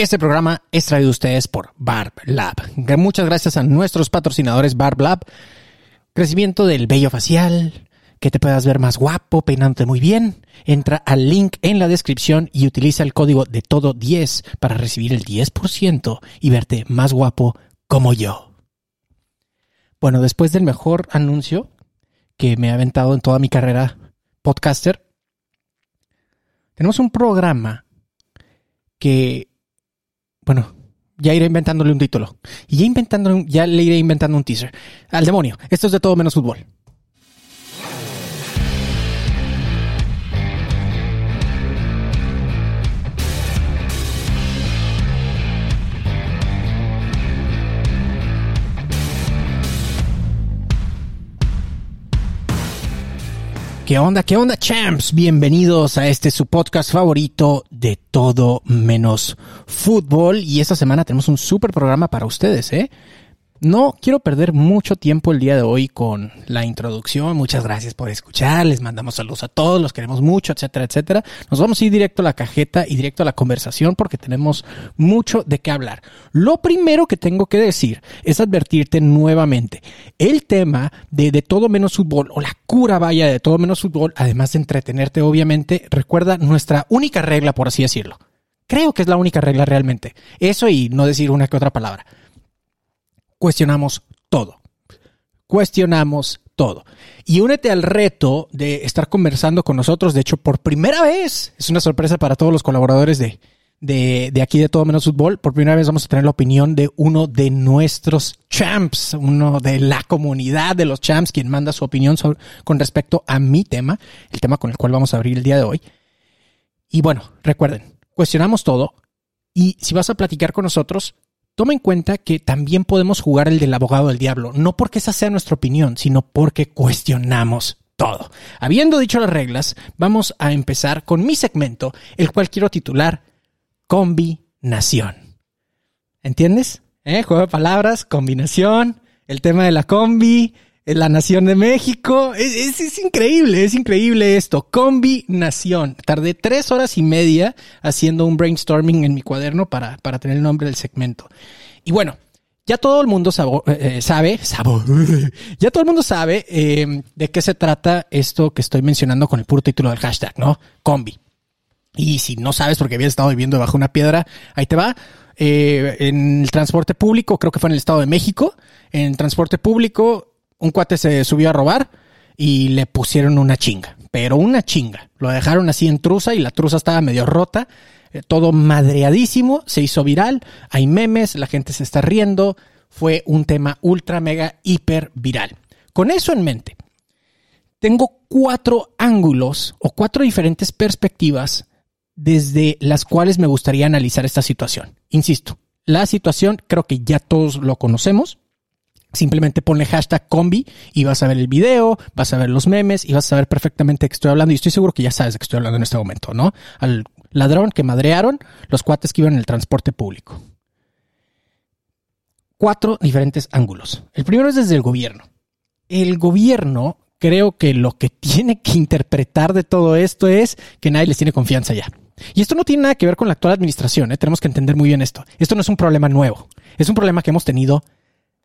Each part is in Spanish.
Este programa es traído a ustedes por Barb Lab. Muchas gracias a nuestros patrocinadores Barb Lab. Crecimiento del vello facial, que te puedas ver más guapo, peinándote muy bien. Entra al link en la descripción y utiliza el código de todo 10 para recibir el 10% y verte más guapo como yo. Bueno, después del mejor anuncio que me ha aventado en toda mi carrera podcaster, tenemos un programa que, bueno, ya iré inventándole un título. Y ya, inventándole ya le iré inventando un teaser. Al demonio, esto es de todo menos fútbol. ¿Qué onda? ¿Qué onda, champs? Bienvenidos a este su podcast favorito de todo menos fútbol. Y esta semana tenemos un super programa para ustedes, ¿eh? No quiero perder mucho tiempo el día de hoy con la introducción. Muchas gracias por escuchar. Les mandamos saludos a todos, los queremos mucho, etcétera, etcétera. Nos vamos a ir directo a la cajeta y directo a la conversación porque tenemos mucho de qué hablar. Lo primero que tengo que decir es advertirte nuevamente. El tema de, de todo menos fútbol o la cura vaya de todo menos fútbol, además de entretenerte, obviamente, recuerda nuestra única regla, por así decirlo. Creo que es la única regla realmente. Eso y no decir una que otra palabra cuestionamos todo. Cuestionamos todo. Y únete al reto de estar conversando con nosotros. De hecho, por primera vez, es una sorpresa para todos los colaboradores de, de, de aquí de Todo Menos Fútbol. Por primera vez vamos a tener la opinión de uno de nuestros champs, uno de la comunidad de los champs, quien manda su opinión con respecto a mi tema, el tema con el cual vamos a abrir el día de hoy. Y bueno, recuerden, cuestionamos todo. Y si vas a platicar con nosotros, toma en cuenta que también podemos jugar el del abogado del diablo, no porque esa sea nuestra opinión, sino porque cuestionamos todo. Habiendo dicho las reglas, vamos a empezar con mi segmento, el cual quiero titular Combinación. ¿Entiendes? ¿Eh? Juego de palabras, combinación, el tema de la combi, la nación de México. Es, es- es increíble, es increíble esto. Combinación. Tardé tres horas y media haciendo un brainstorming en mi cuaderno para, para tener el nombre del segmento. Y bueno, ya todo el mundo sabo- eh, eh, sabe, ya todo el mundo sabe eh, de qué se trata esto que estoy mencionando con el puro título del hashtag, ¿no? Combi. Y si no sabes porque habías estado viviendo debajo de una piedra, ahí te va. Eh, en el transporte público, creo que fue en el Estado de México, en el transporte público, un cuate se subió a robar y le pusieron una chinga, pero una chinga. Lo dejaron así en truza y la truza estaba medio rota, eh, todo madreadísimo, se hizo viral, hay memes, la gente se está riendo, fue un tema ultra, mega, hiper viral. Con eso en mente, tengo cuatro ángulos o cuatro diferentes perspectivas desde las cuales me gustaría analizar esta situación. Insisto, la situación creo que ya todos lo conocemos. Simplemente ponle hashtag combi y vas a ver el video, vas a ver los memes y vas a saber perfectamente de qué estoy hablando. Y estoy seguro que ya sabes de qué estoy hablando en este momento, ¿no? Al ladrón que madrearon los cuates que iban en el transporte público. Cuatro diferentes ángulos. El primero es desde el gobierno. El gobierno creo que lo que tiene que interpretar de todo esto es que nadie les tiene confianza ya. Y esto no tiene nada que ver con la actual administración, ¿eh? tenemos que entender muy bien esto. Esto no es un problema nuevo, es un problema que hemos tenido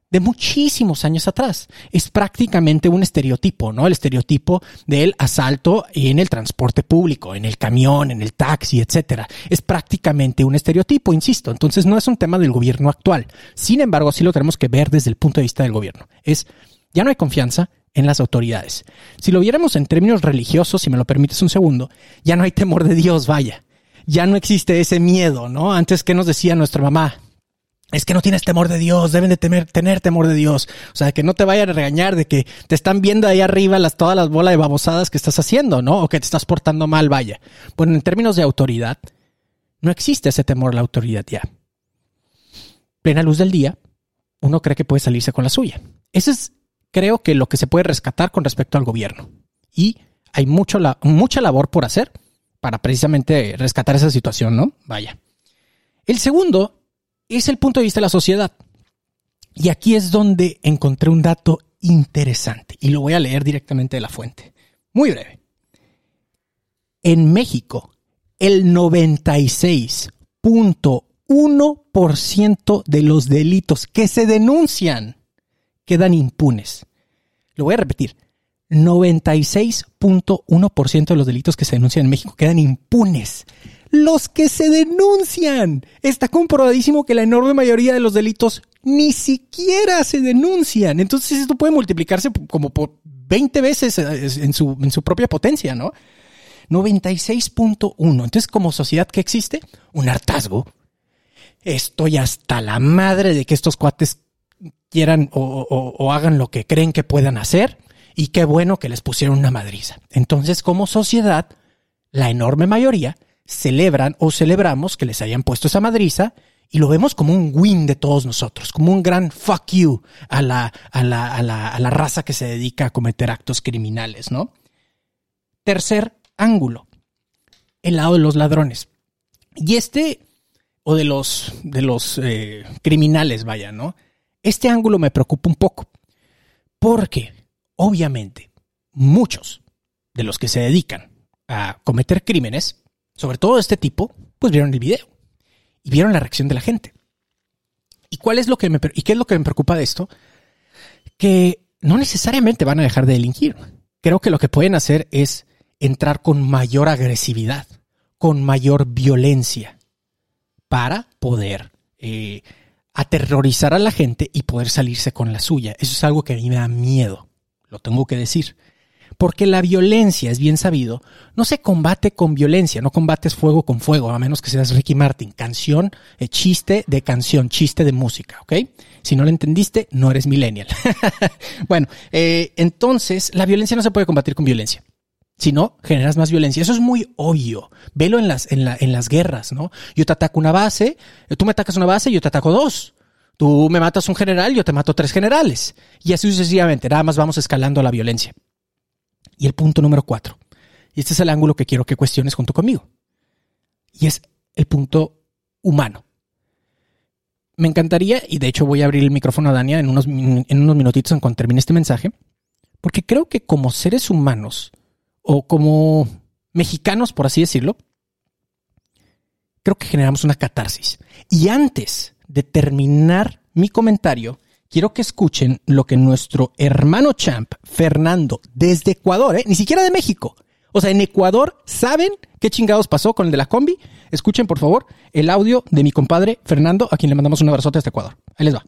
de muchísimos años atrás. Es prácticamente un estereotipo, ¿no? El estereotipo del asalto en el transporte público, en el camión, en el taxi, etcétera. Es prácticamente un estereotipo, insisto. Entonces no es un tema del gobierno actual. Sin embargo, sí lo tenemos que ver desde el punto de vista del gobierno. Es ya no hay confianza en las autoridades. Si lo viéramos en términos religiosos, si me lo permites un segundo, ya no hay temor de Dios, vaya. Ya no existe ese miedo, ¿no? Antes que nos decía nuestra mamá, es que no tienes temor de Dios, deben de tener temor de Dios. O sea, que no te vayan a regañar de que te están viendo ahí arriba las, todas las bolas de babosadas que estás haciendo, ¿no? O que te estás portando mal, vaya. Bueno, en términos de autoridad, no existe ese temor a la autoridad ya. Plena luz del día, uno cree que puede salirse con la suya. Eso es, creo que lo que se puede rescatar con respecto al gobierno. Y hay mucho la, mucha labor por hacer para precisamente rescatar esa situación, ¿no? Vaya. El segundo es el punto de vista de la sociedad. Y aquí es donde encontré un dato interesante y lo voy a leer directamente de la fuente. Muy breve. En México, el 96.1% de los delitos que se denuncian quedan impunes. Lo voy a repetir. 96.1% de los delitos que se denuncian en México quedan impunes. Los que se denuncian. Está comprobadísimo que la enorme mayoría de los delitos ni siquiera se denuncian. Entonces esto puede multiplicarse como por 20 veces eh, en su, en su propia potencia, ¿no? 96.1. Entonces, como sociedad que existe, un hartazgo. Estoy hasta la madre de que estos cuates quieran o, hagan lo que creen que puedan hacer. Y qué bueno que les pusieron una madriza. Entonces, como sociedad, la enorme mayoría celebran o celebramos que les hayan puesto esa madriza y lo vemos como un win de todos nosotros, como un gran fuck you a la, a la, a la, a la raza que se dedica a cometer actos criminales, ¿no? Tercer ángulo, el lado de los ladrones. Y este, o de los, de los eh, criminales, vaya, ¿no? Este ángulo me preocupa un poco, porque obviamente muchos de los que se dedican a cometer crímenes, sobre todo este tipo, pues vieron el video y vieron la reacción de la gente. ¿Y cuál es lo que me y qué es lo que me preocupa de esto? Que no necesariamente van a dejar de delinquir. Creo que lo que pueden hacer es entrar con mayor agresividad, con mayor violencia, para poder eh, aterrorizar a la gente y poder salirse con la suya. Eso es algo que a mí me da miedo, lo tengo que decir. Porque la violencia, es bien sabido, no se combate con violencia, no combates fuego con fuego, a menos que seas Ricky Martin. Canción, chiste de canción, chiste de música, ¿ok? Si no lo entendiste, no eres millennial. bueno, eh, entonces la violencia no se puede combatir con violencia. Si no, generas más violencia. Eso es muy obvio. Velo en las, en, la, en las guerras, ¿no? Yo te ataco una base, tú me atacas una base yo te ataco dos. Tú me matas un general, yo te mato tres generales. Y así sucesivamente. Nada más vamos escalando la violencia. Y el punto número cuatro. Y este es el ángulo que quiero que cuestiones junto conmigo. Y es el punto humano. Me encantaría, y de hecho voy a abrir el micrófono a Dania en unos, en unos minutitos en cuanto termine este mensaje, porque creo que como seres humanos, o como mexicanos, por así decirlo, creo que generamos una catarsis. Y antes de terminar mi comentario, quiero que escuchen lo que nuestro hermano champ, Fernando, desde Ecuador, ¿eh? ni siquiera de México. O sea, en Ecuador, ¿saben qué chingados pasó con el de la combi? Escuchen, por favor, el audio de mi compadre Fernando, a quien le mandamos un abrazote desde Ecuador. Ahí les va.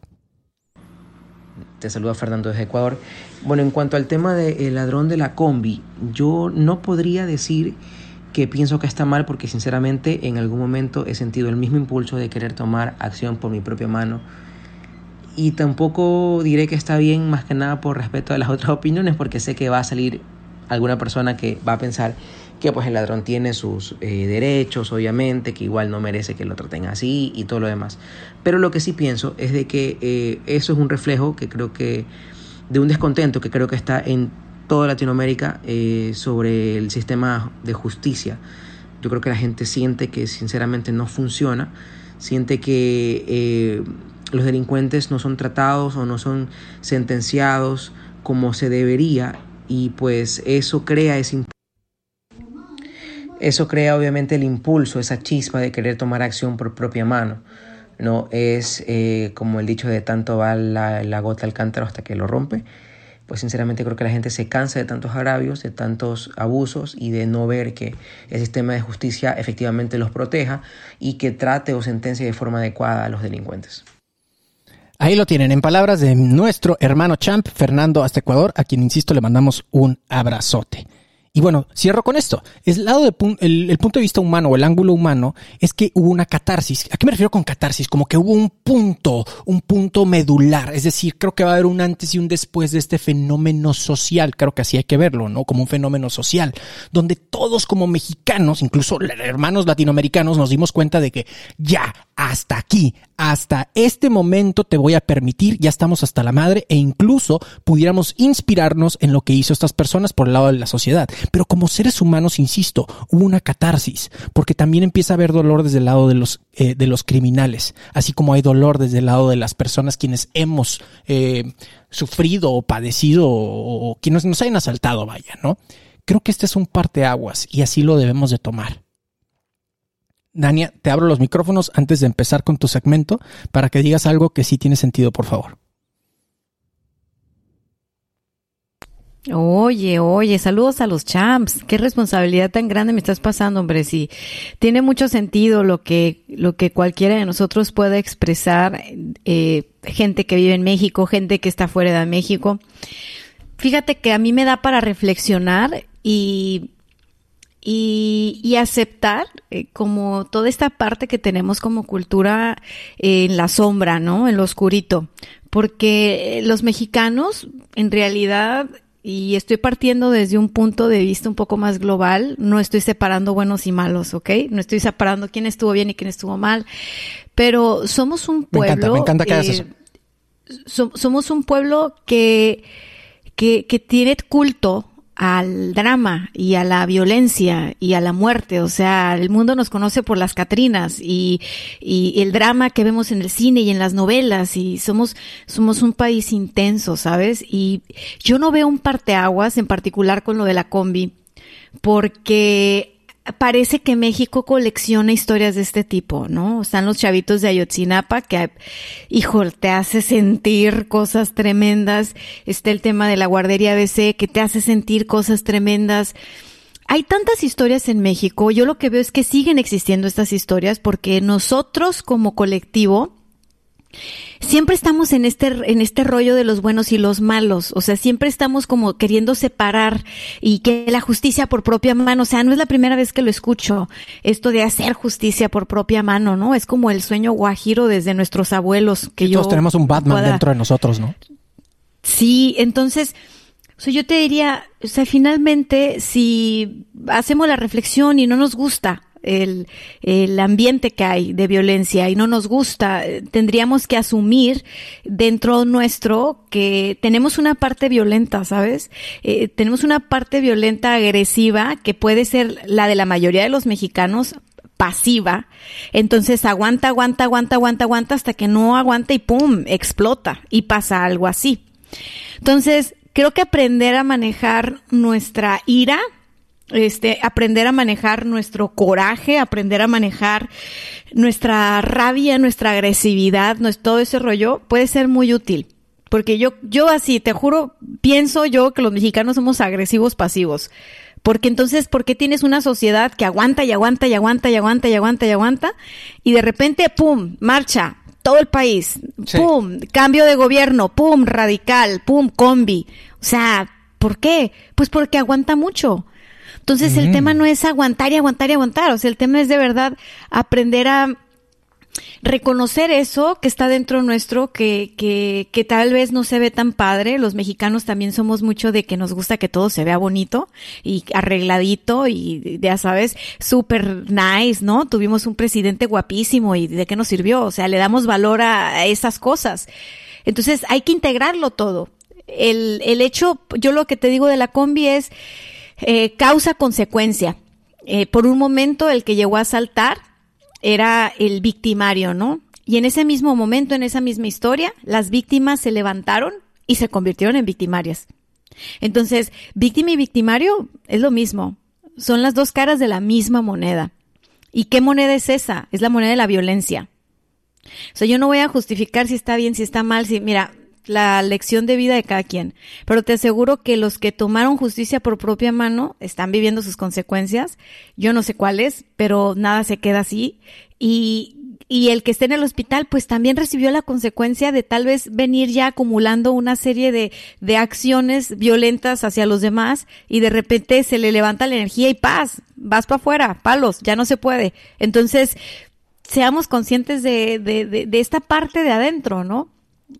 Te saluda Fernando desde Ecuador. Bueno, en cuanto al tema del ladrón de la combi, yo no podría decir que pienso que está mal porque sinceramente en algún momento he sentido el mismo impulso de querer tomar acción por mi propia mano. Y tampoco diré que está bien más que nada por respeto a las otras opiniones porque sé que va a salir alguna persona que va a pensar que pues el ladrón tiene sus eh, derechos, obviamente, que igual no merece que lo traten así y todo lo demás. Pero lo que sí pienso es de que eh, eso es un reflejo que creo que de un descontento que creo que está en toda Latinoamérica eh, sobre el sistema de justicia. Yo creo que la gente siente que sinceramente no funciona, siente que los delincuentes no son tratados o no son sentenciados como se debería y pues eso crea ese eso crea obviamente el impulso, esa chispa de querer tomar acción por propia mano. No es eh, como el dicho de tanto va la, gota al cántaro hasta que lo rompe. Pues sinceramente creo que la gente se cansa de tantos agravios, de tantos abusos y de no ver que el sistema de justicia efectivamente los proteja y que trate o sentencie de forma adecuada a los delincuentes. Ahí lo tienen, en palabras de nuestro hermano champ, Fernando hasta Ecuador, a quien, insisto, le mandamos un abrazote. Y bueno, cierro con esto. El, lado de, el, punto de vista humano o el ángulo humano es que hubo una catarsis. ¿A qué me refiero con catarsis? Como que hubo un punto, un punto medular. Es decir, creo que va a haber un antes y un después de este fenómeno social. Creo que así hay que verlo, ¿no? Como un fenómeno social, donde todos como mexicanos, incluso hermanos latinoamericanos, nos dimos cuenta de que ya, hasta aquí, hasta este momento te voy a permitir, ya estamos hasta la madre e incluso pudiéramos inspirarnos en lo que hizo estas personas por el lado de la sociedad. Pero como seres humanos, insisto, hubo una catarsis, porque también empieza a haber dolor desde el lado de los, eh, de los criminales, así como hay dolor desde el lado de las personas quienes hemos eh, sufrido o padecido o, o quienes nos hayan asaltado, vaya, ¿no? Creo que este es un parteaguas y así lo debemos de tomar. Dania, te abro los micrófonos antes de empezar con tu segmento para que digas algo que sí tiene sentido, por favor. Oye, oye, saludos a los champs. Qué responsabilidad tan grande me estás pasando, hombre. Sí, tiene mucho sentido lo que, lo que cualquiera de nosotros pueda expresar, eh, gente que vive en México, gente que está fuera de México. Fíjate que a mí me da para reflexionar y, y, y aceptar eh, como toda esta parte que tenemos como cultura en la sombra, ¿no? En lo oscurito. Porque los mexicanos, en realidad, y estoy partiendo desde un punto de vista un poco más global, no estoy separando buenos y malos, ¿ok? No estoy separando quién estuvo bien y quién estuvo mal, pero somos un pueblo... Me encanta, me encanta que hagas eso. So, somos un pueblo que, que, que tiene culto al drama y a la violencia y a la muerte. O sea, el mundo nos conoce por las Catrinas y, y, el drama que vemos en el cine y en las novelas y somos, somos un país intenso, ¿sabes? Y yo no veo un parteaguas en particular con lo de la combi porque parece que México colecciona historias de este tipo, ¿no? Están los chavitos de Ayotzinapa que, hijo, te hace sentir cosas tremendas. Está el tema de la guardería ABC que te hace sentir cosas tremendas. Hay tantas historias en México. Yo lo que veo es que siguen existiendo estas historias porque nosotros como colectivo siempre estamos en este, en este rollo de los buenos y los malos. O sea, siempre estamos como queriendo separar y que la justicia por propia mano, o sea, no es la primera vez que lo escucho, esto de hacer justicia por propia mano, ¿no? Es como el sueño guajiro desde nuestros abuelos que yo. todos tenemos un Batman pueda- dentro de nosotros, ¿no? Sí, entonces, o sea, yo te diría, o sea, finalmente, si hacemos la reflexión y no nos gusta el, el ambiente que hay de violencia y no nos gusta, eh, tendríamos que asumir dentro nuestro que tenemos una parte violenta, ¿sabes? Eh, tenemos una parte violenta agresiva que puede ser la de la mayoría de los mexicanos pasiva. Entonces aguanta, aguanta, aguanta, aguanta, aguanta hasta que no aguanta y pum, explota y pasa algo así. Entonces, creo que aprender a manejar nuestra ira, este, aprender a manejar nuestro coraje, aprender a manejar nuestra rabia, nuestra agresividad, todo ese rollo puede ser muy útil. Porque yo, yo así, te juro, pienso yo que los mexicanos somos agresivos pasivos. Porque entonces, ¿por qué tienes una sociedad que aguanta y aguanta y aguanta y aguanta y aguanta y aguanta? Y de repente, ¡pum!, marcha todo el país. Sí. ¡Pum!, cambio de gobierno. ¡Pum!, radical. ¡Pum!, combi. O sea, ¿por qué? Pues porque aguanta mucho. Entonces el Mm. tema no es aguantar y aguantar y aguantar. O sea, el tema es de verdad aprender a reconocer eso que está dentro nuestro, que, que, que tal vez no se ve tan padre. Los mexicanos también somos mucho de que nos gusta que todo se vea bonito y arregladito y ya sabes, súper nice, ¿no? Tuvimos un presidente guapísimo y de qué nos sirvió. O sea, le damos valor a esas cosas. Entonces hay que integrarlo todo. El, el hecho, yo lo que te digo de la combi es eh, causa-consecuencia. Eh, por un momento el que llegó a saltar era el victimario, ¿no? Y en ese mismo momento, en esa misma historia, las víctimas se levantaron y se convirtieron en victimarias. Entonces, víctima y victimario es lo mismo. Son las dos caras de la misma moneda. ¿Y qué moneda es esa? Es la moneda de la violencia. O sea, yo no voy a justificar si está bien, si está mal, si, mira, la lección de vida de cada quien. Pero te aseguro que los que tomaron justicia por propia mano están viviendo sus consecuencias. Yo no sé cuáles, pero nada se queda así. Y y el que esté en el hospital, pues también recibió la consecuencia de tal vez venir ya acumulando una serie de, de acciones violentas hacia los demás y de repente se le levanta la energía y paz, vas para afuera, palos, ya no se puede. Entonces, seamos conscientes de, de, de, de esta parte de adentro, ¿no?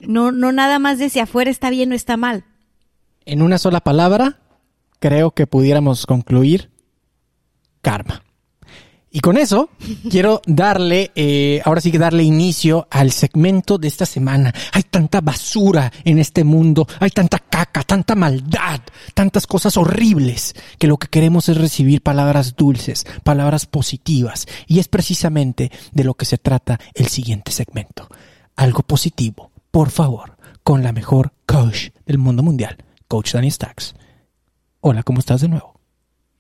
No, no nada más de si afuera está bien o está mal. En una sola palabra, creo que pudiéramos concluir karma. Y con eso quiero darle, eh, ahora sí que darle inicio al segmento de esta semana. Hay tanta basura en este mundo, hay tanta caca, tanta maldad, tantas cosas horribles, que lo que queremos es recibir palabras dulces, palabras positivas. Y es precisamente de lo que se trata el siguiente segmento. Algo positivo, por favor, con la mejor coach del mundo mundial, Coach Danny Stacks. Hola, ¿cómo estás de nuevo?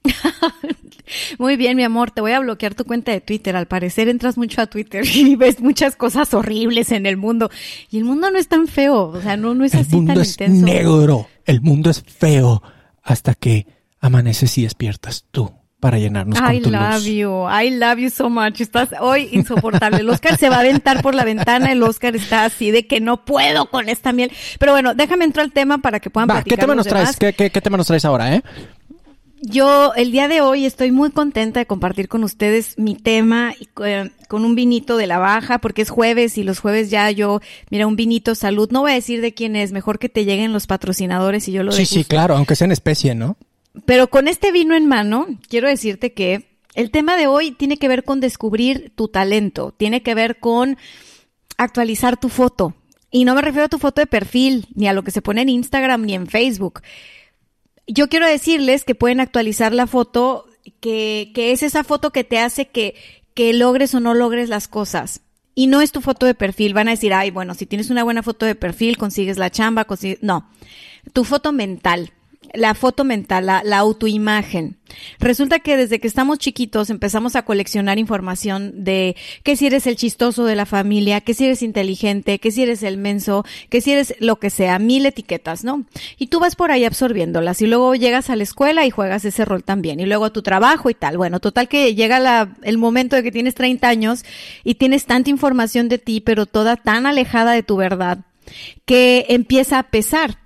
Muy bien, mi amor, te voy a bloquear tu cuenta de Twitter. Al parecer entras mucho a Twitter y ves muchas cosas horribles en el mundo. Y el mundo no es tan feo, o sea, no, no es el así mundo tan es intenso. negro, el mundo es feo, hasta que amaneces y despiertas tú para llenarnos I con tu love luz. you, I love you so much. Estás hoy insoportable. El Oscar se va a aventar por la ventana. El Oscar está así de que no puedo con esta miel. Pero bueno, déjame entrar al tema para que puedan Va, platicar ¿qué tema los nos traes? ¿Qué, qué, qué tema nos traes ahora, eh? Yo el día de hoy estoy muy contenta de compartir con ustedes mi tema y, eh, con un vinito de la baja porque es jueves y los jueves ya yo, mira, un vinito salud. No voy a decir de quién es, mejor que te lleguen los patrocinadores y yo lo Sí, sí, claro, aunque sea en especie, ¿no? Pero con este vino en mano, quiero decirte que el tema de hoy tiene que ver con descubrir tu talento, tiene que ver con actualizar tu foto. Y no me refiero a tu foto de perfil, ni a lo que se pone en Instagram, ni en Facebook. Yo quiero decirles que pueden actualizar la foto, que, que es esa foto que te hace que, que logres o no logres las cosas. Y no es tu foto de perfil. Van a decir, ay, bueno, si tienes una buena foto de perfil, consigues la chamba, consigues... No, tu foto mental. La foto mental, la, autoimagen. Resulta que desde que estamos chiquitos empezamos a coleccionar información de que si eres el chistoso de la familia, que si eres inteligente, que si eres el menso, que si eres lo que sea, mil etiquetas, ¿no? Y tú vas por ahí absorbiéndolas y luego llegas a la escuela y juegas ese rol también y luego a tu trabajo y tal. Bueno, total que llega la, el momento de que tienes 30 años y tienes tanta información de ti, pero toda tan alejada de tu verdad que empieza a pesar.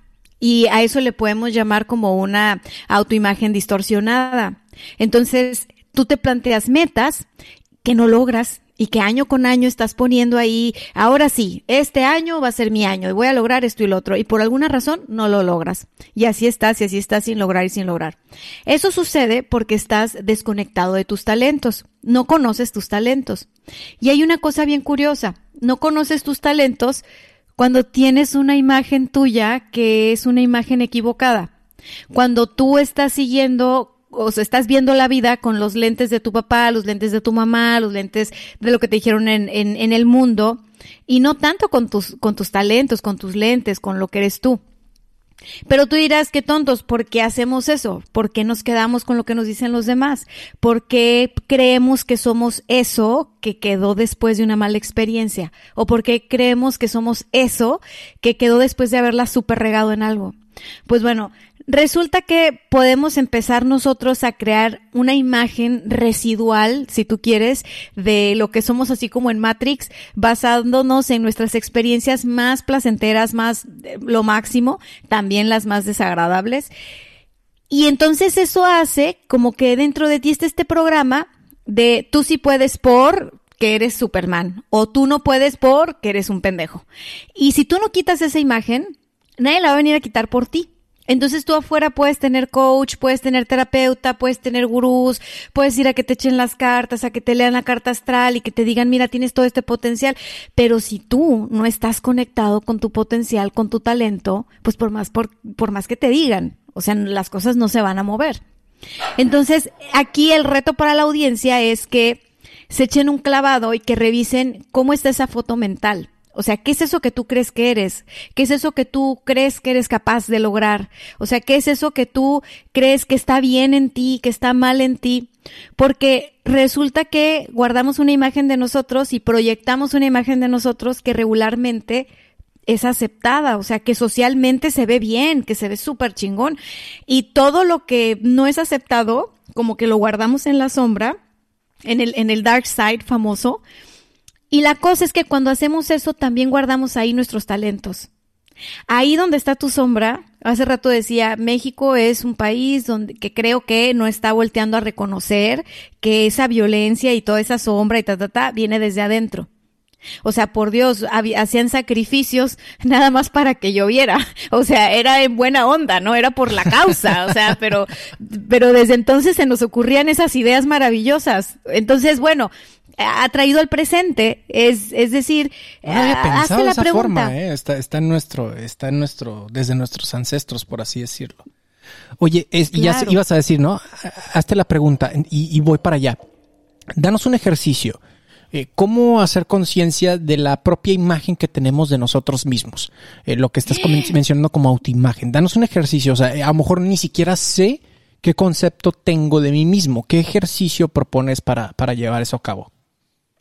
Y a eso le podemos llamar como una autoimagen distorsionada. Entonces, tú te planteas metas que no logras y que año con año estás poniendo ahí, ahora sí, este año va a ser mi año y voy a lograr esto y lo otro. Y por alguna razón no lo logras. Y así estás y así estás sin lograr y sin lograr. Eso sucede porque estás desconectado de tus talentos. No conoces tus talentos. Y hay una cosa bien curiosa. No conoces tus talentos cuando tienes una imagen tuya que es una imagen equivocada. Cuando tú estás siguiendo o sea, estás viendo la vida con los lentes de tu papá, los lentes de tu mamá, los lentes de lo que te dijeron en, en, en el mundo, y no tanto con tus, con tus talentos, con tus lentes, con lo que eres tú. Pero tú dirás, qué tontos, ¿por qué hacemos eso? ¿Por qué nos quedamos con lo que nos dicen los demás? ¿Por qué creemos que somos eso que quedó después de una mala experiencia? ¿O por qué creemos que somos eso que quedó después de haberla super regado en algo? Pues bueno, resulta que podemos empezar nosotros a crear una imagen residual, si tú quieres, de lo que somos así como en Matrix, basándonos en nuestras experiencias más placenteras, más eh, lo máximo, también las más desagradables. Y entonces eso hace como que dentro de ti está este programa de tú sí puedes por que eres Superman o tú no puedes por que eres un pendejo. Y si tú no quitas esa imagen, nadie la va a venir a quitar por ti. Entonces tú afuera puedes tener coach, puedes tener terapeuta, puedes tener gurús, puedes ir a que te echen las cartas, a que te lean la carta astral y que te digan, mira, tienes todo este potencial. Pero si tú no estás conectado con tu potencial, con tu talento, pues por más, por, por más que te digan, o sea, las cosas no se van a mover. Entonces, aquí el reto para la audiencia es que se echen un clavado y que revisen cómo está esa foto mental. O sea, ¿qué es eso que tú crees que eres? ¿Qué es eso que tú crees que eres capaz de lograr? O sea, ¿qué es eso que tú crees que está bien en ti, que está mal en ti? Porque resulta que guardamos una imagen de nosotros y proyectamos una imagen de nosotros que regularmente es aceptada, o sea, que socialmente se ve bien, que se ve súper chingón. Y todo lo que no es aceptado, como que lo guardamos en la sombra, en el, en el dark side famoso, Y la cosa es que cuando hacemos eso también guardamos ahí nuestros talentos. Ahí donde está tu sombra, hace rato decía, México es un país donde que creo que no está volteando a reconocer que esa violencia y toda esa sombra y ta ta ta viene desde adentro. O sea, por Dios, hacían sacrificios nada más para que lloviera. O sea, era en buena onda, ¿no? Era por la causa. O sea, pero, pero desde entonces se nos ocurrían esas ideas maravillosas. Entonces, bueno, ha traído al presente, es, es decir, no había pensado la esa Forma, ¿eh? está, está en nuestro, está en nuestro, desde nuestros ancestros, por así decirlo. Oye, es, ya ibas a decir, ¿no? Hazte la pregunta y, voy para allá. Danos un ejercicio. Eh, ¿Cómo hacer conciencia de la propia imagen que tenemos de nosotros mismos? Eh, lo que estás mencionando como autoimagen. Danos un ejercicio. O sea, a lo mejor ni siquiera sé qué concepto tengo de mí mismo. ¿Qué ejercicio propones para, para llevar eso a cabo?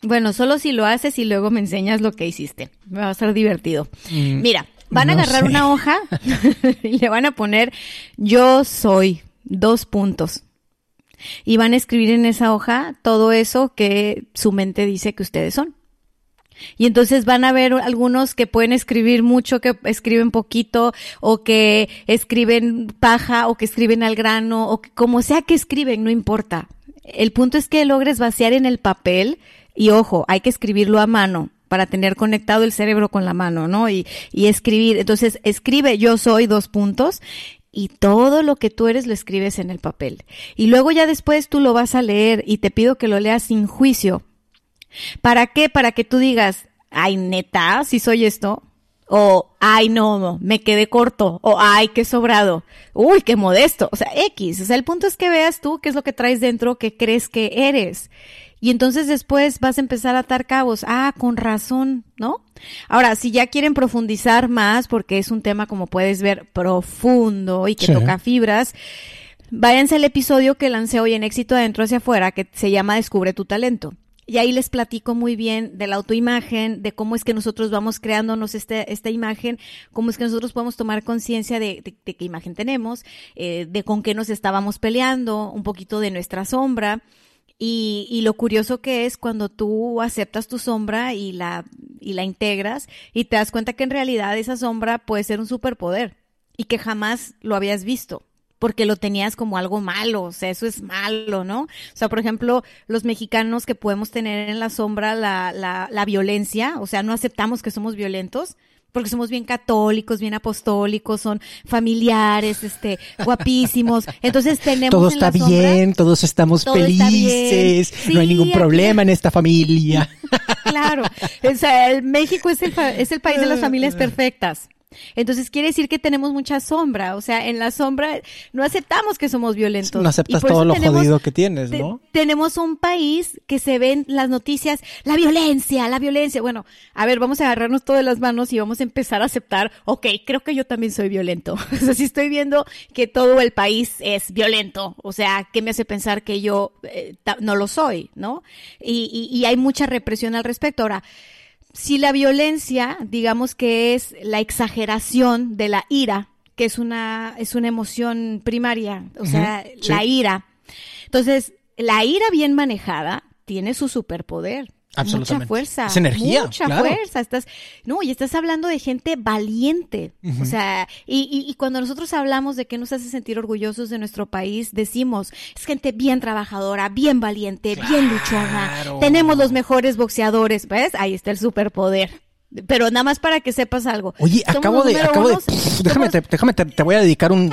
Bueno, solo si lo haces y luego me enseñas lo que hiciste. Me va a ser divertido. Mm, Mira, van a agarrar una hoja y le van a poner yo soy, dos puntos. Y van a escribir en esa hoja todo eso que su mente dice que ustedes son. Y entonces van a ver algunos que pueden escribir mucho, que escriben poquito, o que escriben paja, o que escriben al grano, o que, como sea que escriben, no importa. El punto es que logres vaciar en el papel y ojo, hay que escribirlo a mano para tener conectado el cerebro con la mano, ¿no? Y, y escribir. Entonces, escribe yo soy dos puntos y todo lo que tú eres lo escribes en el papel. Y luego ya después tú lo vas a leer y te pido que lo leas sin juicio. ¿Para qué? Para que tú digas, ay, neta, si soy esto. O, ay, no, me quedé corto. O, ay, qué sobrado. Uy, qué modesto. O sea, X. O sea, el punto es que veas tú qué es lo que traes dentro que crees que eres. Y entonces después vas a empezar a atar cabos. Ah, con razón, ¿no? Ahora, si ya quieren profundizar más, porque es un tema, como puedes ver, profundo y que toca fibras, váyanse al episodio que lancé hoy en Éxito Adentro hacia afuera, que se llama Descubre tu talento. Y ahí les platico muy bien de la autoimagen, de cómo es que nosotros vamos creándonos este, esta imagen, cómo es que nosotros podemos tomar conciencia de, de, qué imagen tenemos, eh, de con qué nos estábamos peleando, un poquito de nuestra sombra. Y, y, lo curioso que es cuando tú aceptas tu sombra y la, y la integras y te das cuenta que en realidad esa sombra puede ser un superpoder y que jamás lo habías visto porque lo tenías como algo malo, o sea, eso es malo, ¿no? O sea, por ejemplo, los mexicanos que podemos tener en la sombra la, la, la violencia, o sea, no aceptamos que somos violentos, porque somos bien católicos, bien apostólicos, son familiares, este, guapísimos. Entonces tenemos todo está bien, todos estamos felices, no hay ningún problema en esta familia. claro, o sea, el México es el, es el país de las familias perfectas. Entonces quiere decir que tenemos mucha sombra, o sea, en la sombra no aceptamos que somos violentos. No aceptas todo lo jodido que tienes, ¿no? tenemos un país que se ven las noticias, la violencia, la violencia. Bueno, a ver, vamos a agarrarnos todas las manos y vamos a empezar a aceptar, ok, creo que yo también soy violento. o sea, si estoy viendo que todo el país es violento, o sea, ¿qué me hace pensar que yo eh, no lo soy, no? Y, y hay mucha represión al respecto. Ahora, si la violencia, digamos que es la exageración de la ira, que es una, es una emoción primaria, o sea, la ira. Entonces, la ira bien manejada tiene su superpoder. Mucha fuerza. Es energía. Mucha fuerza. Estás, no, y estás hablando de gente valiente. O sea, y, y, cuando nosotros hablamos de que nos hace sentir orgullosos de nuestro país, decimos, es gente bien trabajadora, bien valiente, bien luchona. Tenemos los mejores boxeadores. ¿Ves? Ahí está el superpoder. Pero nada más para que sepas algo. Oye, acabo de, acabo de, déjame, déjame, te voy a dedicar un,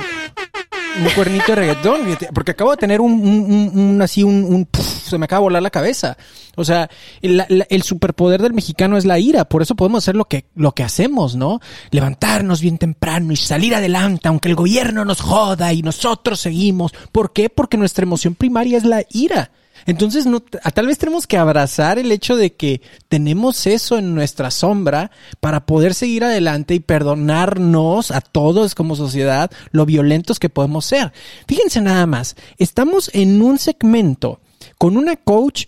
un cuernito de reggaetón, porque acabo de tener un, un, así, un, se me acaba de volar la cabeza. O sea, el, el, superpoder del mexicano es la ira, por eso podemos hacer lo que, lo que hacemos, ¿no? Levantarnos bien temprano y salir adelante, aunque el gobierno nos joda y nosotros seguimos. ¿Por qué? Porque nuestra emoción primaria es la ira. Entonces, no, tal vez tenemos que abrazar el hecho de que tenemos eso en nuestra sombra para poder seguir adelante y perdonarnos a todos como sociedad lo violentos que podemos ser. Fíjense nada más, estamos en un segmento con una coach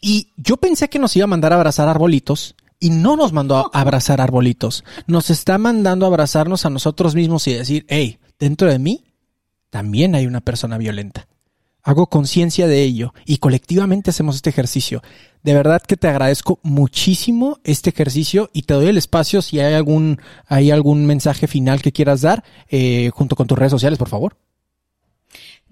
y yo pensé que nos iba a mandar a abrazar arbolitos y no nos mandó a abrazar arbolitos. Nos está mandando a abrazarnos a nosotros mismos y decir, hey, dentro de mí también hay una persona violenta. Hago conciencia de ello y colectivamente hacemos este ejercicio. De verdad que te agradezco muchísimo este ejercicio y te doy el espacio si hay algún, hay algún mensaje final que quieras dar eh, junto con tus redes sociales, por favor.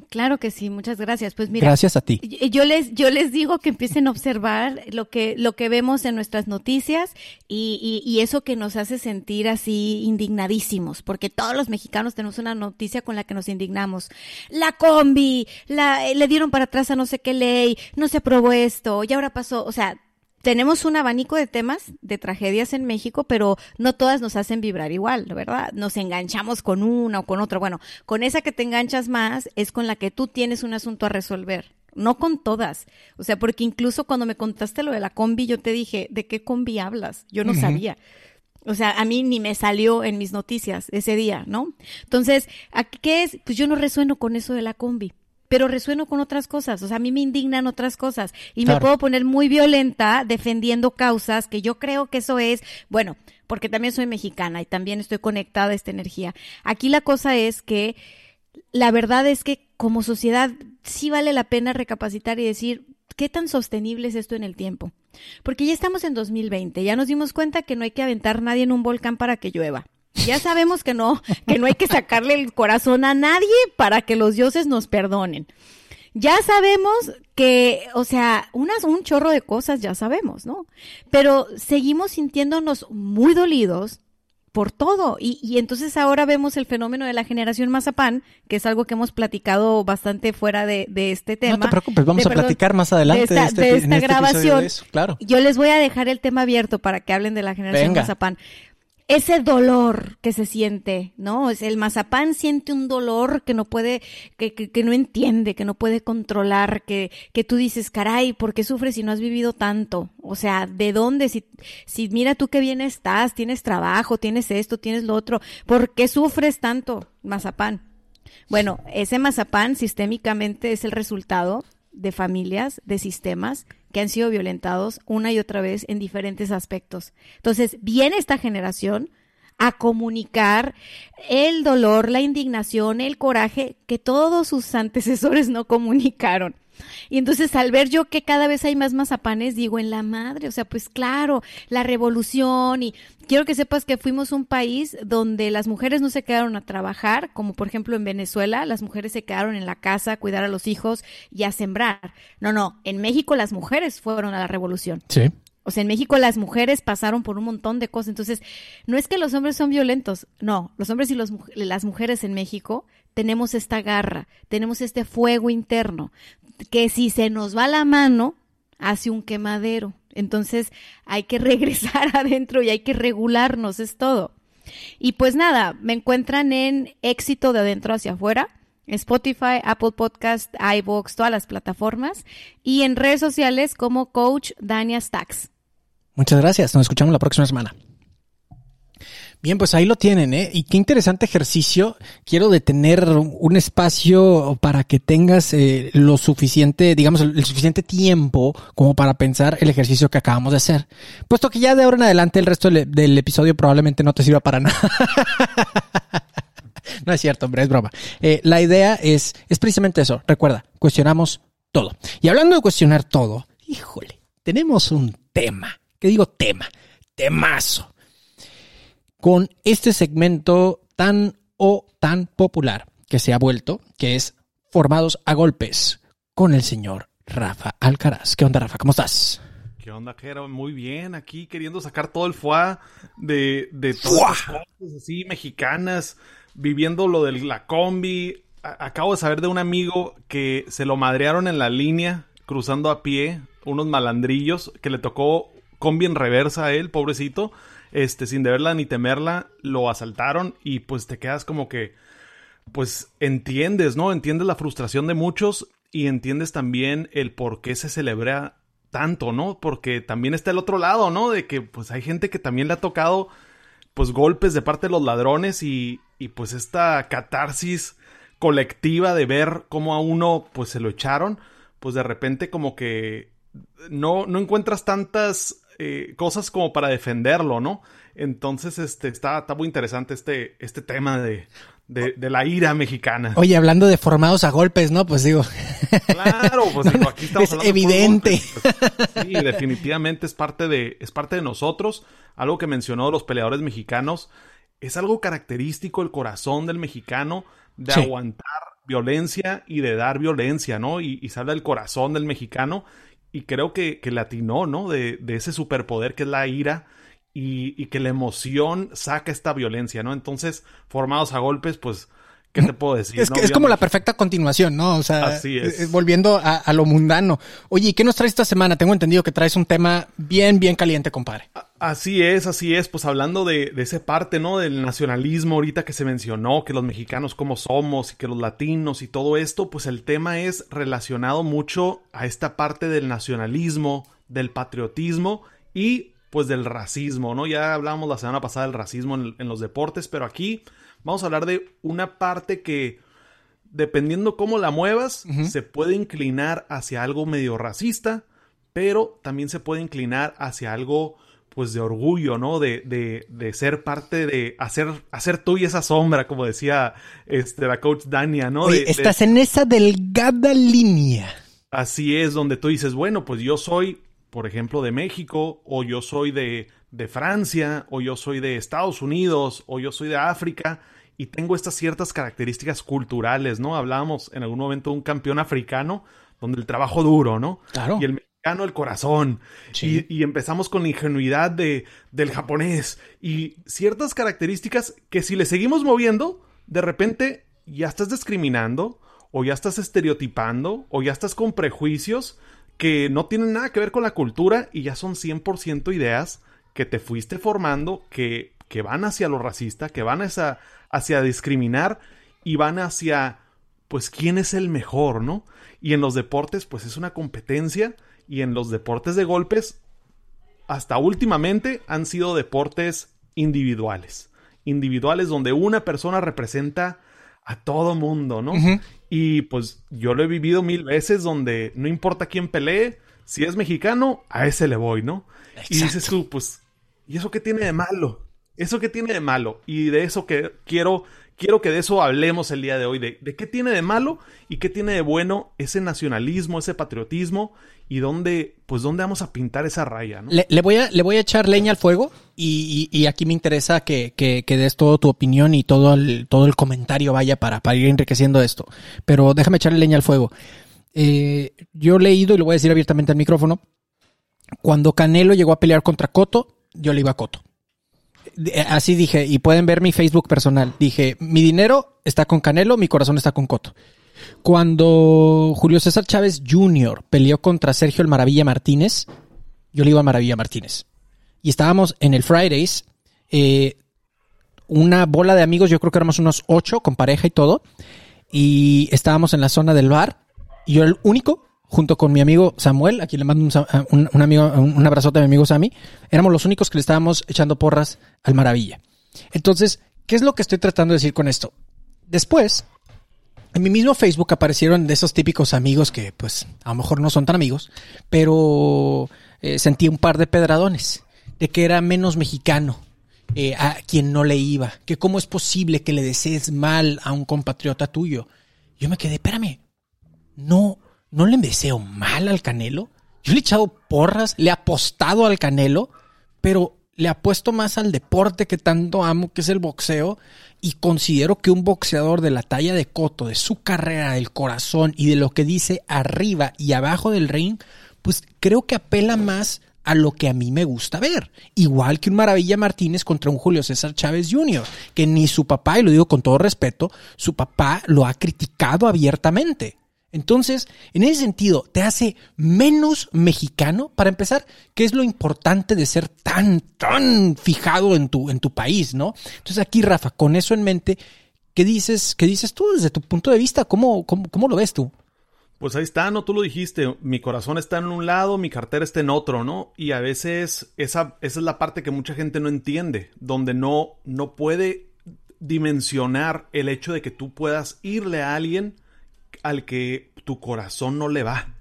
Claro que sí, muchas gracias. Pues mira, gracias a ti. Yo les, yo les digo que empiecen a observar lo que, lo que vemos en nuestras noticias y, y, eso que nos hace sentir así indignadísimos, porque todos los mexicanos tenemos una noticia con la que nos indignamos. La combi, la, le dieron para atrás a no sé qué ley, no se aprobó esto, y ahora pasó, o sea, tenemos un abanico de temas, de tragedias en México, pero no todas nos hacen vibrar igual, ¿verdad? Nos enganchamos con una o con otra. Bueno, con esa que te enganchas más es con la que tú tienes un asunto a resolver. No con todas. O sea, porque incluso cuando me contaste lo de la combi, yo te dije, ¿de qué combi hablas? Yo no sabía. O sea, a mí ni me salió en mis noticias ese día, ¿no? Entonces, ¿qué es? Pues yo no resueno con eso de la combi pero resueno con otras cosas, o sea, a mí me indignan otras cosas y me puedo poner muy violenta defendiendo causas que yo creo que eso es, bueno, porque también soy mexicana y también estoy conectada a esta energía. Aquí la cosa es que la verdad es que como sociedad sí vale la pena recapacitar y decir, ¿qué tan sostenible es esto en el tiempo? Porque ya estamos en 2020, ya nos dimos cuenta que no hay que aventar nadie en un volcán para que llueva. Ya sabemos que no, que no hay que sacarle el corazón a nadie para que los dioses nos perdonen. Ya sabemos que, o sea, unas, un chorro de cosas ya sabemos, ¿no? Pero seguimos sintiéndonos muy dolidos por todo. Y, y, entonces ahora vemos el fenómeno de la generación Mazapán, que es algo que hemos platicado bastante fuera de, de este tema. No te preocupes, vamos a platicar más adelante de esta, este, este grabación. claro. Yo les voy a dejar el tema abierto para que hablen de la generación Mazapán ese dolor que se siente, ¿no? Es el mazapán siente un dolor que no puede, que, que, no entiende, que no puede controlar, que, que tú dices, caray, ¿por qué sufres si no has vivido tanto? O sea, ¿de dónde? Si, si mira tú qué bien estás, tienes trabajo, tienes esto, tienes lo otro, ¿por qué sufres tanto, mazapán? Bueno, ese mazapán sistémicamente es el resultado de familias, de sistemas que han sido violentados una y otra vez en diferentes aspectos. Entonces, viene esta generación a comunicar el dolor, la indignación, el coraje que todos sus antecesores no comunicaron. Y entonces al ver yo que cada vez hay más mazapanes, digo, en la madre, o sea, pues claro, la revolución y quiero que sepas que fuimos un país donde las mujeres no se quedaron a trabajar, como por ejemplo en Venezuela, las mujeres se quedaron en la casa a cuidar a los hijos y a sembrar. No, no, en México las mujeres fueron a la revolución. Sí. O sea, en México las mujeres pasaron por un montón de cosas. Entonces, no es que los hombres son violentos, no, los hombres y los, las mujeres en México tenemos esta garra, tenemos este fuego interno, que si se nos va la mano, hace un quemadero. Entonces hay que regresar adentro y hay que regularnos, es todo. Y pues nada, me encuentran en éxito de adentro hacia afuera. Spotify, Apple Podcast, iVoox, todas las plataformas y en redes sociales como Coach Dania Stacks. Muchas gracias. Nos escuchamos la próxima semana. Bien, pues ahí lo tienen, ¿eh? Y qué interesante ejercicio. Quiero detener un espacio para que tengas eh, lo suficiente, digamos, el, suficiente tiempo como para pensar el ejercicio que acabamos de hacer. Puesto que ya de ahora en adelante el resto del, episodio probablemente no te sirva para nada. no es cierto, hombre, es broma. Eh, la idea es, es precisamente eso. Recuerda, cuestionamos todo. Y hablando de cuestionar todo, híjole, tenemos un tema. ¿Qué digo tema? Temazo con este segmento tan o tan popular que se ha vuelto, que es Formados a Golpes, con el señor Rafa Alcaraz. ¿Qué onda, Rafa? ¿Cómo estás? ¿Qué onda, Jero? Muy bien, aquí queriendo sacar todo el fuá de, de todas las cosas así mexicanas, viviendo lo de la combi. acabo de saber de un amigo que se lo madrearon en la línea, cruzando a pie, unos malandrillos, que le tocó combi en reversa a él, pobrecito este, sin deberla ni temerla, lo asaltaron y pues te quedas como que, pues entiendes, ¿no? Entiendes la frustración de muchos y entiendes también el por qué se celebra tanto, ¿no? Porque también está el otro lado, ¿no? De que pues hay gente que también le ha tocado pues golpes de parte de los ladrones y, y pues esta catarsis colectiva de ver cómo a uno pues se lo echaron, pues de repente como que no, no encuentras tantas eh, cosas como para defenderlo, ¿no? Entonces, este, está, está muy interesante este, este tema de, de, de, la ira mexicana. Oye, hablando de formados a golpes, ¿no? Pues digo. Claro, pues digo, aquí estamos es evidente. Pues, sí, definitivamente es parte de, es parte de nosotros. Algo que mencionó los peleadores mexicanos. Es algo característico el corazón del mexicano de sí. aguantar violencia y de dar violencia, ¿no? Y, habla del corazón del mexicano. Y creo que, que latinó, ¿no? De, de ese superpoder que es la ira y, y, que la emoción saca esta violencia, ¿no? Entonces, formados a golpes, pues, ¿qué te puedo decir? Es, ¿no? que, es como la perfecta continuación, ¿no? O sea, Así es. eh, volviendo a, a, lo mundano. Oye, ¿y qué nos traes esta semana? Tengo entendido que traes un tema bien, bien caliente, compadre. Así es, así es. Pues hablando de, de esa parte, ¿no? Del nacionalismo ahorita que se mencionó, que los mexicanos cómo somos y que los latinos y todo esto, pues el tema es relacionado mucho a esta parte del nacionalismo, del patriotismo y pues del racismo, ¿no? Ya hablábamos la semana pasada del racismo en, en, los deportes, pero aquí vamos a hablar de una parte que, dependiendo cómo la muevas, uh -huh. se puede inclinar hacia algo medio racista, pero también se puede inclinar hacia algo, pues, de orgullo, ¿no? De, de, de ser parte de hacer, hacer tú y esa sombra, como decía este, la coach Dania, ¿no? Oye, de, estás en esa delgada línea. Así es, donde tú dices, bueno, pues yo soy por ejemplo, de México, o yo soy de, de, Francia, o yo soy de Estados Unidos, o yo soy de África, y tengo estas ciertas características culturales, ¿no? Hablábamos en algún momento de un campeón africano, donde el trabajo duro, ¿no? Claro. Y el mexicano, el corazón. Sí. Y, y, empezamos con la ingenuidad de, del japonés, y ciertas características que si le seguimos moviendo, de repente ya estás discriminando, o ya estás estereotipando, o ya estás con prejuicios que no tienen nada que ver con la cultura y ya son 100% ideas que te fuiste formando, que, que van hacia lo racista, que van hacia, hacia discriminar y van hacia, pues, quién es el mejor, ¿no? Y en los deportes, pues, es una competencia y en los deportes de golpes, hasta últimamente han sido deportes individuales. Individuales donde una persona representa a todo mundo, ¿no? Uh -huh. Y pues yo lo he vivido mil veces donde no importa quién pelee, si es mexicano, a ese le voy, ¿no? Exacto. Y dices tú, pues, ¿y eso qué tiene de malo? ¿Eso qué tiene de malo? Y de eso que quiero, quiero que de eso hablemos el día de hoy, de, qué tiene de malo y qué tiene de bueno ese nacionalismo, ese patriotismo y dónde, pues, dónde vamos a pintar esa raya, ¿no? Le, voy, a, le voy a echar leña al fuego y, y, aquí me interesa que, que, des toda tu opinión y todo el, todo el comentario vaya para, para ir enriqueciendo esto. Pero déjame echarle leña al fuego. Eh, yo he leído, y lo voy a decir abiertamente al micrófono, cuando Canelo llegó a pelear contra Coto, yo le iba a Coto. Así dije, y pueden ver mi Facebook personal. Dije, mi dinero está con Canelo, mi corazón está con Coto. Cuando Julio César Chávez Jr. peleó contra Sergio el Maravilla Martínez, yo le iba a Maravilla Martínez. Y estábamos en el Fridays, eh, una bola de amigos, yo creo que éramos unos ocho con pareja y todo. Y estábamos en la zona del bar. Y yo el único, junto con mi amigo Samuel, a quien le mando un, un, amigo, un abrazote a mi amigo Sammy, éramos los únicos que le estábamos echando porras al Maravilla. Entonces, ¿qué es lo que estoy tratando de decir con esto? Después, en mi mismo Facebook aparecieron de esos típicos amigos que, pues, a lo mejor no son tan amigos, pero eh, sentí un par de pedradones de que era menos mexicano eh, a quien no le iba, que cómo es posible que le desees mal a un compatriota tuyo. Yo me quedé, espérame, no, no le deseo mal al Canelo. Yo le he echado porras, le he apostado al Canelo, pero le apuesto más al deporte que tanto amo, que es el boxeo, y considero que un boxeador de la talla de Coto, de su carrera, del corazón y de lo que dice arriba y abajo del ring, pues creo que apela más a lo que a mí me gusta ver. Igual que un Maravilla Martínez contra un Julio César Chávez Jr., que ni su papá, y lo digo con todo respeto, su papá lo ha criticado abiertamente. Entonces, en ese sentido, te hace menos mexicano. Para empezar, ¿qué es lo importante de ser tan, tan fijado en tu, en tu país, no? Entonces aquí, Rafa, con eso en mente, ¿qué dices, qué dices tú desde tu punto de vista? ¿Cómo, cómo, cómo lo ves tú? Pues ahí está, ¿no? Tú lo dijiste, mi corazón está en un lado, mi cartera está en otro, ¿no? Y a veces esa, esa es la parte que mucha gente no entiende, donde no, no puede dimensionar el hecho de que tú puedas irle a alguien al que tu corazón no le va.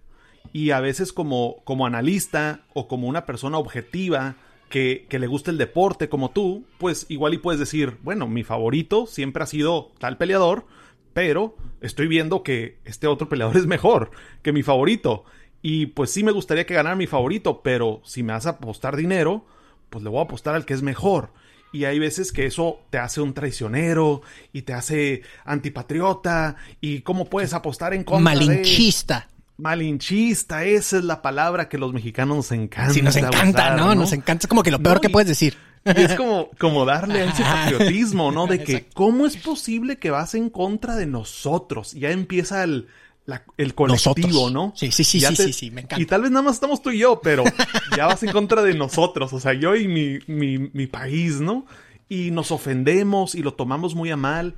Y a veces como, como analista o como una persona objetiva que, que, le gusta el deporte como tú, pues igual y puedes decir, bueno, mi favorito siempre ha sido tal peleador, pero estoy viendo que este otro peleador es mejor que mi favorito. Y pues sí me gustaría que ganara mi favorito, pero si me vas a apostar dinero, pues le voy a apostar al que es mejor. Y hay veces que eso te hace un traicionero y te hace antipatriota. ¿Y cómo puedes apostar en contra Malinchista. Malinchista, esa es la palabra que los mexicanos nos encanta. Sí, nos encanta, ¿no? Nos encanta. Es como que lo peor que puedes decir. es como, como darle a ese patriotismo, ¿no? De que, ¿cómo es posible que vas en contra de nosotros? Ya empieza el, el colectivo, ¿no? Sí, sí, sí, sí, sí, sí, me encanta. Y tal vez nada más estamos tú y yo, pero ya vas en contra de nosotros, o sea, yo y mi, mi, mi país, ¿no? Y nos ofendemos y lo tomamos muy a mal.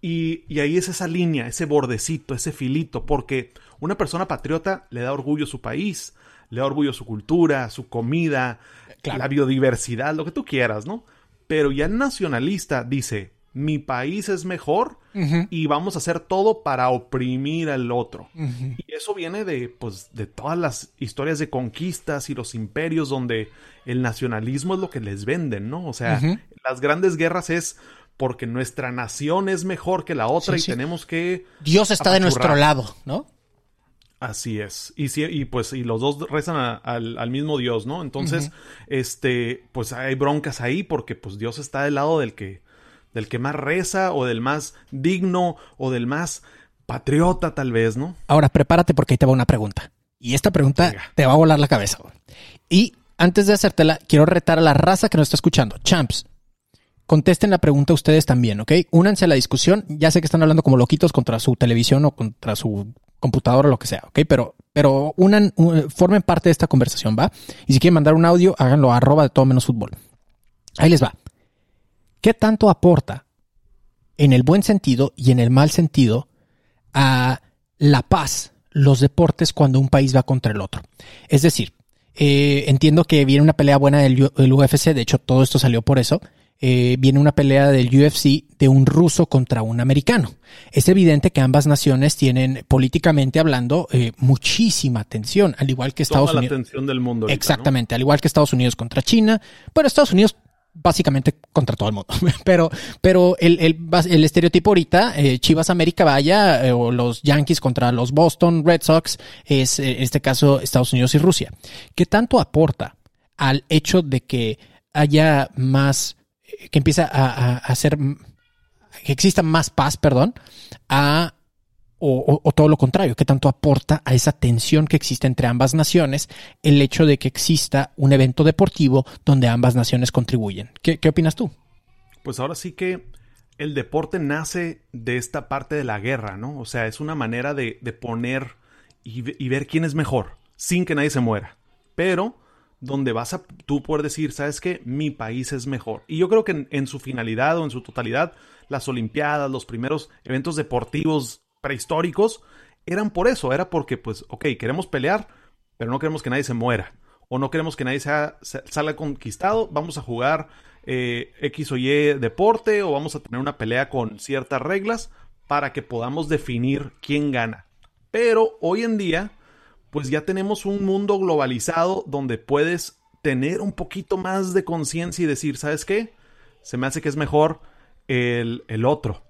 Y, y, ahí es esa línea, ese bordecito, ese filito, porque una persona patriota le da orgullo a su país, le da orgullo a su cultura, su comida, la biodiversidad, lo que tú quieras, ¿no? Pero ya el nacionalista dice, mi país es mejor y vamos a hacer todo para oprimir al otro. Y eso viene de, pues, de todas las historias de conquistas y los imperios donde el nacionalismo es lo que les venden, ¿no? O sea, las grandes guerras es porque nuestra nación es mejor que la otra y tenemos que... Dios está de nuestro lado, ¿no? Así es. Y, y pues, y los dos rezan al, mismo Dios, ¿no? Entonces, este, pues hay broncas ahí porque pues Dios está del lado del que, del que más reza o del más digno o del más patriota tal vez, ¿no? Ahora, prepárate porque ahí te va una pregunta. Y esta pregunta te va a volar la cabeza. Y antes de hacértela, quiero retar a la raza que nos está escuchando. Champs, contesten la pregunta ustedes también, ¿ok? Únanse a la discusión. Ya sé que están hablando como loquitos contra su televisión o contra su computadora o lo que sea, ¿ok? Pero, pero unan, formen parte de esta conversación, ¿va? Y si quieren mandar un audio, háganlo a arroba de todo menos fútbol. Ahí les va. ¿Qué tanto aporta en el buen sentido y en el mal sentido a la paz los deportes cuando un país va contra el otro? Es decir, eh, entiendo que viene una pelea buena del, UFC, de hecho todo esto salió por eso, eh, viene una pelea del UFC de un ruso contra un americano. Es evidente que ambas naciones tienen, políticamente hablando, eh, muchísima tensión, al igual que Estados Unidos. la tensión del mundo. Exactamente, al igual que Estados Unidos contra China. Bueno, Estados Unidos básicamente contra todo el mundo. Pero, pero el, el, estereotipo ahorita, eh, Chivas América vaya, o los Yankees contra los Boston Red Sox, es en este caso Estados Unidos y Rusia. ¿Qué tanto aporta al hecho de que haya más que empieza a, hacer, que exista más paz, perdón, a, o, todo lo contrario, que tanto aporta a esa tensión que existe entre ambas naciones el hecho de que exista un evento deportivo donde ambas naciones contribuyen. ¿Qué, opinas tú? Pues ahora sí que el deporte nace de esta parte de la guerra, ¿no? O sea, es una manera de, poner y, y, ver quién es mejor, sin que nadie se muera. Pero donde vas a tú poder decir, sabes que mi país es mejor. Y yo creo que en, su finalidad o en su totalidad, las Olimpiadas, los primeros eventos deportivos prehistóricos, eran por eso, era porque, pues, ok, queremos pelear, pero no queremos que nadie se muera. O no queremos que nadie sea, salga conquistado, vamos a jugar eh, X o Y deporte, o vamos a tener una pelea con ciertas reglas para que podamos definir quién gana. Pero hoy en día, pues ya tenemos un mundo globalizado donde puedes tener un poquito más de conciencia y decir, ¿sabes qué? Se me hace que es mejor el, otro,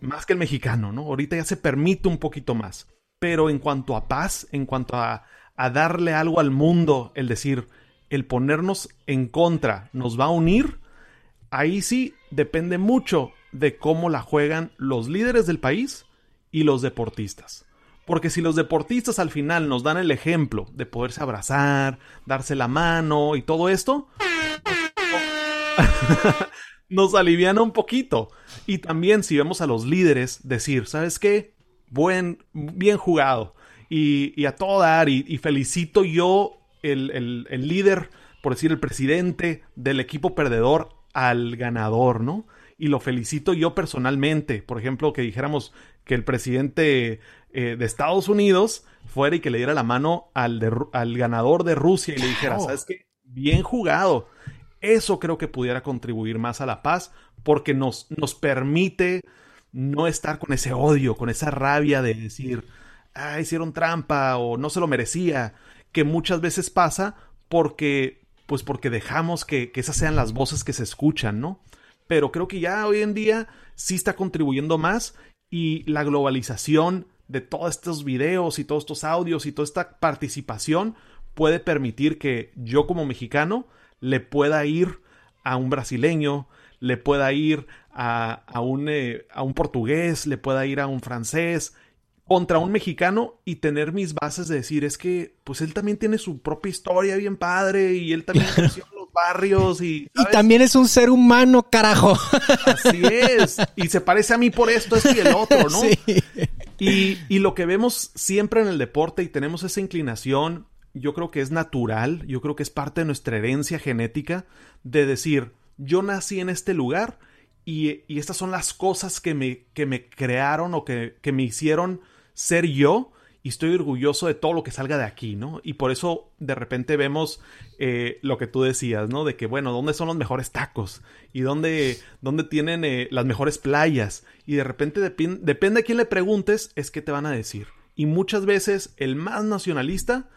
más que el mexicano, ¿no? Ahorita ya se permite un poquito más. Pero en cuanto a paz, en cuanto a, a darle algo al mundo, el decir, el ponernos en contra nos va a unir, ahí sí depende mucho de cómo la juegan los líderes del país y los deportistas. Porque si los deportistas al final nos dan el ejemplo de poderse abrazar, darse la mano y todo esto, nos aliviana un poquito. Y también si vemos a los líderes decir, ¿sabes qué? Buen, bien jugado. Y, a todo dar, y, felicito yo el, el líder, por decir el presidente del equipo perdedor al ganador, ¿no? Y lo felicito yo personalmente. Por ejemplo, que dijéramos que el presidente eh, de Estados Unidos fuera y que le diera la mano al, al ganador de Rusia y le dijera, ¿sabes qué? Bien jugado. Eso creo que pudiera contribuir más a la paz porque nos, nos permite no estar con ese odio, con esa rabia de decir, ah, hicieron trampa o no se lo merecía, que muchas veces pasa porque pues porque dejamos que, que esas sean las voces que se escuchan, ¿no? Pero creo que ya hoy en día sí está contribuyendo más y la globalización de todos estos videos y todos estos audios y toda esta participación puede permitir que yo como mexicano le pueda ir a un brasileño, le pueda ir a, a, un, eh, a un portugués, le pueda ir a un francés, contra un mexicano y tener mis bases de decir, es que pues él también tiene su propia historia bien padre y él también creció en los barrios y... Y también es un ser humano, carajo. Así es. Y se parece a mí por esto, esto y el otro, ¿no? Sí. Y, y lo que vemos siempre en el deporte y tenemos esa inclinación, yo creo que es natural, yo creo que es parte de nuestra herencia genética de decir, yo nací en este lugar y, y estas son las cosas que me, que me crearon o que, que me hicieron ser yo y estoy orgulloso de todo lo que salga de aquí, ¿no? Y por eso de repente vemos eh, lo que tú decías, ¿no? De que, bueno, ¿dónde son los mejores tacos? ¿Y dónde, dónde tienen eh, las mejores playas? Y de repente depende a quién le preguntes, es que te van a decir. Y muchas veces el más nacionalista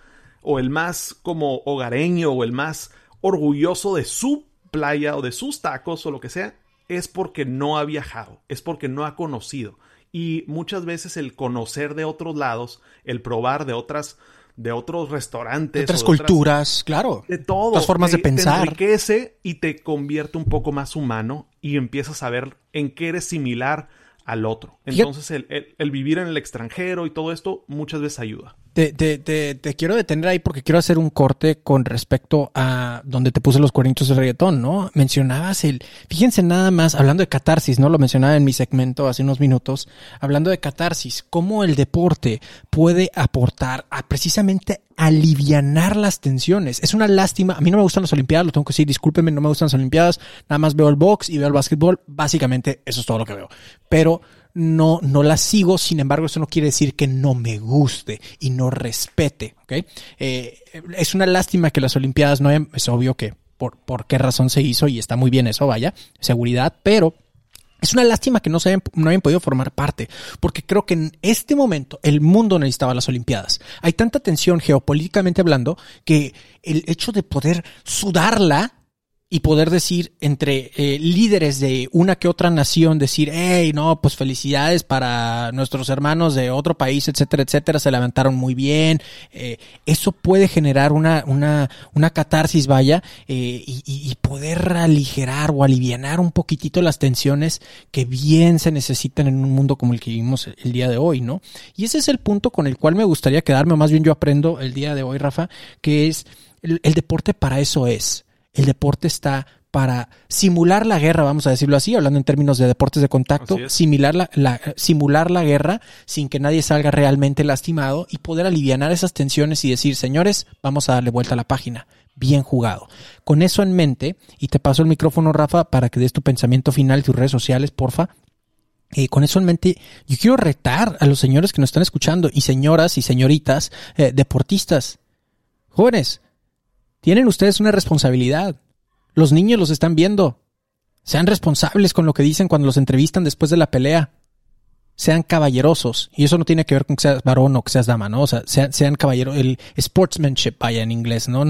o el más como hogareño o el más orgulloso de su playa o de sus tacos o lo que sea, es porque no ha viajado, es porque no ha conocido y muchas veces el conocer de otros lados, el probar de otras de otros restaurantes, de otras culturas, claro, de todo, otras formas de pensar, te enriquece y te convierte un poco más humano y empiezas a ver en qué eres similar al otro. Entonces el, el, vivir en el extranjero y todo esto muchas veces ayuda. Te, te, te, quiero detener ahí porque quiero hacer un corte con respecto a donde te puse los cuernitos de reggaetón, ¿no? Mencionabas el, fíjense nada más, hablando de catarsis, ¿no? Lo mencionaba en mi segmento hace unos minutos, hablando de catarsis, cómo el deporte puede aportar a precisamente alivianar las tensiones. Es una lástima, a mí no me gustan las Olimpiadas, lo tengo que decir, discúlpenme, no me gustan las Olimpiadas, nada más veo el box y veo el básquetbol, básicamente eso es todo lo que veo. Pero no, no la sigo, sin embargo, eso no quiere decir que no me guste y no respete, ¿ok? Eh, es una lástima que las Olimpiadas no hayan, es obvio que por, por qué razón se hizo y está muy bien eso, vaya, seguridad, pero es una lástima que no, se hayan, no hayan podido formar parte, porque creo que en este momento el mundo necesitaba las Olimpiadas. Hay tanta tensión geopolíticamente hablando que el hecho de poder sudarla y poder decir entre eh, líderes de una que otra nación, decir, hey, no, pues felicidades para nuestros hermanos de otro país, etcétera, etcétera, se levantaron muy bien. Eh, eso puede generar una, una, una catarsis, vaya, eh, y, y, poder aligerar o aliviar un poquitito las tensiones que bien se necesitan en un mundo como el que vivimos el día de hoy, ¿no? Y ese es el punto con el cual me gustaría quedarme, más bien yo aprendo el día de hoy, Rafa, que es el deporte para eso es el deporte está para simular la guerra, vamos a decirlo así, hablando en términos de deportes de contacto, simular la, simular la guerra sin que nadie salga realmente lastimado y poder aliviar esas tensiones y decir, señores, vamos a darle vuelta a la página. Bien jugado. Con eso en mente, y te paso el micrófono, Rafa, para que des tu pensamiento final y tus redes sociales, porfa. Eh, con eso en mente, yo quiero retar a los señores que nos están escuchando y señoras y señoritas eh, deportistas. Jóvenes, tienen ustedes una responsabilidad. Los niños los están viendo. Sean responsables con lo que dicen cuando los entrevistan después de la pelea. Sean caballerosos. Y eso no tiene que ver con que seas varón o que seas dama, ¿no? O sea, sean, sean caballeros. El sportsmanship, vaya en inglés, ¿no?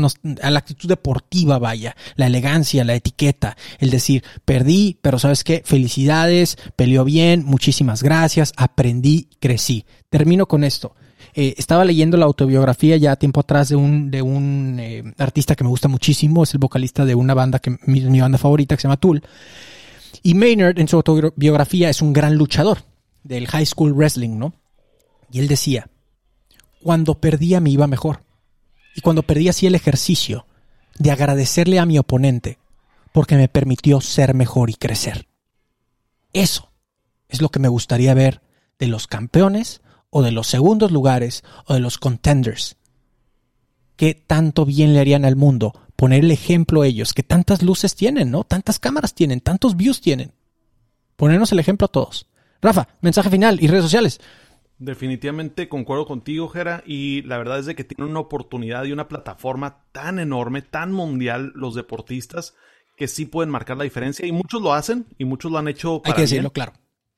A la actitud deportiva, vaya. La elegancia, la etiqueta. El decir, perdí, pero ¿sabes qué? Felicidades, peleó bien, muchísimas gracias, aprendí, crecí. Termino con esto. Eh, estaba leyendo la autobiografía ya tiempo atrás de un, de un eh, artista que me gusta muchísimo, es el vocalista de una banda que mi, banda favorita que se llama Tool. Y Maynard en su autobiografía es un gran luchador del high school wrestling, ¿no? Y él decía, cuando perdía me iba mejor. Y cuando perdí hacía el ejercicio de agradecerle a mi oponente porque me permitió ser mejor y crecer. Eso es lo que me gustaría ver de los campeones o de los segundos lugares o de los contenders. ¿Qué tanto bien le harían al mundo poner el ejemplo ellos, que tantas luces tienen, ¿no? Tantas cámaras tienen, tantos views tienen. Ponernos el ejemplo a todos. Rafa, mensaje final y redes sociales. Definitivamente concuerdo contigo, Jera, y la verdad es de que tienen una oportunidad y una plataforma tan enorme, tan mundial los deportistas, que sí pueden marcar la diferencia, y muchos lo hacen, y muchos lo han hecho para Hay que decirlo, claro.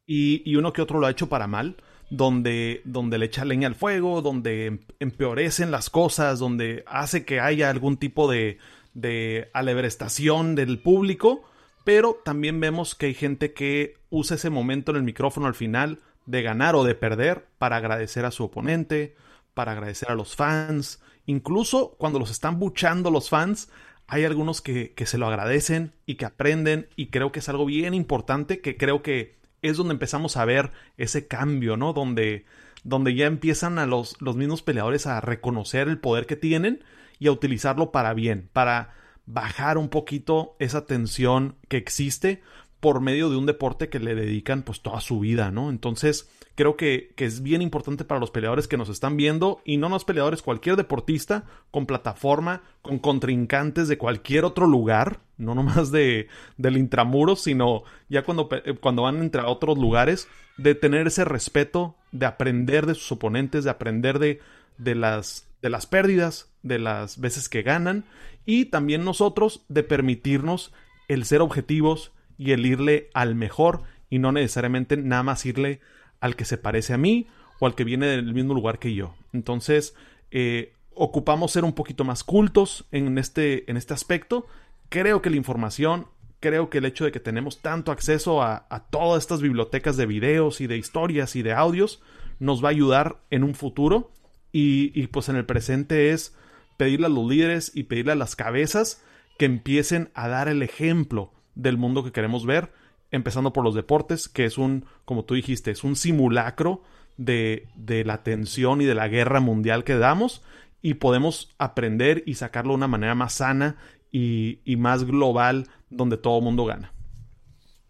Y, y uno que otro lo ha hecho para mal donde, donde le echa leña al fuego, donde em, empeorecen las cosas, donde hace que haya algún tipo de, de alebrestación del público, pero también vemos que hay gente que usa ese momento en el micrófono al final de ganar o de perder para agradecer a su oponente, para agradecer a los fans, incluso cuando los están buchando los fans, hay algunos que, que se lo agradecen y que aprenden. Y creo que es algo bien importante que creo que es donde empezamos a ver ese cambio, ¿no? Donde, donde ya empiezan a los, los mismos peleadores a reconocer el poder que tienen y a utilizarlo para bien, para bajar un poquito esa tensión que existe por medio de un deporte que le dedican pues toda su vida, ¿no? Entonces, creo que, que, es bien importante para los peleadores que nos están viendo y no los peleadores, cualquier deportista con plataforma, con contrincantes de cualquier otro lugar, no nomás de, del intramuros, sino ya cuando, cuando van entre otros lugares, de tener ese respeto, de aprender de sus oponentes, de aprender de, de, las, de las pérdidas, de las veces que ganan y también nosotros de permitirnos el ser objetivos y el irle al mejor y no necesariamente nada más irle al que se parece a mí o al que viene del mismo lugar que yo. Entonces, eh, ocupamos ser un poquito más cultos en este, en este aspecto. Creo que la información, creo que el hecho de que tenemos tanto acceso a, todas estas bibliotecas de videos y de historias y de audios nos va a ayudar en un futuro. Y, y pues en el presente es pedirle a los líderes y pedirle a las cabezas que empiecen a dar el ejemplo del mundo que queremos ver empezando por los deportes, que es un, como tú dijiste, es un simulacro de, de la tensión y de la guerra mundial que damos y podemos aprender y sacarlo de una manera más sana y, y más global donde todo el mundo gana.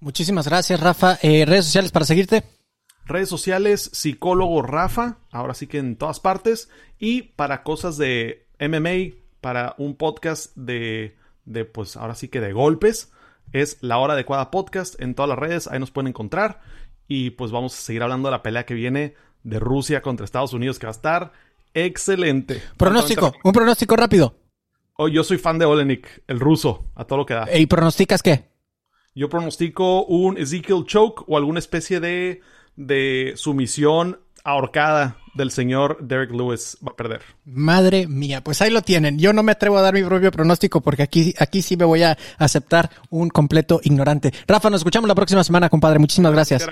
Muchísimas gracias, Rafa. Eh, redes sociales para seguirte. Redes sociales, psicólogo Rafa, ahora sí que en todas partes. Y para cosas de MMA, para un podcast de, de pues ahora sí que de golpes, es La Hora Adecuada Podcast en todas las redes, ahí nos pueden encontrar. Y pues vamos a seguir hablando de la pelea que viene de Rusia contra Estados Unidos, que va a estar excelente. Pronóstico, un pronóstico rápido. Oh, yo soy fan de Olenik, el ruso, a todo lo que da. ¿Y pronosticas qué? Yo pronostico un Ezekiel Choke o alguna especie de, de sumisión ahorcada del señor Derek Lewis va a perder. Madre mía, pues ahí lo tienen. Yo no me atrevo a dar mi propio pronóstico porque aquí, aquí sí me voy a aceptar un completo ignorante. Rafa, nos escuchamos la próxima semana, compadre. Muchísimas gracias.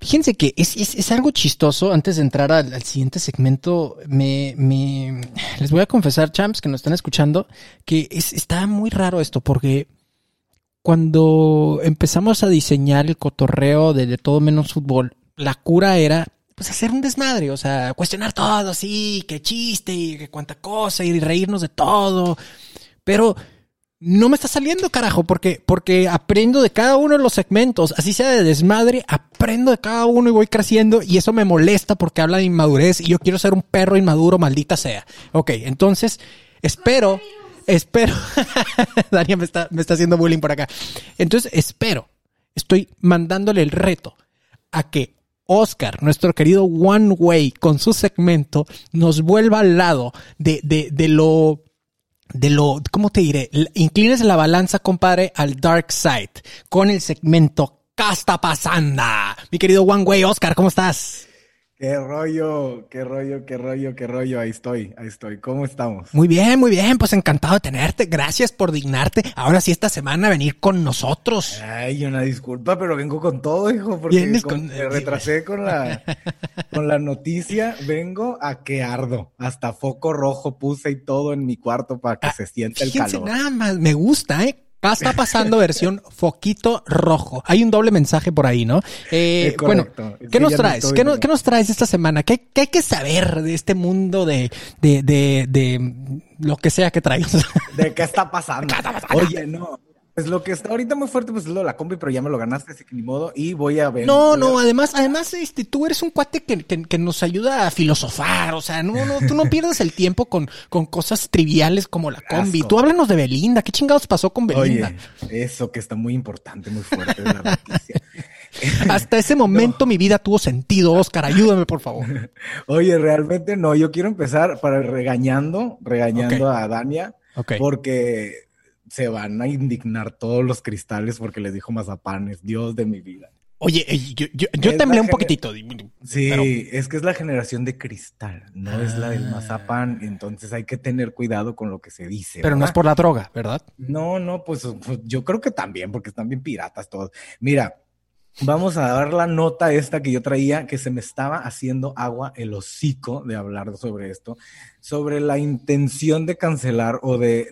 Fíjense que es, es, es, algo chistoso. Antes de entrar al, al siguiente segmento, me, me, les voy a confesar, champs, que nos están escuchando, que es, está muy raro esto porque cuando empezamos a diseñar el cotorreo de, de todo menos fútbol, la cura era pues hacer un desmadre, o sea, cuestionar todo así, que chiste y que cuánta cosa y reírnos de todo. Pero no me está saliendo, carajo, porque, porque aprendo de cada uno de los segmentos, así sea de desmadre, aprendo de cada uno y voy creciendo y eso me molesta porque habla de inmadurez y yo quiero ser un perro inmaduro, maldita sea. Ok, entonces espero, espero, Daniel me está, me está haciendo bullying por acá. Entonces espero, estoy mandándole el reto a que Oscar, nuestro querido One Way, con su segmento, nos vuelva al lado de, de, de lo de lo, ¿cómo te diré? Inclines la balanza, compadre, al dark side con el segmento ¿Qué está pasando? Mi querido One Way, Oscar, ¿cómo estás? Qué rollo, qué rollo, qué rollo, qué rollo. Ahí estoy, ahí estoy. ¿Cómo estamos? Muy bien, muy bien. Pues encantado de tenerte. Gracias por dignarte. Ahora sí, esta semana venir con nosotros. Ay, una disculpa, pero vengo con todo, hijo, porque con, me retrasé con la, con la noticia. Vengo a que ardo. Hasta foco rojo puse y todo en mi cuarto para que ah, se sienta el calor. Nada más, me gusta, ¿eh? Está pasando versión foquito rojo. Hay un doble mensaje por ahí, ¿no? Eh, bueno, ¿qué nos traes? ¿Qué, no, ¿Qué, nos traes esta semana? ¿Qué, ¿Qué, hay que saber de este mundo de, de, de, de lo que sea que traigas? ¿De qué está pasando? Oye, no. Pues lo que está ahorita muy fuerte, pues es lo de la combi, pero ya me lo ganaste, así que ni modo, y voy a ver. No, no, además, además, este, tú eres un cuate que, que, que, nos ayuda a filosofar, o sea, no, no, tú no pierdes el tiempo con, con cosas triviales como la combi. Asco. Tú háblanos de Belinda, ¿qué chingados pasó con Belinda? Oye, eso que está muy importante, muy fuerte la noticia. Hasta ese momento no. mi vida tuvo sentido, Oscar, ayúdame por favor. Oye, realmente no, yo quiero empezar para regañando, regañando okay. a Dania, okay. porque se van a indignar todos los cristales porque les dijo mazapanes, Dios de mi vida. Oye, yo, yo, temblé un poquitito. Sí, es que es la generación de cristal, no es la del ah. mazapán, entonces hay que tener cuidado con lo que se dice. Pero no es por la droga, ¿verdad? No, no, pues, pues yo creo que también, porque están bien piratas todos. Mira, Vamos a dar la nota esta que yo traía, que se me estaba haciendo agua el hocico de hablar sobre esto, sobre la intención de cancelar o de,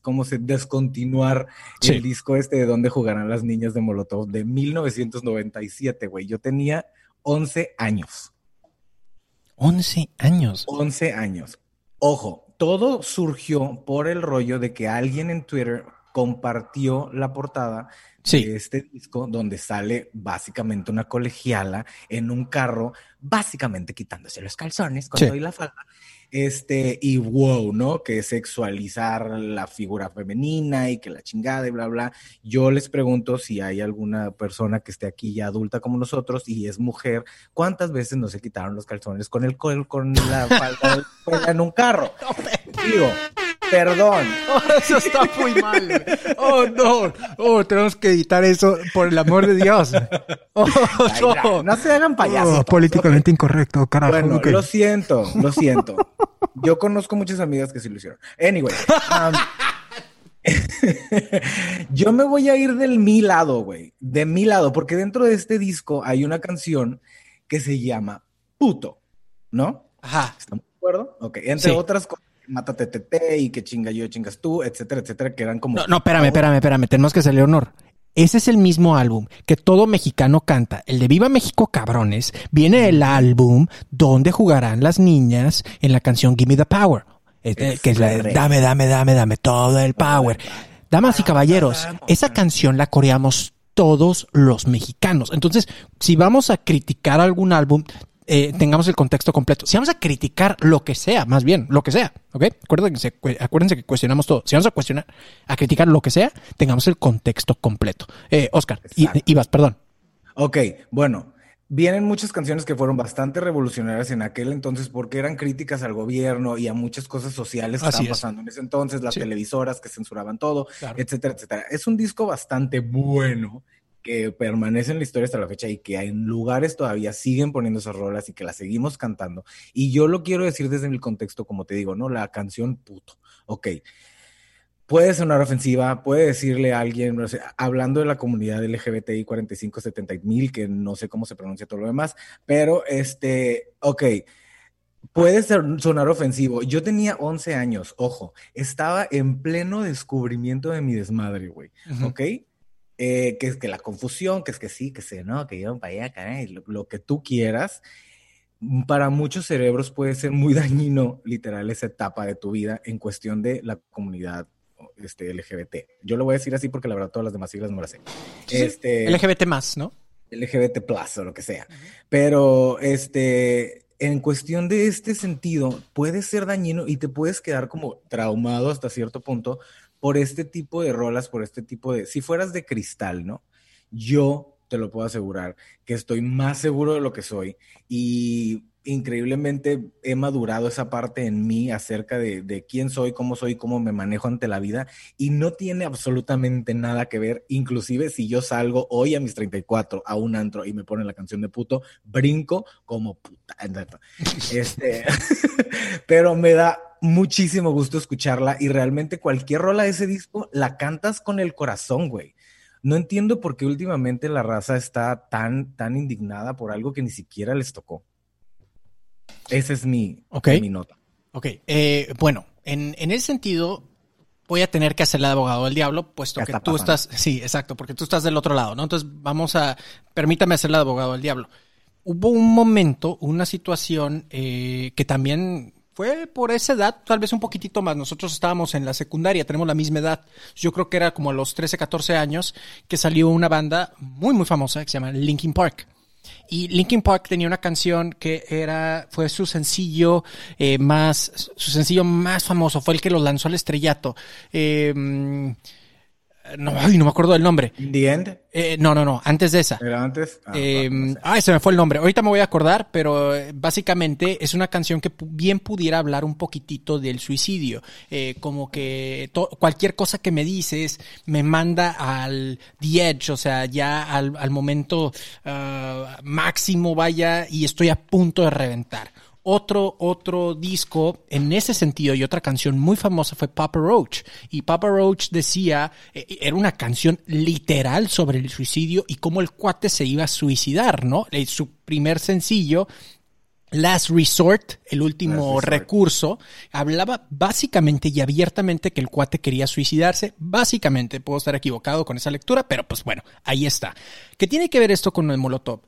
cómo se descontinuar el disco este de donde jugarán las niñas de Molotov de 1997, güey. Yo tenía 11 años. 11 años. 11 años. Ojo, todo surgió por el rollo de que alguien en Twitter compartió la portada de este disco donde sale básicamente una colegiala en un carro, básicamente quitándose los calzones con sí. la falda. Este, y wow, ¿no? Que sexualizar la figura femenina y que la chingada y bla, bla. Yo les pregunto si hay alguna persona que esté aquí ya adulta como nosotros y es mujer, ¿cuántas veces no se quitaron los calzones con el con, con la falda en un carro? Digo, Perdón. eso está muy mal. Oh, no. Oh, tenemos que editar eso por el amor de Dios. Oh, no, se hagan payasos. Oh, políticamente incorrecto, carajo. Bueno, lo siento, lo siento. Yo conozco muchas amigas que sí lo hicieron. Anyway. Um, yo me voy a ir del mi lado, güey. De mi lado, porque dentro de este disco hay una canción que se llama Puto, ¿no? Ajá. ¿Estamos de acuerdo? Ok. Entre otras cosas mátate tete y que chinga yo, chingas tú, etcétera, etcétera, que eran como... No, no, espérame, espérame, espérame, tenemos que hacerle honor. Ese es el mismo álbum que todo mexicano canta. El de Viva México Cabrones viene el álbum donde jugarán las niñas en la canción Give Me the Power. que es la de Dame, dame, dame, dame todo el power. Damas y caballeros, esa canción la coreamos todos los mexicanos. Entonces, si vamos a criticar algún álbum, eh, tengamos el contexto completo. Si vamos a criticar lo que sea, más bien, lo que sea, ¿ok? Acuérdense, acuérdense que cuestionamos todo. Si vamos a cuestionar, a criticar lo que sea, tengamos el contexto completo. Eh, Oscar, Ibas, perdón. Ok, bueno, vienen muchas canciones que fueron bastante revolucionarias en aquel entonces porque eran críticas al gobierno y a muchas cosas sociales que estaban pasando en ese entonces, las televisoras que censuraban todo, etcétera, etcétera. Es un disco bastante bueno que permanece en la historia hasta la fecha y que en lugares todavía siguen poniendo esas rolas y que las seguimos cantando. Y yo lo quiero decir desde mi contexto, como te digo, ¿no? La canción puto. Ok. Puede sonar ofensiva, puede decirle a alguien, hablando de la comunidad LGBTI 4570 mil, que no sé cómo se pronuncia todo lo demás, pero este, ok, puede sonar ofensivo. Yo tenía 11 años, ojo, estaba en pleno descubrimiento de mi desmadre, güey, ¿ok? Eh, que es que la confusión, que es que sí, que sé, no, que yo para allá, caray, lo, que tú quieras. Para muchos cerebros puede ser muy dañino, literal, esa etapa de tu vida en cuestión de la comunidad este, LGBT. Yo lo voy a decir así porque la verdad todas las demás siglas no las sé. este, LGBT más, ¿no? LGBT plus o lo que sea. Pero este, en cuestión de este sentido, puede ser dañino y te puedes quedar como traumado hasta cierto punto por este tipo de rolas, por este tipo de, si fueras de cristal, ¿no? Yo te lo puedo asegurar que estoy más seguro de lo que soy y increíblemente he madurado esa parte en mí acerca de, quién soy, cómo soy, cómo me manejo ante la vida y no tiene absolutamente nada que ver, inclusive si yo salgo hoy a mis 34 a un antro y me ponen la canción de puto, brinco como puta. Este, pero me da muchísimo gusto escucharla y realmente cualquier rola de ese disco la cantas con el corazón, güey. No entiendo por qué últimamente la raza está tan, tan indignada por algo que ni siquiera les tocó. Esa es mi, mi nota. Ok, eh, bueno, en, en ese sentido, voy a tener que hacerle de abogado del diablo, puesto que tú estás, sí, exacto, porque tú estás del otro lado, ¿no? Entonces vamos a, permítame hacerle de abogado del diablo. Hubo un momento, una situación eh, que también fue por esa edad, tal vez un poquitito más. Nosotros estábamos en la secundaria, tenemos la misma edad. Yo creo que era como a los 13, 14 años que salió una banda muy, muy famosa que se llama Linkin Park. Y Linkin Park tenía una canción que era, fue su sencillo eh, más, su sencillo más famoso, fue el que lo lanzó al estrellato. Eh, no, ay, no me acuerdo del nombre. The End? Eh, no, no, no, antes de esa. ¿Era antes? Ah, Eh, no sé. ay, se me fue el nombre. Ahorita me voy a acordar, pero eh, básicamente es una canción que bien pudiera hablar un poquitito del suicidio. Eh, como que cualquier cosa que me dices me manda al the edge, o sea, ya al, al momento ah, máximo, vaya, y estoy a punto de reventar. Otro, otro disco en ese sentido y otra canción muy famosa fue Papa Roach. Y Papa Roach decía, eh, era una canción literal sobre el suicidio y cómo el cuate se iba a suicidar, ¿no? Eh, Su primer sencillo, Last Resort, el último Last Resort. recurso, hablaba básicamente y abiertamente que el cuate quería suicidarse. Básicamente, puedo estar equivocado con esa lectura, pero pues bueno, ahí está. ¿Qué tiene que ver esto con el Molotov?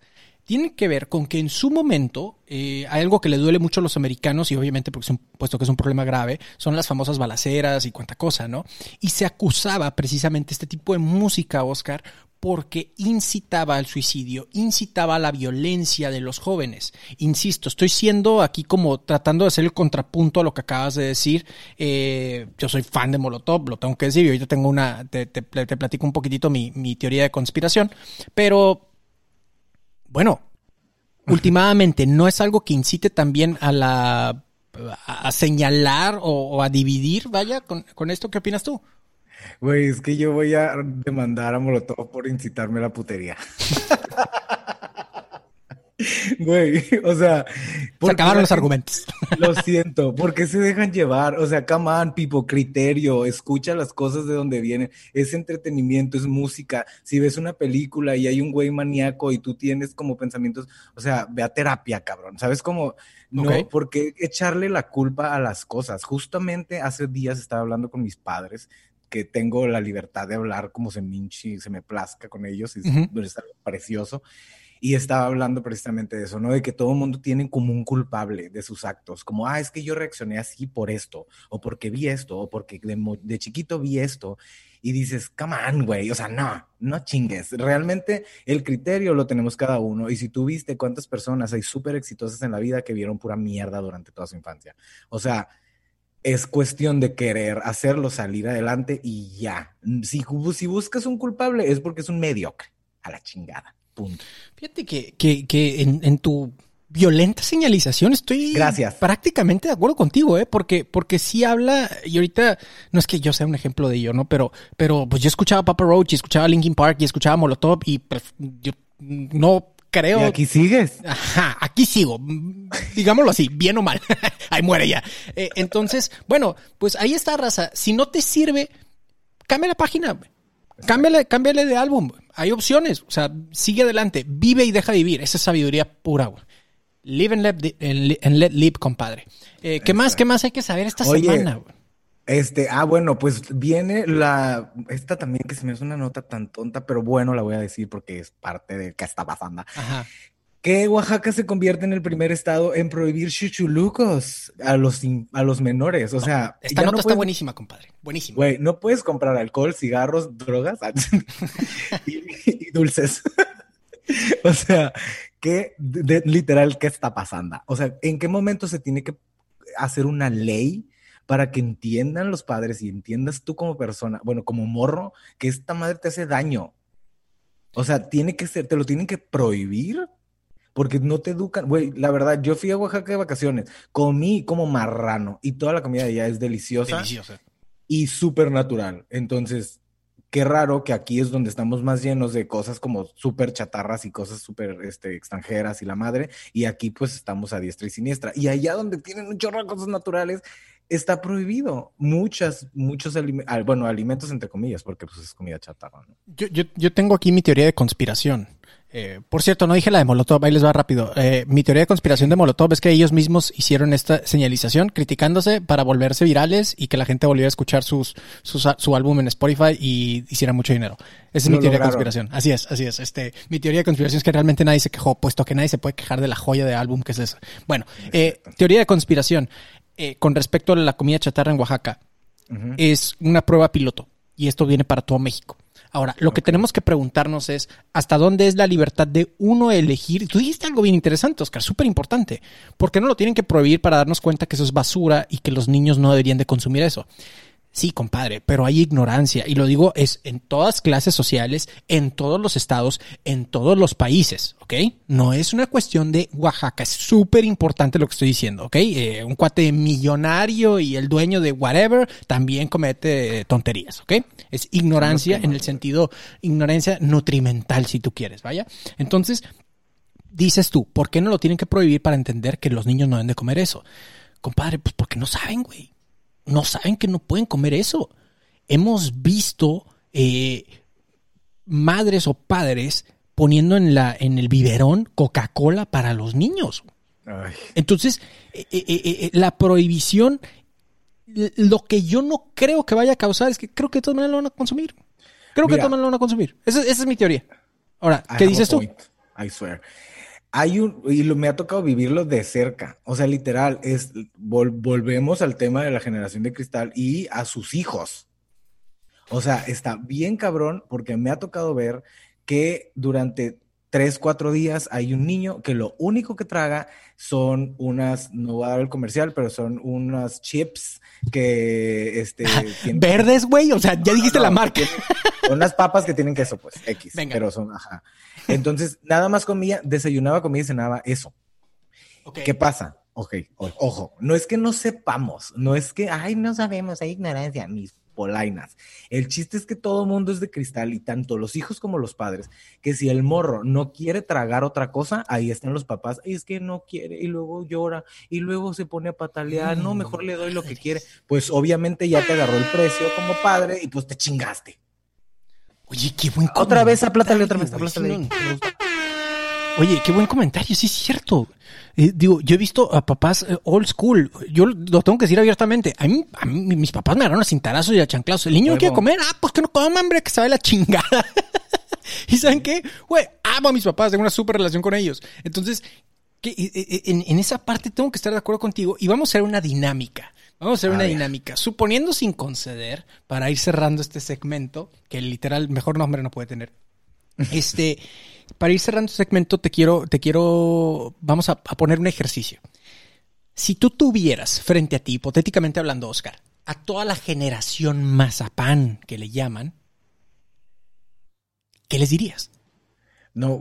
Tiene que ver con que en su momento eh, hay algo que le duele mucho a los americanos y obviamente porque es un, puesto que es un problema grave, son las famosas balaceras y cuanta cosa, ¿no? Y se acusaba precisamente este tipo de música, Oscar, porque incitaba al suicidio, incitaba a la violencia de los jóvenes. Insisto, estoy siendo aquí como tratando de hacer el contrapunto a lo que acabas de decir. Eh, yo soy fan de Molotov, lo tengo que decir, y ahorita tengo una, te, te- te platico un poquitito mi, mi teoría de conspiración, pero bueno, últimamente no es algo que incite también a la a a señalar o, o a dividir, vaya, con, con esto, ¿qué opinas tú? Güey, es que yo voy a demandar a Molotov por incitarme a la putería. Güey, o sea, Se acabaron los argumentos. Lo siento, porque se dejan llevar. O sea, come on, people, criterio, escucha las cosas de donde vienen. Es entretenimiento, es música. Si ves una película y hay un güey maníaco y tú tienes como pensamientos, o sea, ve a terapia, cabrón. ¿Sabes cómo? No, porque echarle la culpa a las cosas. Justamente hace días estaba hablando con mis padres que tengo la libertad de hablar como se minchi, se me plazca con ellos, y es, Ujú. es algo precioso. Y estaba hablando precisamente de eso, ¿no? De que todo el mundo tiene como un culpable de sus actos, como, ah, es que yo reaccioné así por esto, o porque vi esto, o porque de, de chiquito vi esto. Y dices, come on, güey, o sea, no, no chingues. Realmente el criterio lo tenemos cada uno. Y si tú viste cuántas personas hay súper exitosas en la vida que vieron pura mierda durante toda su infancia. O sea, es cuestión de querer hacerlo salir adelante y ya. Si buscas un culpable es porque es un mediocre. A la chingada. Punto. Fíjate que, que, que en, en tu violenta señalización estoy Gracias. prácticamente de acuerdo contigo, ¿eh? Porque, porque sí habla, y ahorita no es que yo sea un ejemplo de ello, ¿no? Pero, pero pues yo escuchaba Papa Roach y escuchaba Linkin Park y escuchaba Molotov y pues, yo no creo. Y aquí sigues. Ajá, aquí sigo, digámoslo así, bien o mal. Ahí muere ya. Eh, entonces, bueno, pues ahí está, raza. Si no te sirve, cambia la página. Cámbiale, cámbiale de álbum. Hay opciones. O sea, sigue adelante. Vive y deja vivir. Esa es sabiduría pura, güey. Live and let, and and let live, compadre. Eh, ¿Qué más? ¿Qué más hay que saber esta Oye, semana? güey? Este, ah, bueno, pues viene la, esta también que se me hace una nota tan tonta, pero bueno, la voy a decir porque es parte de que está pasando. Ajá. Que Oaxaca se convierte en el primer estado en prohibir chuchulucos a los, a los menores. O sea, Esta nota no está puedes- buenísima, compadre. Buenísima. Güey, no puedes comprar alcohol, cigarros, drogas y, y dulces. o sea, ¿qué, de- de- literal, qué está pasando? O sea, ¿en qué momento se tiene que hacer una ley para que entiendan los padres y entiendas tú como persona, bueno, como morro, que esta madre te hace daño? O sea, tiene que ser, te lo tienen que prohibir porque no te educan. Güey, la verdad, yo fui a Oaxaca de vacaciones, comí como marrano y toda la comida de allá es deliciosa Deliciosa. y súper natural. Entonces, qué raro que aquí es donde estamos más llenos de cosas como súper chatarras y cosas súper este, extranjeras y la madre, y aquí pues estamos a diestra y siniestra. Y allá donde tienen un chorro de cosas naturales, está prohibido muchas, muchos alimentos, bueno, alimentos entre comillas, porque pues es comida chatarra, ¿no? Yo, yo, yo tengo aquí mi teoría de conspiración. Eh, por cierto, no dije la de Molotov, ahí les va rápido. Eh, mi teoría de conspiración de Molotov es que ellos mismos hicieron esta señalización criticándose para volverse virales y que la gente volviera a escuchar sus, sus- su álbum en Spotify y hiciera mucho dinero. Esa es Lo mi teoría lograron. de conspiración. Así es, así es. Este, mi teoría de conspiración es que realmente nadie se quejó, puesto que nadie se puede quejar de la joya de álbum que es esa. Bueno, eh, teoría de conspiración eh, con respecto a la comida chatarra en Oaxaca es una prueba piloto y esto viene para todo México. Ahora, lo que tenemos que preguntarnos es hasta dónde es la libertad de uno elegir. Tú dijiste algo bien interesante, Oscar, súper importante. ¿Por qué no lo tienen que prohibir para darnos cuenta que eso es basura y que los niños no deberían de consumir eso? Sí, compadre, pero hay ignorancia y lo digo es en todas clases sociales, en todos los estados, en todos los países, ¿ok? No es una cuestión de Oaxaca, es súper importante lo que estoy diciendo, ¿ok? Eh, un cuate millonario y el dueño de whatever también comete tonterías, ¿ok? Es ignorancia en el sentido, ignorancia nutrimental si tú quieres, vaya. Entonces, dices tú, ¿por qué no lo tienen que prohibir para entender que los niños no deben de comer eso? Compadre, pues porque no saben, güey no saben que no pueden comer eso. Hemos visto eh, madres o padres poniendo en, la, en el biberón Coca-Cola para los niños. Entonces, eh, eh, la prohibición, lo que yo no creo que vaya a causar es que creo que todos lo van a consumir. Creo que todos lo van a consumir. Esa, es mi teoría. Ahora, ¿qué dices tú? I swear hay un, y me ha tocado vivirlo de cerca, o sea, literal, es, volvemos al tema de la generación de cristal y a sus hijos. O sea, está bien cabrón porque me ha tocado ver que durante tres, cuatro días hay un niño que lo único que traga son unas, no voy a dar el comercial, pero son unas chips que, este... ¿Verdes, güey? O sea, ya dijiste la marca. unas papas que tienen queso, pues, X. Pero son, ajá. Entonces, nada más comía, desayunaba, comía y cenaba eso. ¿Qué pasa? Ok, ojo, no es que no sepamos, no es que, ay, no sabemos, hay ignorancia, mis polainas. El chiste es que todo mundo es de cristal y tanto los hijos como los padres, que si el morro no quiere tragar otra cosa, ahí están los papás, y es que no quiere y luego llora y luego se pone a patalear, no, mejor le doy lo que quiere. Pues obviamente ya te agarró el precio como padre y pues te chingaste. Oye, qué buen. Otra vez, aplátale otra vez, aplátale. Oye, qué buen comentario, sí es cierto. Eh, digo, yo he visto a papás eh, old school. Yo lo tengo que decir abiertamente. A mí, a mí mis papás me agarraron a cintarazos y a chanclazos. El niño no quiere comer. Ah, pues que no coma, hombre, que sabe la chingada. ¿Y saben qué? Güey, amo a mis papás, tengo una súper relación con ellos. Entonces, en, en, esa parte tengo que estar de acuerdo contigo y vamos a hacer una dinámica. Vamos a hacer una dinámica. Suponiendo sin conceder, para ir cerrando este segmento, que literal mejor nombre no puede tener. Este, para ir cerrando este segmento, te quiero, te quiero, vamos a, poner un ejercicio. Si tú tuvieras frente a ti, hipotéticamente hablando, Oscar, a toda la generación mazapán que le llaman, ¿qué les dirías? No,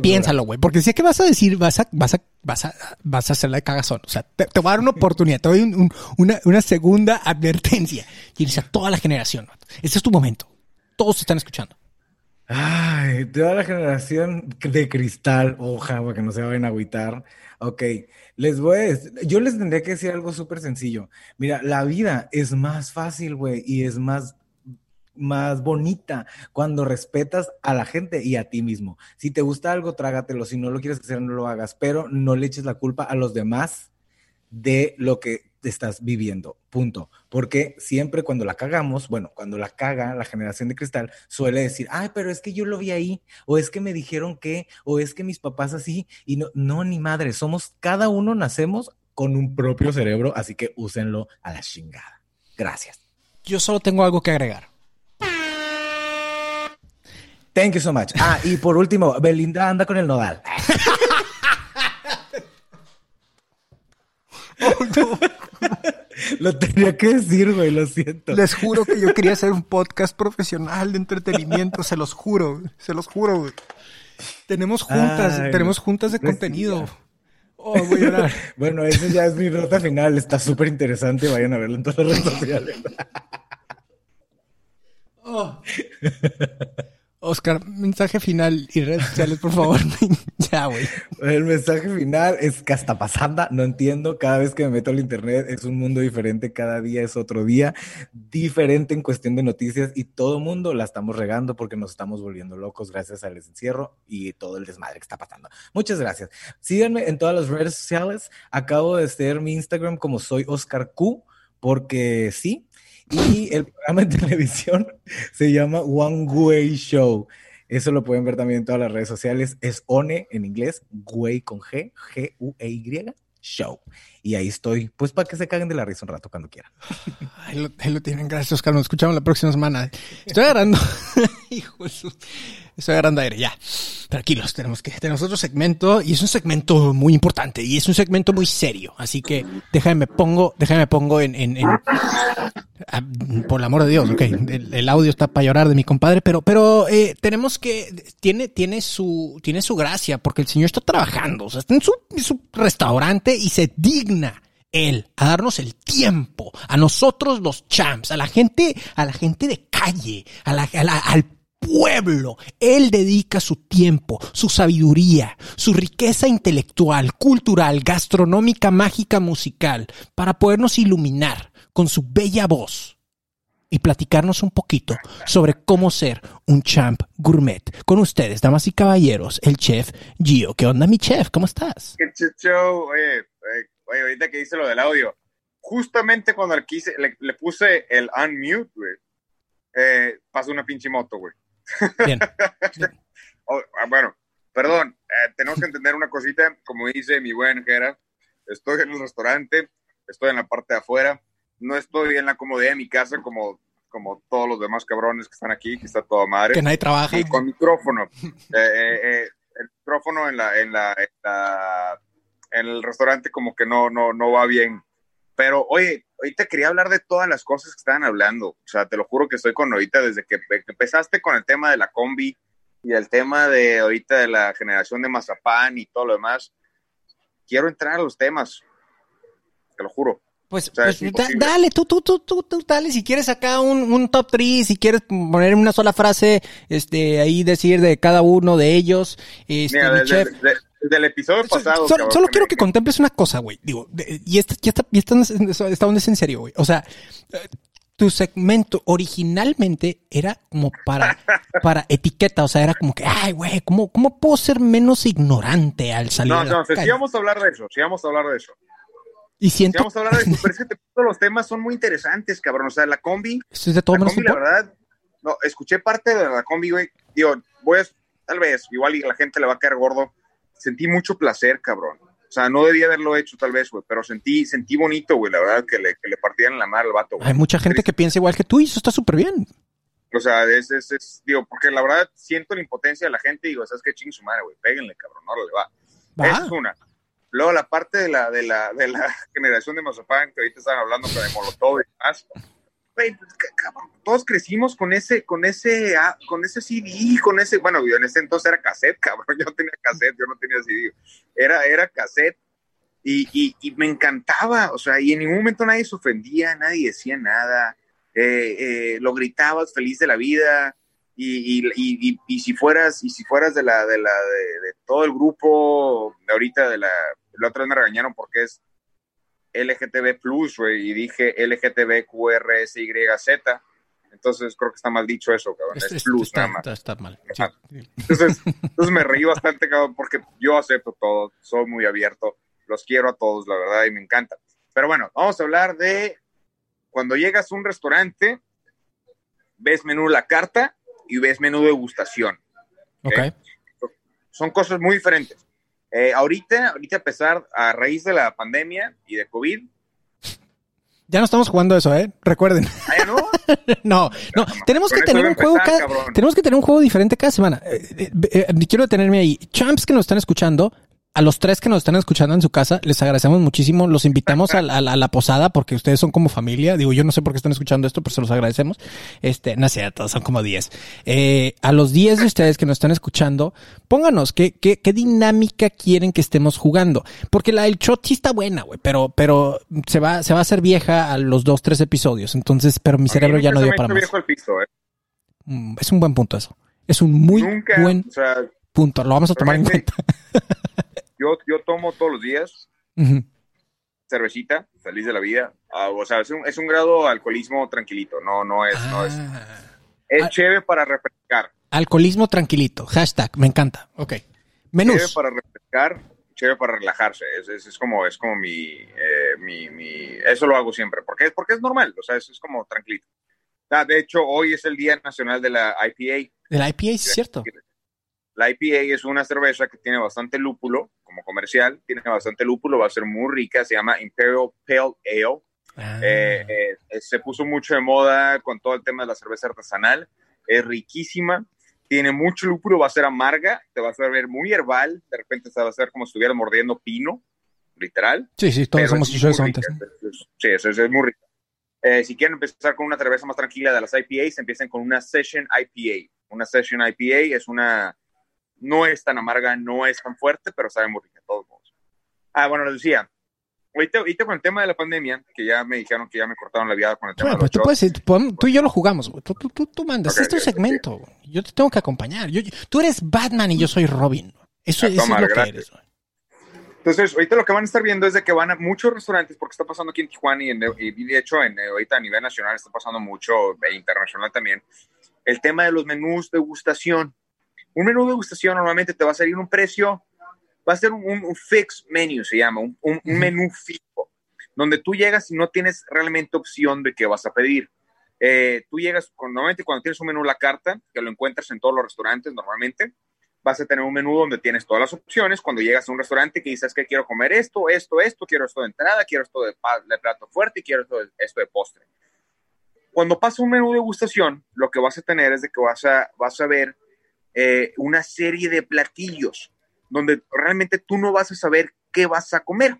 piénsalo, güey, porque si es que vas a decir, vas a, vas a, vas a, vas a hacerla de cagazón. O sea, te, voy a dar una oportunidad, te doy una, una, segunda advertencia. Y dices a toda la generación, este es tu momento. Todos te están escuchando. Ay, toda la generación de cristal, oja, para que no se vayan a agüitar. Ok, les voy a yo les tendría que decir algo súper sencillo. Mira, la vida es más fácil, güey, y es más más bonita cuando respetas a la gente y a ti mismo. Si te gusta algo, trágatelo. Si no lo quieres hacer, no lo hagas. Pero no le eches la culpa a los demás de lo que estás viviendo. Punto. Porque siempre cuando la cagamos, bueno, cuando la caga la generación de cristal, suele decir, ay, pero es que yo lo vi ahí, o es que me dijeron que, o es que mis papás así, y no, no, ni madre, somos, cada uno nacemos con un propio cerebro, así que úsenlo a la chingada. Gracias. Yo solo tengo algo que agregar. Thank you so much. Ah, y por último, Belinda anda con el nodal. Lo tenía que decir, güey, lo siento. Les juro que yo quería hacer un podcast profesional de entretenimiento, se los juro, se los juro, güey. Tenemos juntas, tenemos juntas de contenido. Oh, voy a llorar. bueno, esa ya es mi nota final, está súper interesante, vayan a verlo en todas las redes sociales. oh. Oscar, mensaje final y redes sociales, por favor. ya, güey. El mensaje final es que hasta pasando, no entiendo. Cada vez que me meto al internet es un mundo diferente, cada día es otro día, diferente en cuestión de noticias y todo mundo la estamos regando porque nos estamos volviendo locos gracias al encierro y todo el desmadre que está pasando. Muchas gracias. Síganme en todas las redes sociales. Acabo de hacer mi Instagram como soy Oscar Q, porque sí, y el programa de televisión se llama One Way Show. Eso lo pueden ver también en todas las redes sociales. Es ONE en inglés, Way con G, G-U-E-Y, Show. Y ahí estoy, pues para que se caguen de la risa un rato cuando quieran. Ahí lo, tienen. Gracias, Oscar. Nos escuchamos la próxima semana. Estoy agarrando. Hijo eso. Eso grande aire, ya. Tranquilos, tenemos que tenemos otro segmento y es un segmento muy importante y es un segmento muy serio. Así que déjame pongo, déjame pongo en, en, en por el amor de Dios, ok. El, audio está para llorar de mi compadre, pero, pero eh, tenemos que tiene tiene su tiene su gracia porque el señor está trabajando, o sea, está en su, restaurante y se digna él, a darnos el tiempo, a nosotros los champs, a la gente, a la gente de calle, al pueblo. Él dedica su tiempo, su sabiduría, su riqueza intelectual, cultural, gastronómica, mágica, musical, para podernos iluminar con su bella voz y platicarnos un poquito sobre cómo ser un champ gourmet. Con ustedes, damas y caballeros, el chef Gio. ¿Qué onda, mi chef? ¿Cómo estás? Qué oye, Oye, ahorita que dice lo del audio, justamente cuando le, puse el unmute, güey, eh, pasó una pinche moto, güey. Bien. Oh, ah, bueno, perdón, eh, tenemos que entender una cosita, como dice mi buen Jera, estoy en el restaurante, estoy en la parte de afuera, no estoy en la comodidad de mi casa como, como todos los demás cabrones que están aquí, que está toda madre. Que nadie trabaja. Y con micrófono. Eh, el micrófono en la, en la, en la en el restaurante como que no, no, no va bien. Pero, oye, ahorita quería hablar de todas las cosas que estaban hablando. O sea, te lo juro que estoy con ahorita desde que empezaste con el tema de la combi y el tema de ahorita de la generación de mazapán y todo lo demás. Quiero entrar a los temas. Te lo juro. Pues, pues dale, tú, tú, tú, tú, tú, dale, si quieres acá un, un top 3, si quieres poner una sola frase, este, ahí decir de cada uno de ellos, este, del episodio pasado. solo quiero que contemples una cosa, güey. Digo, y esta, ya está, ya está, está donde es en serio, güey. O sea, tu segmento originalmente era como para, para etiqueta, o sea, era como que, ay, güey, ¿cómo, ¿cómo puedo ser menos ignorante al salir? No, no, sí vamos a hablar de eso, sí vamos a hablar de eso. Y siento... Sí vamos a hablar de eso, pero es que todos los temas son muy interesantes, cabrón. O sea, la combi. Es de todo la combi, la verdad, no, escuché parte de la combi, güey. Digo, voy a, tal vez, igual y la gente le va a caer gordo sentí mucho placer, cabrón. O sea, no debía haberlo hecho tal vez, güey, pero sentí, sentí bonito, güey, la verdad, que le, que le partieran la mar al vato, Hay mucha gente que piensa igual que tú y eso está súper bien. O sea, es, es, es, digo, porque la verdad siento la impotencia de la gente y digo, ¿sabes qué ching su madre, güey? Péguenle, cabrón, no le va. ¿Va? Esa es una. Luego la parte de la, de la, de la generación de Mazapán, que ahorita están hablando de Molotov y demás, pues, todos crecimos con ese, con ese, ah, con ese CD, con ese, bueno, en ese entonces era cassette, cabrón, yo tenía cassette, yo no tenía CD, era, era cassette, y, y, me encantaba, o sea, y en ningún momento nadie se ofendía, nadie decía nada, eh, eh, lo gritabas feliz de la vida, y, y, y, si fueras, y si fueras de la, de la, de, todo el grupo, de ahorita de la, la otra vez me regañaron porque es LGTB Plus, güey, y dije LGTBQRSYZ. Entonces creo que está mal dicho eso, cabrón. Es, plus está, nada más. Está, mal. Entonces, entonces me reí bastante, cabrón, porque yo acepto todo, soy muy abierto, los quiero a todos, la verdad, y me encanta. Pero bueno, vamos a hablar de cuando llegas a un restaurante, ves menú la carta y ves menú de degustación. ¿okay? Son cosas muy diferentes. Eh, ahorita, ahorita a pesar, a raíz de la pandemia y de COVID. Ya no estamos jugando eso, ¿eh? Recuerden. ¿Ah, no? no, no. Tenemos que tener un juego cada, tenemos que tener un juego diferente cada semana. Eh, eh, quiero detenerme ahí. Champs que nos están escuchando, a los tres que nos están escuchando en su casa, les agradecemos muchísimo. Los invitamos a, la posada porque ustedes son como familia. Digo, yo no sé por qué están escuchando esto, pero se los agradecemos. Este, no sé, todos son como diez. Eh, a los diez de ustedes que nos están escuchando, pónganos qué, qué, qué dinámica quieren que estemos jugando. Porque la del shot sí está buena, güey, pero, pero se va, se va a hacer vieja a los dos, tres episodios. Entonces, pero mi cerebro ya no dio para más. ¿eh? Mm, es un buen punto eso. Es un muy buen punto. Lo vamos a tomar en cuenta. Yo, yo tomo todos los días cervecita, feliz de la vida. Ah, o sea, es un, es un, grado alcoholismo tranquilito, no, no es, no es. Ah. Es chévere para refrescar. Alcoholismo tranquilito, hashtag, me encanta. Ok. Menús. Chévere para refrescar, chévere para relajarse. Es, es, es como, es como mi, eh, mi, mi, eso lo hago siempre, porque es, porque es normal, o sea, es, es como tranquilito. Ah, de hecho, hoy es el Día Nacional de la IPA. De la IPA, es cierto. La IPA es una cerveza que tiene bastante lúpulo, como comercial, tiene bastante lúpulo, va a ser muy rica, se llama Imperial Pale Ale. Ah. Eh, eh, se puso mucho de moda con todo el tema de la cerveza artesanal es riquísima, tiene mucho lúpulo, va a ser amarga, te vas a ver muy herbal, de repente se va a hacer como si estuvieras mordiendo pino, literal. Sí, sí, todos hemos hecho eso antes. Sí, eso, es muy rico. Eh, si quieren empezar con una cerveza más tranquila de las IPAs, empiecen con una Session IPA. Una Session IPA es una, no es tan amarga, no es tan fuerte, pero sabe muy rica de todos modos. Ah, bueno, les decía, ahorita, ahorita, con el tema de la pandemia, que ya me dijeron que ya me cortaron la vida con el tema bueno, pues tú, puedes, tú y yo lo jugamos, Tú, tú, tú, mandas. este es tu segmento. Yo te tengo que acompañar. Yo, tú eres Batman y yo soy Robin. Eso, es lo que eres. Entonces, ahorita lo que van a estar viendo es de que van a muchos restaurantes, porque está pasando aquí en Tijuana y, en, de hecho en, ahorita a nivel nacional está pasando mucho, e internacional también, el tema de los menús de degustación. Un menú de degustación normalmente te va a salir un precio, va a ser un, un fixed menu, se llama, un, un, menú fijo, donde tú llegas y no tienes realmente opción de qué vas a pedir. Eh, tú llegas, normalmente cuando tienes un menú la carta, que lo encuentras en todos los restaurantes normalmente, vas a tener un menú donde tienes todas las opciones. Cuando llegas a un restaurante que dices que quiero comer esto, esto, esto, quiero esto de entrada, quiero esto de, plato fuerte y quiero esto de, esto de postre. Cuando pasa un menú de degustación, lo que vas a tener es de que vas a, vas a ver eh, una serie de platillos donde realmente tú no vas a saber qué vas a comer.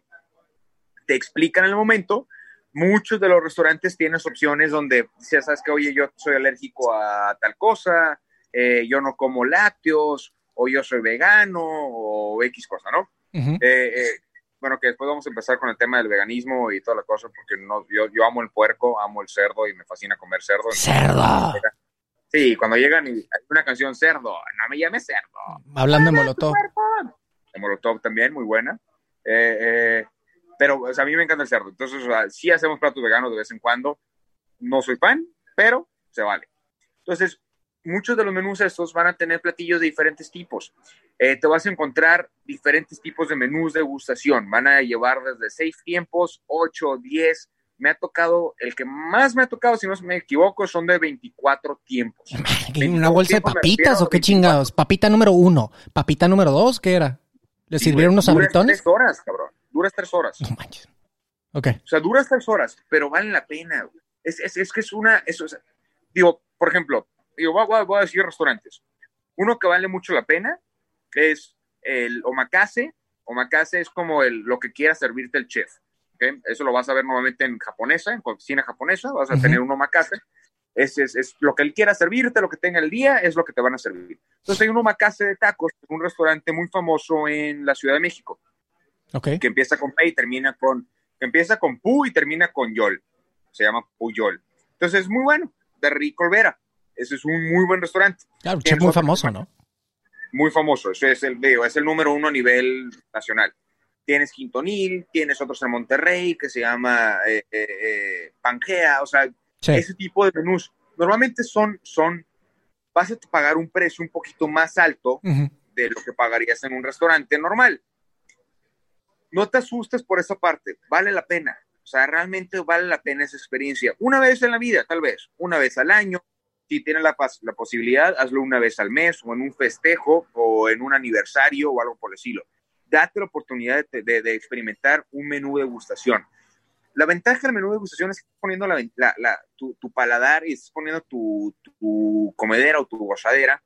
Te explican en el momento. Muchos de los restaurantes tienen opciones donde, si sabes que, oye, yo soy alérgico a tal cosa, eh, yo no como lácteos, o yo soy vegano o X cosa, ¿no? Eh, eh, bueno, que después vamos a empezar con el tema del veganismo y toda la cosa, porque no, yo, yo amo el puerco, amo el cerdo y me fascina comer cerdo. ¡Cerdo! Sí, cuando llegan y hay una canción cerdo, no me llames cerdo. Hablando de Molotov. De Molotov también, muy buena. Eh, pero a mí me encanta el cerdo, entonces sí hacemos platos veganos de vez en cuando. No soy fan, pero se vale. Entonces, muchos de los menús estos van a tener platillos de diferentes tipos. Eh, te vas a encontrar diferentes tipos de menús de degustación. Van a llevar desde seis tiempos, ocho, diez. Me ha tocado, el que más me ha tocado, si no me equivoco, son de 24 tiempos. ¿Una bolsa de papitas o qué chingados? Papita número uno. ¿Papita número dos? ¿Qué era? ¿Le sirvieron unos abritones? tres horas, cabrón. Duras tres horas. No manches. Ok. O sea, duras tres horas, pero valen la pena. Es, es, es que es una, eso, digo, por ejemplo, digo, voy, a decir restaurantes. Uno que vale mucho la pena es el omakase. Omakase es como el, lo que quiera servirte el chef. ¿Okay? Eso lo vas a ver nuevamente en japonesa, en cocina japonesa. Vas a tener un omakase. Es, es, es, lo que él quiera servirte, lo que tenga el día, es lo que te van a servir. Entonces hay un omakase de tacos, un restaurante muy famoso en la Ciudad de México. Okay. Que empieza con P y termina con, que empieza con Pu y termina con Yol. Se llama Puyol. Entonces es muy bueno, de Rico Olvera. Ese es un muy buen restaurante. Claro, es muy famoso, ¿no? Muy famoso, eso es el, es el número uno a nivel nacional. Tienes Quintonil, tienes otros en Monterrey que se llama eh, eh, eh, Pangea, o sea, ese tipo de menús. Normalmente son, son, vas a pagar un precio un poquito más alto de lo que pagarías en un restaurante normal. No te asustes por esa parte, vale la pena. O sea, realmente vale la pena esa experiencia. Una vez en la vida, tal vez, una vez al año, si tienes la, la, posibilidad, hazlo una vez al mes o en un festejo o en un aniversario o algo por el estilo. Date la oportunidad de, de, experimentar un menú de degustación. La ventaja del menú de degustación es que estás poniendo la, la, tu, tu, paladar y estás poniendo tu, tu, comedera o tu gozadera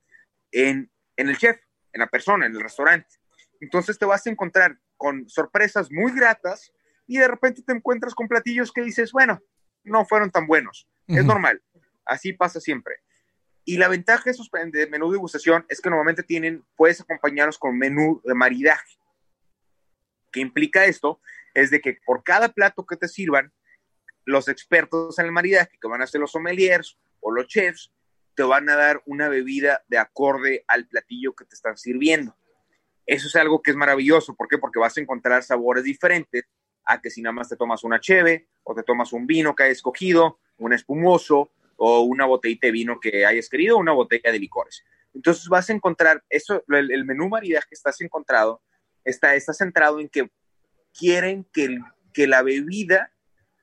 en, en el chef, en la persona, en el restaurante. Entonces te vas a encontrar con sorpresas muy gratas y de repente te encuentras con platillos que dices, bueno, no fueron tan buenos. Es normal. Así pasa siempre. Y la ventaja de esos de menú de degustación es que normalmente tienen, puedes acompañarlos con menú de maridaje. ¿Qué implica esto? Es de que por cada plato que te sirvan, los expertos en el maridaje, que van a ser los sommeliers o los chefs, te van a dar una bebida de acorde al platillo que te están sirviendo. Eso es algo que es maravilloso. ¿Por qué? Porque vas a encontrar sabores diferentes a que si nada más te tomas una cheve o te tomas un vino que hayas escogido, un espumoso o una botellita de vino que hayas querido, una botella de licores. Entonces vas a encontrar, eso, el, menú maridaje que estás encontrado, está, está centrado en que quieren que, que la bebida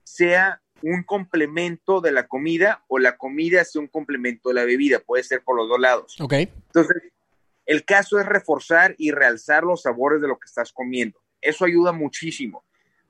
sea un complemento de la comida o la comida sea un complemento de la bebida, puede ser por los dos lados. Ok. Entonces, el caso es reforzar y realzar los sabores de lo que estás comiendo. Eso ayuda muchísimo.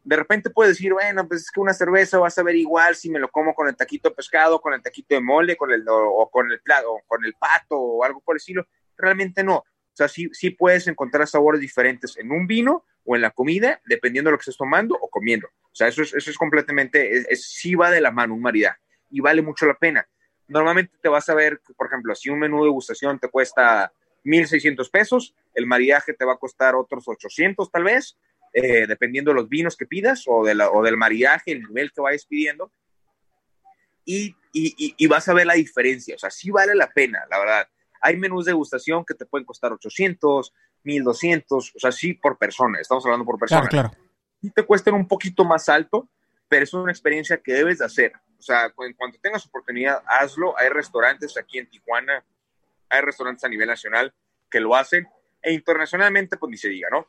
de repente puedes decir, bueno, pues es que una cerveza vas a ver igual si me lo como con el taquito de pescado, con el taquito de mole, con el, o, con el plato, o con el pato, o algo por el estilo. Realmente no. O sea, sí, sí puedes encontrar sabores diferentes en un vino o en la comida, dependiendo de lo que estés tomando o comiendo. O sea, eso es, eso es completamente, es, sí va de la mano un maridaje y vale mucho la pena. Normalmente te vas a ver, por ejemplo, si un menú de degustación te cuesta 1.600 pesos, el maridaje te va a costar otros 800 tal vez, eh, dependiendo de los vinos que pidas o, de la, o del maridaje, el nivel que vayas pidiendo. Y, y, y, vas a ver la diferencia, o sea, sí vale la pena, la verdad. Hay menús de degustación que te pueden costar 800, 1200, o sea, sí por persona, estamos hablando por persona. Claro, claro. Y te cuestan un poquito más alto, pero es una experiencia que debes de hacer. O sea, en cuanto tengas oportunidad, hazlo. Hay restaurantes aquí en Tijuana, hay restaurantes a nivel nacional que lo hacen, e internacionalmente, pues ni se diga, ¿no?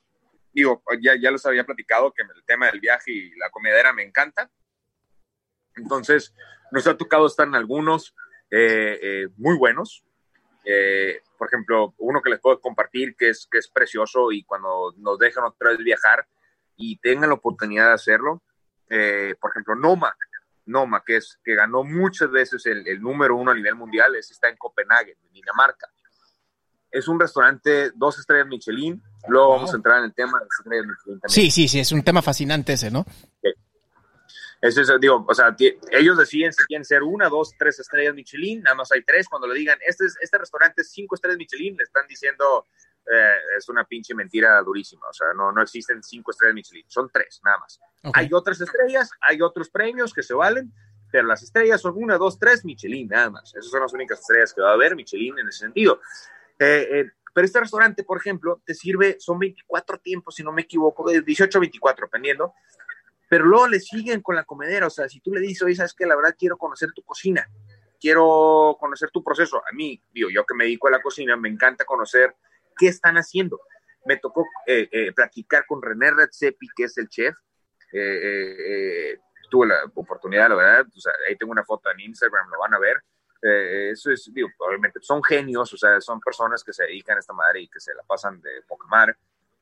digo, ya, ya los había platicado que el tema del viaje y la comedera me encanta. Entonces, nos ha tocado estar en algunos eh, eh, muy buenos. Eh, por ejemplo, uno que les puedo compartir que es, que es precioso y cuando nos dejan otra vez viajar y tengan la oportunidad de hacerlo, por ejemplo, Noma, Noma, que, es, que ganó muchas veces el, el número uno a nivel mundial, ese está en Copenhague, en Dinamarca. Es un restaurante dos estrellas Michelin, Luego vamos a entrar en el tema de estrellas Michelin también. Sí, sí, sí, es un tema fascinante ese, ¿no? Sí. Eso es, digo, o sea, ellos deciden si quieren ser una, dos, tres estrellas Michelin, nada más hay tres. Cuando le digan, este, es, este restaurante es cinco estrellas Michelin, le están diciendo, eh, es una pinche mentira durísima. O sea, no, no existen cinco estrellas Michelin, son tres, nada más. Hay otras estrellas, hay otros premios que se valen, pero las estrellas son una, dos, tres Michelin, nada más. Esas son las únicas estrellas que va a haber Michelin en ese sentido. Eh, eh, pero este restaurante, por ejemplo, te sirve, son 24 tiempos, si no me equivoco, de 18 a 24, dependiendo. Pero luego le siguen con la comedera. O sea, si tú le dices, oye, sabes que la verdad quiero conocer tu cocina, quiero conocer tu proceso. A mí, digo, yo que me dedico a la cocina, me encanta conocer qué están haciendo. Me tocó eh, eh, platicar con René Redzepi, que es el chef. Eh, tuve la oportunidad, la verdad, o sea, ahí tengo una foto en Instagram, lo van a ver eh, eso es, digo, obviamente son genios, o sea, son personas que se dedican a esta madre y que se la pasan de poca madre.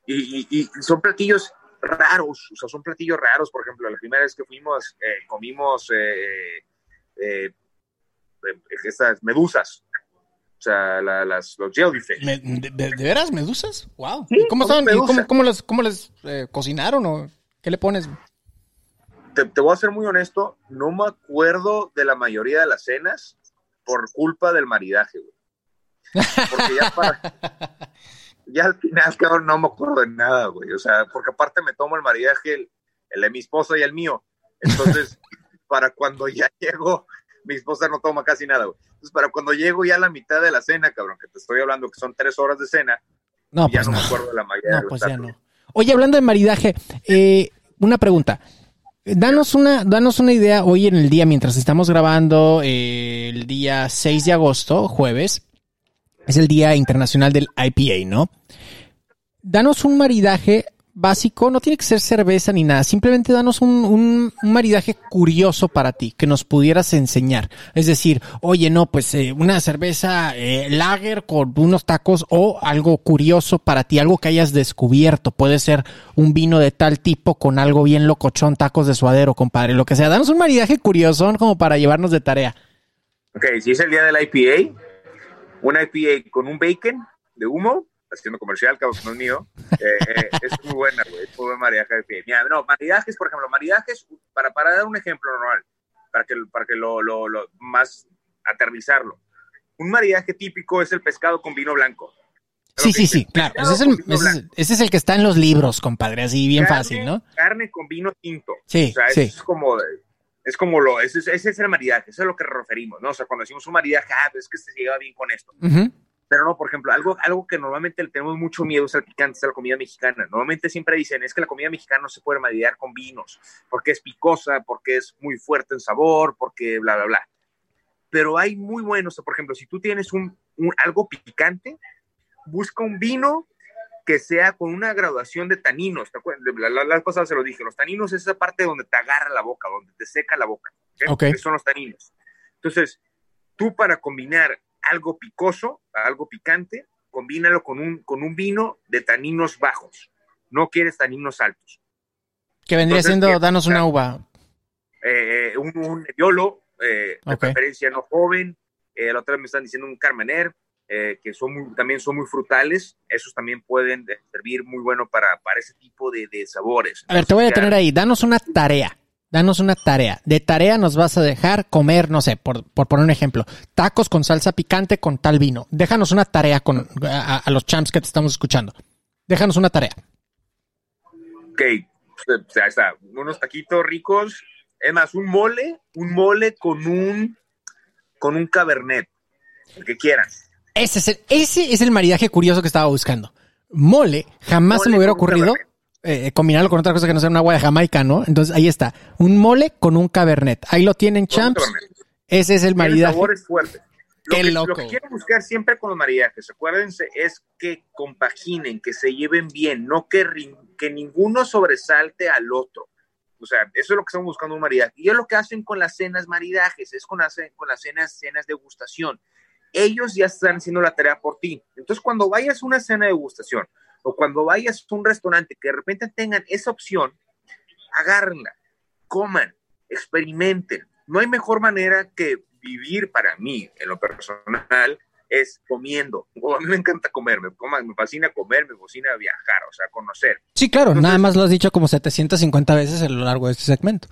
Y, y, son platillos raros, o sea, son platillos raros. Por ejemplo, la primera vez que fuimos, eh, comimos eh, eh, estas medusas. O sea, las, los jellyfish. ¿De, veras medusas? ¡Wow! ¿Cómo, estaban, cómo, cómo, les, cómo les cocinaron o qué le pones? Te, te, voy a ser muy honesto, no me acuerdo de la mayoría de las cenas por culpa del maridaje, güey. Porque ya para. Ya al final, cabrón, no me acuerdo de nada, güey. O sea, porque aparte me tomo el maridaje, el, de mi esposa y el mío. Entonces, para cuando ya llego, mi esposa no toma casi nada, güey. Entonces, para cuando llego ya a la mitad de la cena, cabrón, que te estoy hablando que son tres horas de cena, no, ya pues no, me acuerdo de la mayoría no, pues ya no. Oye, hablando de maridaje, eh, una pregunta. Danos una, danos una idea hoy en el día, mientras estamos grabando eh, el día 6 de agosto, jueves, es el Día Internacional del IPA, ¿no? Danos un maridaje básico, no tiene que ser cerveza ni nada, simplemente danos un, un, maridaje curioso para ti, que nos pudieras enseñar. Es decir, oye, no, pues eh, una cerveza eh, lager con unos tacos o algo curioso para ti, algo que hayas descubierto. Puede ser un vino de tal tipo con algo bien locochón, tacos de suadero, compadre, lo que sea. Danos un maridaje curioso como para llevarnos de tarea. Ok, si es el día del IPA, un IPA con un bacon de humo, haciendo comercial, cabrón, no es mío, eh, eh, es muy buena, güey, es muy buen maridaje. Mira, no, maridajes, por ejemplo, maridajes, para, para dar un ejemplo normal, para que, para que lo, lo, lo más aterrizarlo. Un maridaje típico es el pescado con vino blanco. Sí, sí, sí, claro. Ese es, el, ese, es, el, que está en los libros, compadre, así bien fácil, ¿no? Carne con vino tinto. Sí, o sea, sí. Es como, es como lo, ese, ese, es el maridaje, eso es lo que referimos, ¿no? O sea, cuando decimos un maridaje, ah, pues es que se lleva bien con esto. Pero no, por ejemplo, algo, algo que normalmente le tenemos mucho miedo es al picante, es la comida mexicana. Normalmente siempre dicen, es que la comida mexicana no se puede maridar con vinos, porque es picosa, porque es muy fuerte en sabor, porque bla, bla, bla. Pero hay muy buenos, por ejemplo, si tú tienes un, algo picante, busca un vino que sea con una graduación de taninos. La, la, la, pasada se lo dije, los taninos es esa parte donde te agarra la boca, donde te seca la boca. ¿okay? son los taninos. Entonces, tú para combinar algo picoso, algo picante, combínalo con un, con un vino de taninos bajos. No quieres taninos altos. Que vendría siendo, danos una uva. Eh, un, un de preferencia no joven. la otra vez me están diciendo un Carmener. Que son también son muy frutales, esos también pueden servir muy bueno para, para ese tipo de, sabores. A ver, te voy a tener ahí, danos una tarea. Danos una tarea. De tarea nos vas a dejar comer, no sé, por, poner un ejemplo, tacos con salsa picante con tal vino. Déjanos una tarea con, a, los champs que te estamos escuchando. Déjanos una tarea. Ok, o sea, está. Unos taquitos ricos. Es más, un mole, un mole con un, con un cabernet. El que quieran. Ese es el, ese es el maridaje curioso que estaba buscando. Mole, jamás se me hubiera ocurrido eh, combinarlo con otra cosa que no sea un agua de Jamaica, ¿no? Entonces ahí está, un mole con un cabernet. Ahí lo tienen, champs. Ese es el maridaje. Sabores fuertes. Lo, que, lo que quiero buscar siempre con los maridajes, acuérdense, es que compaginen, que se lleven bien, no que, que ninguno sobresalte al otro. O sea, eso es lo que estamos buscando un maridaje. Y es lo que hacen con las cenas maridajes, es con las, con las cenas, cenas de gustación. Ellos ya están haciendo la tarea por ti. Entonces, cuando vayas a una cena de gustación, o cuando vayas a un restaurante que de repente tengan esa opción, agárrenla, coman, experimenten. No hay mejor manera que vivir para mí, en lo personal, es comiendo. a mí me encanta comer, me, me fascina comer, me fascina viajar, o sea, conocer. Sí, claro, nada más lo has dicho como 750 veces a lo largo de este segmento.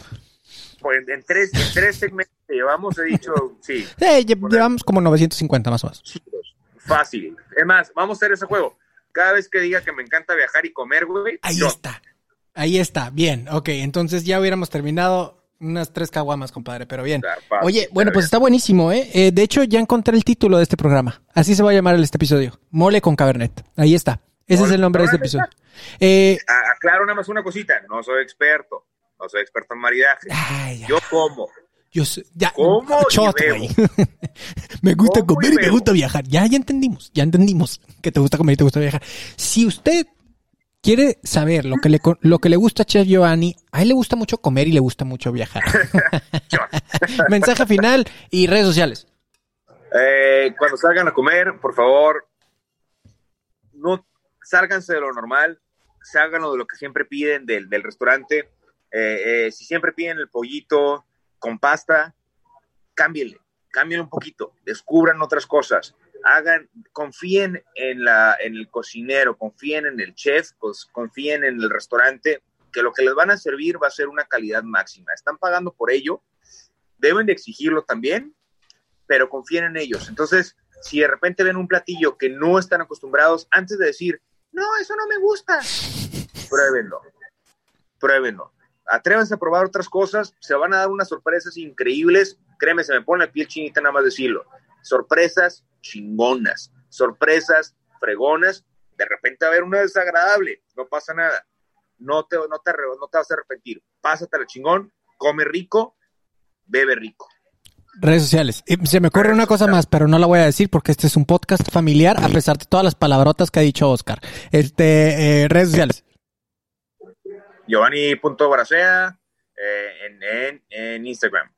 Pues en, tres, tres segmentos que llevamos he dicho, sí. llevamos como 950 más o menos. Fácil. Es más, vamos a hacer ese juego. Cada vez que diga que me encanta viajar y comer, güey. Ahí está. Ahí está. Bien. Ok. Entonces ya hubiéramos terminado unas tres caguamas, compadre, pero bien. Oye, bueno, pues está buenísimo, ¿eh? ¿eh? De hecho, ya encontré el título de este programa. Así se va a llamar este episodio. Mole con Cabernet. Ahí está. Ese es el nombre de este episodio. Eh, aclaro nada más una cosita. No soy experto. No soy experto en maridaje. Yo como. Yo ya, me gusta comer y, me gusta viajar. Ya, ya entendimos, ya entendimos que te gusta comer y te gusta viajar. Si usted quiere saber lo que le, lo que le gusta a Chef Giovanni, a él le gusta mucho comer y le gusta mucho viajar. Mensaje final y redes sociales. Eh, cuando salgan a comer, por favor, no sálganse de lo normal, salgan de lo que siempre piden del, del restaurante. Eh, eh, si siempre piden el pollito, con pasta, cámbienle, cámbienle un poquito, descubran otras cosas, hagan, confíen en, la, en el cocinero, confíen en el chef, pues, confíen en el restaurante, que lo que les van a servir va a ser una calidad máxima. Están pagando por ello, deben de exigirlo también, pero confíen en ellos. Entonces, si de repente ven un platillo que no están acostumbrados, antes de decir, no, eso no me gusta, pruébenlo, pruébenlo atrévanse a probar otras cosas, se van a dar unas sorpresas increíbles. Créeme, se me pone la piel chinita nada más decirlo. Sorpresas chingonas, sorpresas fregonas. De repente va a haber una desagradable, no pasa nada. No te, no te, no te vas a arrepentir. Pásate la chingón, come rico, bebe rico. Redes sociales. Se me ocurre una cosa más, pero no la voy a decir porque este es un podcast familiar, a pesar de todas las palabrotas que ha dicho Oscar. Este, eh, redes sociales. Giovanni.baracea eh, en, Instagram.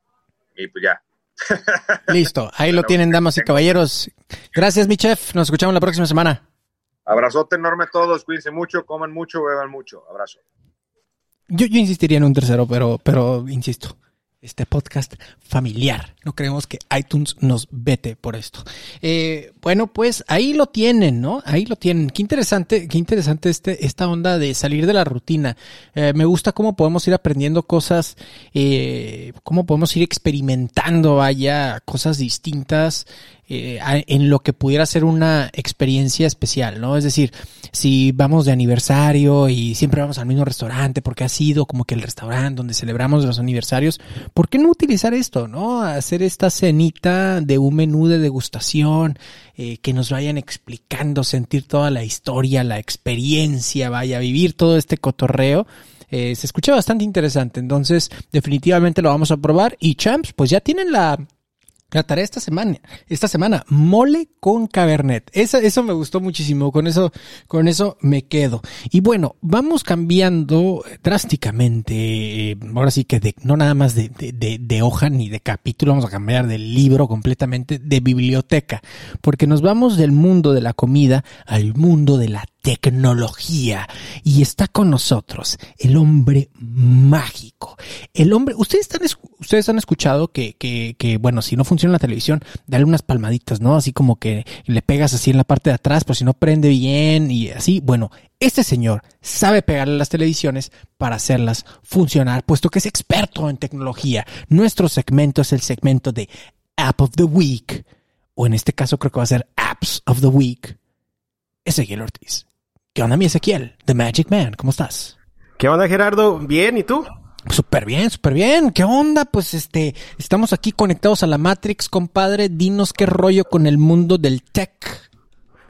Y pues ya. Listo, ahí lo tienen, damas y caballeros. Gracias, mi chef. Nos escuchamos la próxima semana. Abrazote enorme a todos, cuídense mucho, coman mucho, beban mucho. Abrazo. Yo, yo insistiría en un tercero, pero, pero insisto, este podcast familiar. No creemos que iTunes nos vete por esto. Eh, bueno, pues ahí lo tienen, ¿no? Ahí lo tienen. Qué interesante, qué interesante este, esta onda de salir de la rutina. Eh, me gusta cómo podemos ir aprendiendo cosas, eh, cómo podemos ir experimentando, vaya, cosas distintas eh, en lo que pudiera ser una experiencia especial, ¿no? Es decir, si vamos de aniversario y siempre vamos al mismo restaurante porque ha sido como que el restaurante donde celebramos los aniversarios, ¿por qué no utilizar esto, ¿no? Hacer esta cenita de un menú de degustación, eh, que nos vayan explicando, sentir toda la historia, la experiencia, vaya, vivir todo este cotorreo. Eh, se escucha bastante interesante, entonces definitivamente lo vamos a probar y champs, pues ya tienen la la tarea esta semana, esta semana, mole con cabernet. Eso, eso me gustó muchísimo, con eso, con eso me quedo. Y bueno, vamos cambiando drásticamente, eh, ahora sí que de, no nada más de, de, de, hoja ni de capítulo, vamos a cambiar de libro completamente, de biblioteca, porque nos vamos del mundo de la comida al mundo de la tecnología. Y está con nosotros el hombre mágico. El hombre, ustedes están, ustedes han escuchado que, que, que, bueno, si no funciona la televisión, dale unas palmaditas, ¿no? Así como que le pegas así en la parte de atrás, pero si no prende bien y así. Bueno, este señor sabe pegarle a las televisiones para hacerlas funcionar, puesto que es experto en tecnología. Nuestro segmento es el segmento de App of the Week, o en este caso creo que va a ser Apps of the Week. Ezequiel Ortiz. ¿Qué onda, mi Ezequiel? The Magic Man, ¿cómo estás? ¿Qué onda, Gerardo? Bien, ¿y tú? Súper bien, súper bien. ¿Qué onda? Pues este, estamos aquí conectados a la Matrix, compadre. Dinos qué rollo con el mundo del tech.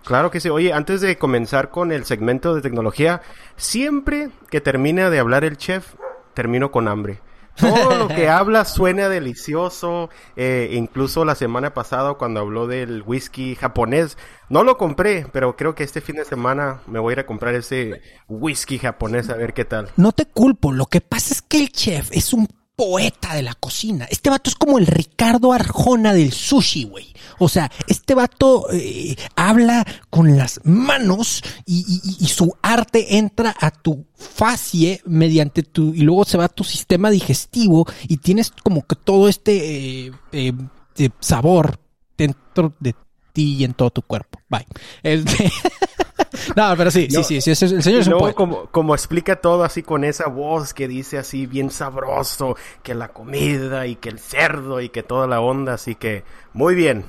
Claro que sí. Oye, antes de comenzar con el segmento de tecnología, siempre que termina de hablar el chef, termino con hambre. Todo lo que habla suena delicioso. Eh, incluso la semana pasada cuando habló del whisky japonés, no lo compré, pero creo que este fin de semana me voy a ir a comprar ese whisky japonés a ver qué tal. No te culpo, lo que pasa es que el chef es un poeta de la cocina. Este vato es como el Ricardo Arjona del sushi, güey. O sea, este vato eh, habla con las manos y, su arte entra a tu facie mediante tu... y luego se va a tu sistema digestivo y tienes como que todo este eh, eh, sabor dentro de ti y en todo tu cuerpo. Bye. Este... no, pero sí, sí, sí, sí, el señor es un poeta. Como, como explica todo así con esa voz que dice así bien sabroso, que la comida y que el cerdo y que toda la onda, así que muy bien.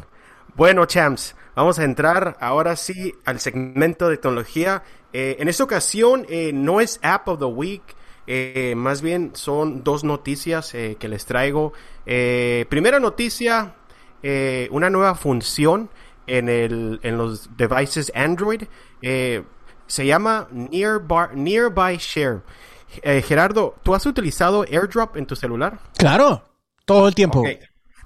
Bueno, champs, vamos a entrar ahora sí al segmento de tecnología. Eh, en esta ocasión eh, no es App of the Week, eh, más bien son dos noticias que les traigo. primera noticia, una nueva función en, el, en los devices Android. Eh, se llama Nearby, Nearby Share. Eh, Gerardo, ¿tú has utilizado AirDrop en tu celular? Claro, todo el tiempo.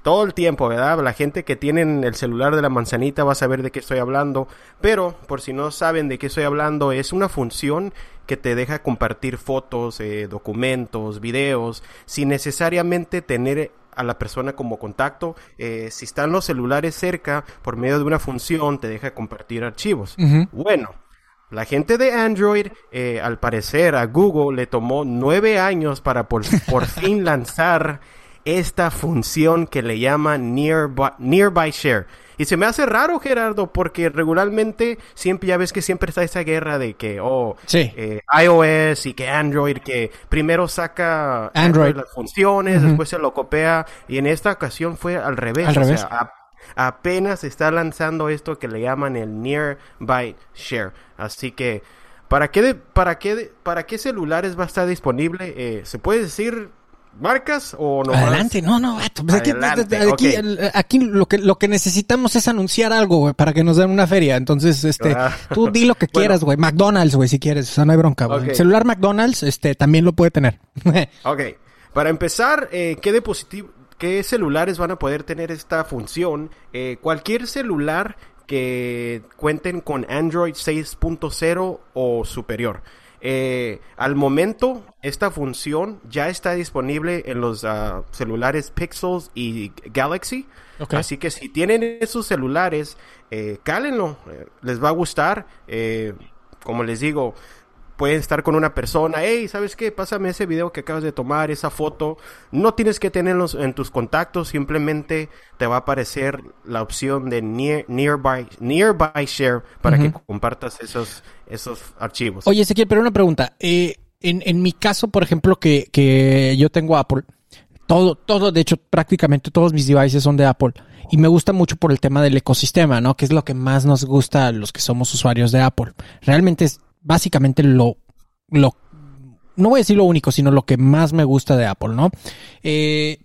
Todo el tiempo, ¿verdad? La gente que tiene el celular de la manzanita va a saber de qué estoy hablando. Pero, por si no saben de qué estoy hablando, es una función que te deja compartir fotos, eh, documentos, videos, sin necesariamente tener a la persona como contacto. Eh, si están los celulares cerca, por medio de una función, te deja compartir archivos. Bueno. La gente de Android, eh, al parecer a Google le tomó nueve años para por, por fin lanzar esta función que le llaman Nearby, Nearby Share. Y se me hace raro, Gerardo, porque regularmente siempre ya ves que siempre está esa guerra de que, oh, eh, iOS y que Android, que primero saca Android, las funciones, después se lo copia, y en esta ocasión fue al revés. Al revés. apenas está lanzando esto que le llaman el Nearby Share. Así que, ¿para qué, para qué, para qué celulares va a estar disponible? Eh, ¿Se puede decir marcas o no? Adelante, no, no, pues aquí, aquí, lo que lo que necesitamos es anunciar algo, güey, para que nos den una feria. Entonces, este, ah. tú di lo que quieras, güey. McDonald's, güey, si quieres, o sea, no hay bronca, güey. celular McDonald's, este, también lo puede tener. ok. Para empezar, eh, ¿qué dispositivo, qué celulares van a poder tener esta función? Eh, cualquier celular que cuenten con Android 6.0 o superior. Eh, al momento, esta función ya está disponible en los ah, celulares Pixels y Galaxy. Así que si tienen esos celulares, eh, cálenlo. Eh, les va a gustar. Eh, como les digo, pueden estar con una persona, hey, ¿sabes qué? Pásame ese video que acabas de tomar, esa foto. No tienes que tenerlos en tus contactos, simplemente te va a aparecer la opción de nearby, nearby share para que compartas esos, esos archivos. Oye, Ezequiel, pero una pregunta. Eh, en, mi caso, por ejemplo, que, que yo tengo Apple, todo, todo, de hecho, prácticamente todos mis devices son de Apple. Y me gusta mucho por el tema del ecosistema, ¿no? Que es lo que más nos gusta a los que somos usuarios de Apple. Realmente es básicamente lo, lo, no voy a decir lo único, sino lo que más me gusta de Apple, ¿no? Eh,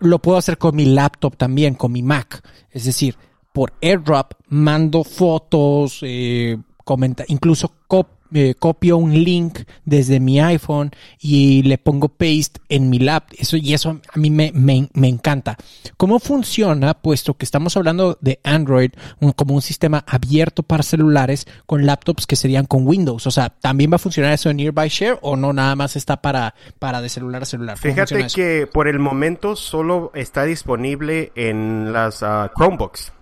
lo puedo hacer con mi laptop también, con mi Mac. Es decir, por AirDrop mando fotos, eh, comenta, incluso cop eh, copio un link desde mi iPhone y le pongo paste en mi lap. Eso, y eso a mí me, me, encanta. ¿Cómo funciona? Puesto que estamos hablando de Android como un sistema abierto para celulares con laptops que serían con Windows. O sea, ¿también va a funcionar eso en Nearby Share o no nada más está para, para de celular a celular? Fíjate que por el momento solo está disponible en las ah, Chromebooks.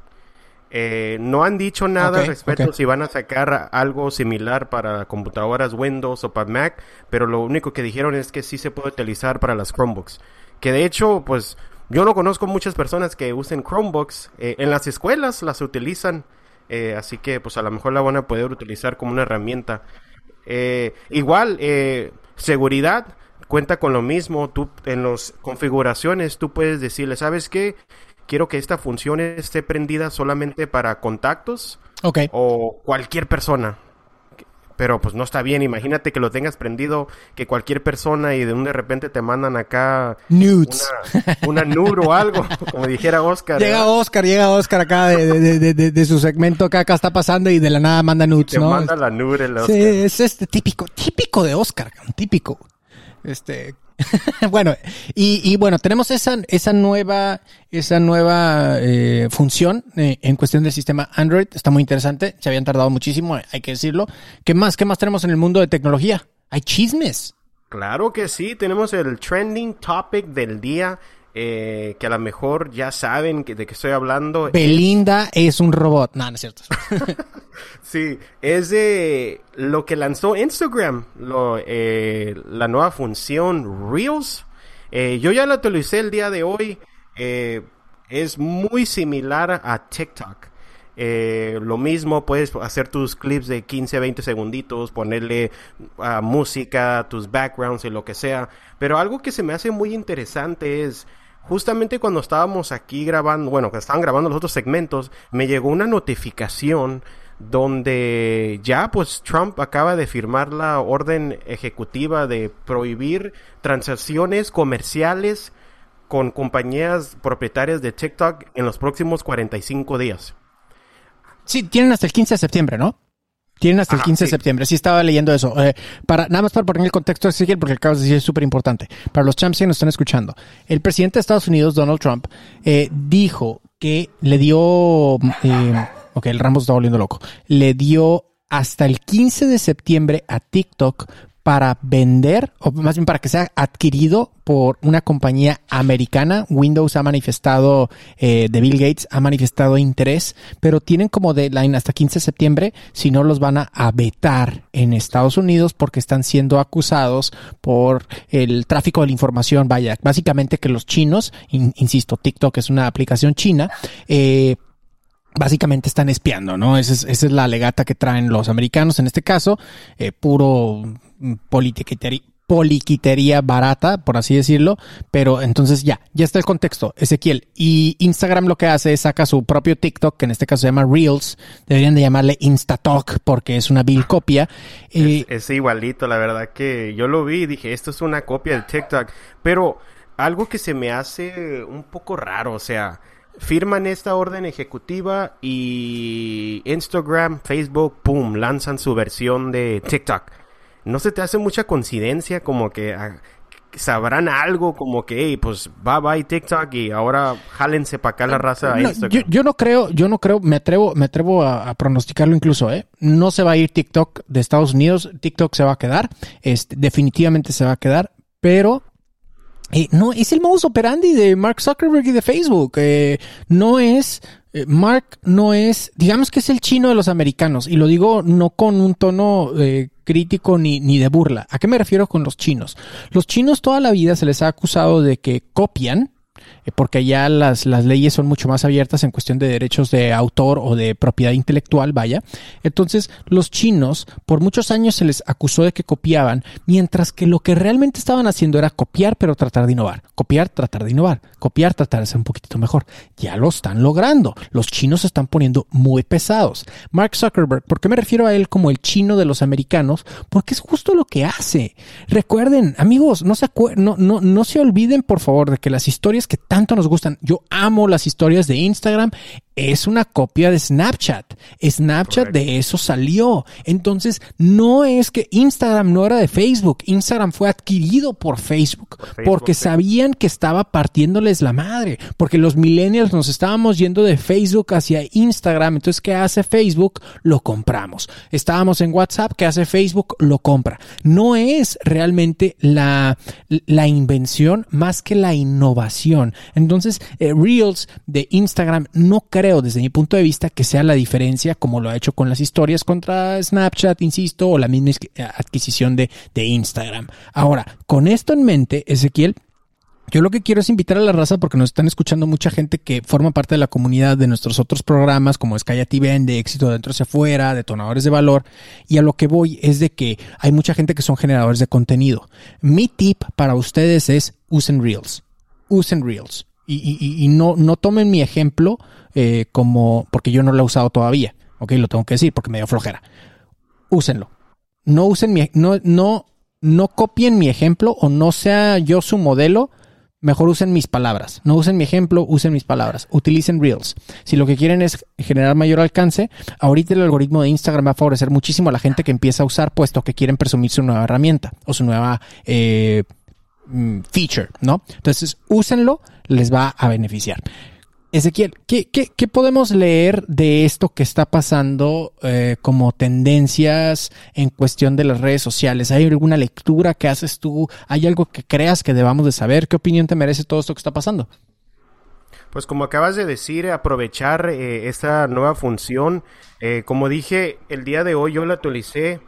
Eh, no han dicho nada respecto si van a sacar algo similar para computadoras Windows o para Mac, pero lo único que dijeron es que sí se puede utilizar para las Chromebooks. Que de hecho, pues yo no conozco muchas personas que usen Chromebooks. Eh, en las escuelas las utilizan, eh, así que pues a lo mejor la van a poder utilizar como una herramienta. igual, seguridad cuenta con lo mismo. Tú en las configuraciones tú puedes decirle, ¿sabes qué? Quiero que esta función esté prendida solamente para contactos o cualquier persona. Pero pues no está bien, imagínate que lo tengas prendido, que cualquier persona y de un de repente te mandan acá nudes. Una, nude o algo, como dijera Oscar. Llega Oscar, llega Oscar acá de, su segmento que acá está pasando y de la nada manda nudes, te manda la nude el Oscar. Sí, es este típico, típico de Oscar, típico. Este, bueno, y, bueno, tenemos esa, esa nueva, esa nueva eh, función eh, en cuestión del sistema Android. Está muy interesante. Se habían tardado muchísimo, hay que decirlo. ¿Qué más? ¿Qué más tenemos en el mundo de tecnología? Hay chismes. Claro que sí, tenemos el trending topic del día. Eh, que a lo mejor ya saben que, de qué estoy hablando. Belinda es, un robot. No, no es cierto. sí, es de lo que lanzó Instagram, lo, eh, la nueva función Reels. Eh, yo ya la utilicé el día de hoy. es muy similar a TikTok. lo mismo, puedes hacer tus clips de 15, 20 segunditos, ponerle uh, música, tus backgrounds y lo que sea. Pero algo que se me hace muy interesante es justamente cuando estábamos aquí grabando, bueno, que estaban grabando los otros segmentos, me llegó una notificación donde ya pues Trump acaba de firmar la orden ejecutiva de prohibir transacciones comerciales con compañías propietarias de TikTok en los próximos 45 días. Sí, tienen hasta el 15 de septiembre, ¿no? Tienen hasta el 15 de septiembre. Sí, estaba leyendo eso. Eh, para, nada más para poner el contexto, Ezequiel, porque acabas de decir es súper importante. Para los champs que nos están escuchando. El presidente de Estados Unidos, Donald Trump, eh, dijo que le dio. Eh, ok, el Ramos está volviendo loco. Le dio hasta el 15 de septiembre a TikTok para vender, o más bien para que sea adquirido por una compañía americana. Windows ha manifestado, eh, de Bill Gates ha manifestado interés, pero tienen como deadline hasta 15 de septiembre, si no los van a, vetar en Estados Unidos porque están siendo acusados por el tráfico de la información. Vaya, básicamente que los chinos, insisto, TikTok es una aplicación china, eh, básicamente están espiando, ¿no? Esa es, esa es, la legata que traen los americanos en este caso, eh, puro poliquitería barata, por así decirlo, pero entonces ya, ya está el contexto, Ezequiel. Y Instagram lo que hace es saca su propio TikTok, que en este caso se llama Reels, deberían de llamarle Instatalk porque es una vil copia. Es, es igualito, la verdad que yo lo vi y dije, esto es una copia de TikTok, pero algo que se me hace un poco raro, o sea, firman esta orden ejecutiva y Instagram, Facebook, pum, lanzan su versión de TikTok. ¿No se te hace mucha coincidencia como que ah, sabrán algo como que, hey, pues bye bye TikTok y ahora jálense para acá la raza a Instagram? Yo, no creo, yo no creo, me atrevo, me atrevo a, pronosticarlo incluso, ¿eh? No se va a ir TikTok de Estados Unidos, TikTok se va a quedar, este, definitivamente se va a quedar, pero eh, no, es el modus operandi de Mark Zuckerberg y de Facebook. Eh, no es, eh, Mark no es, digamos que es el chino de los americanos. Y lo digo no con un tono crítico ni, ni de burla. ¿A qué me refiero con los chinos? Los chinos toda la vida se les ha acusado de que copian eh, porque ya las, las leyes son mucho más abiertas en cuestión de derechos de autor o de propiedad intelectual, vaya. Entonces, los chinos por muchos años se les acusó de que copiaban, mientras que lo que realmente estaban haciendo era copiar pero tratar de innovar, copiar, tratar de innovar, copiar, tratar de ser un poquitito mejor. Ya lo están logrando. Los chinos se están poniendo muy pesados. Mark Zuckerberg, ¿por qué me refiero a él como el chino de los americanos? Porque es justo lo que hace. Recuerden, amigos, no se, no, no, no se olviden por favor de que las historias que tanto nos gustan. Yo amo las historias de Instagram es una copia de Snapchat. Snapchat de eso salió. Entonces, no es que Instagram no era de Facebook. Instagram fue adquirido por Facebook, porque sabían que estaba partiéndoles la madre, porque los millennials nos estábamos yendo de Facebook hacia Instagram. Entonces, ¿qué hace Facebook? Lo compramos. Estábamos en WhatsApp, ¿qué hace Facebook? Lo compra. No es realmente la, la invención más que la innovación. Entonces, eh, Reels de Instagram no creo desde mi punto de vista que sea la diferencia como lo ha hecho con las historias contra Snapchat, insisto, o la misma adquisición de, de Instagram. Ahora, con esto en mente, Ezequiel, yo lo que quiero es invitar a la raza porque nos están escuchando mucha gente que forma parte de la comunidad de nuestros otros programas como Skyati de Éxito Dentro hacia Afuera, Detonadores de Valor. Y a lo que voy es de que hay mucha gente que son generadores de contenido. Mi tip para ustedes es usen Reels. Usen Reels. Y, no, no tomen mi ejemplo eh, como porque yo no lo he usado todavía. Ok, lo tengo que decir porque me dio flojera. Úsenlo. No usen mi, no, no, no copien mi ejemplo o no sea yo su modelo mejor usen mis palabras. No usen mi ejemplo, usen mis palabras. Utilicen Reels. Si lo que quieren es generar mayor alcance, ahorita el algoritmo de Instagram va a favorecer muchísimo a la gente que empieza a usar, puesto que quieren presumir su nueva herramienta o su nueva eh, feature, ¿no? Entonces, úsenlo, les va a beneficiar. Ezequiel, ¿qué, podemos leer de esto que está pasando eh, como tendencias en cuestión de las redes sociales? ¿Hay alguna lectura que haces tú? ¿Hay algo que creas que debamos de saber? ¿Qué opinión te merece todo esto que está pasando? Pues como acabas de decir, aprovechar eh, esta nueva función. Eh, como dije, el día de hoy yo la actualicé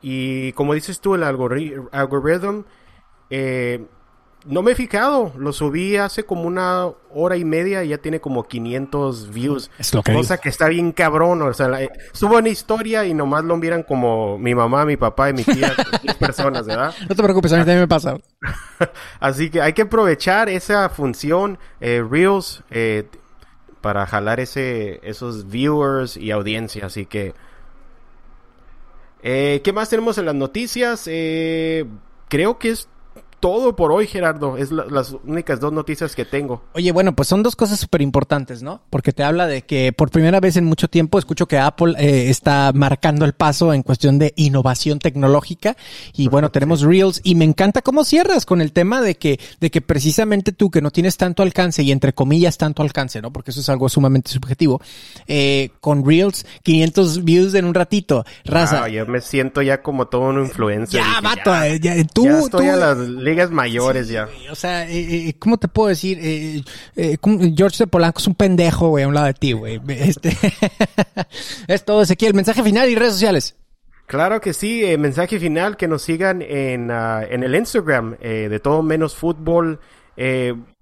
y como dices tú, el algoritmo no me he fijado, lo subí hace como una hora y media y ya tiene como 500 views. Es lo que Cosa que está bien cabrón, o sea, eh, subo una historia y nomás lo miran como mi mamá, mi papá y mi tía, 10 personas, ¿verdad? No te preocupes, a mí también me pasa. Así que hay que aprovechar esa función, eh, Reels, eh, para jalar ese, esos viewers y audiencia, así que... ¿Qué más tenemos en las noticias? creo que es todo por hoy, Gerardo. Es las únicas dos noticias que tengo. Oye, bueno, pues son dos cosas súper importantes, ¿no? Porque te habla de que por primera vez en mucho tiempo escucho que Apple eh, está marcando el paso en cuestión de innovación tecnológica. Y bueno, tenemos Reels y me encanta cómo cierras con el tema de que, de que precisamente tú que no tienes tanto alcance y entre comillas tanto alcance, ¿no? Porque eso es algo sumamente subjetivo. Eh, con Reels, 500 views en un ratito. Raza. Ah, yo me siento ya como todo un influencer. Ya, vato, ya, tú, ya estoy a las ligas mayores ya. O sea, eh, eh, ¿cómo te puedo decir? Eh, George de Polanco es un pendejo, güey, a un lado de ti, güey. Este... es todo, Ezequiel. Mensaje final y redes sociales. Claro que sí, mensaje final, que nos sigan en, ah, en el Instagram de todo menos fútbol.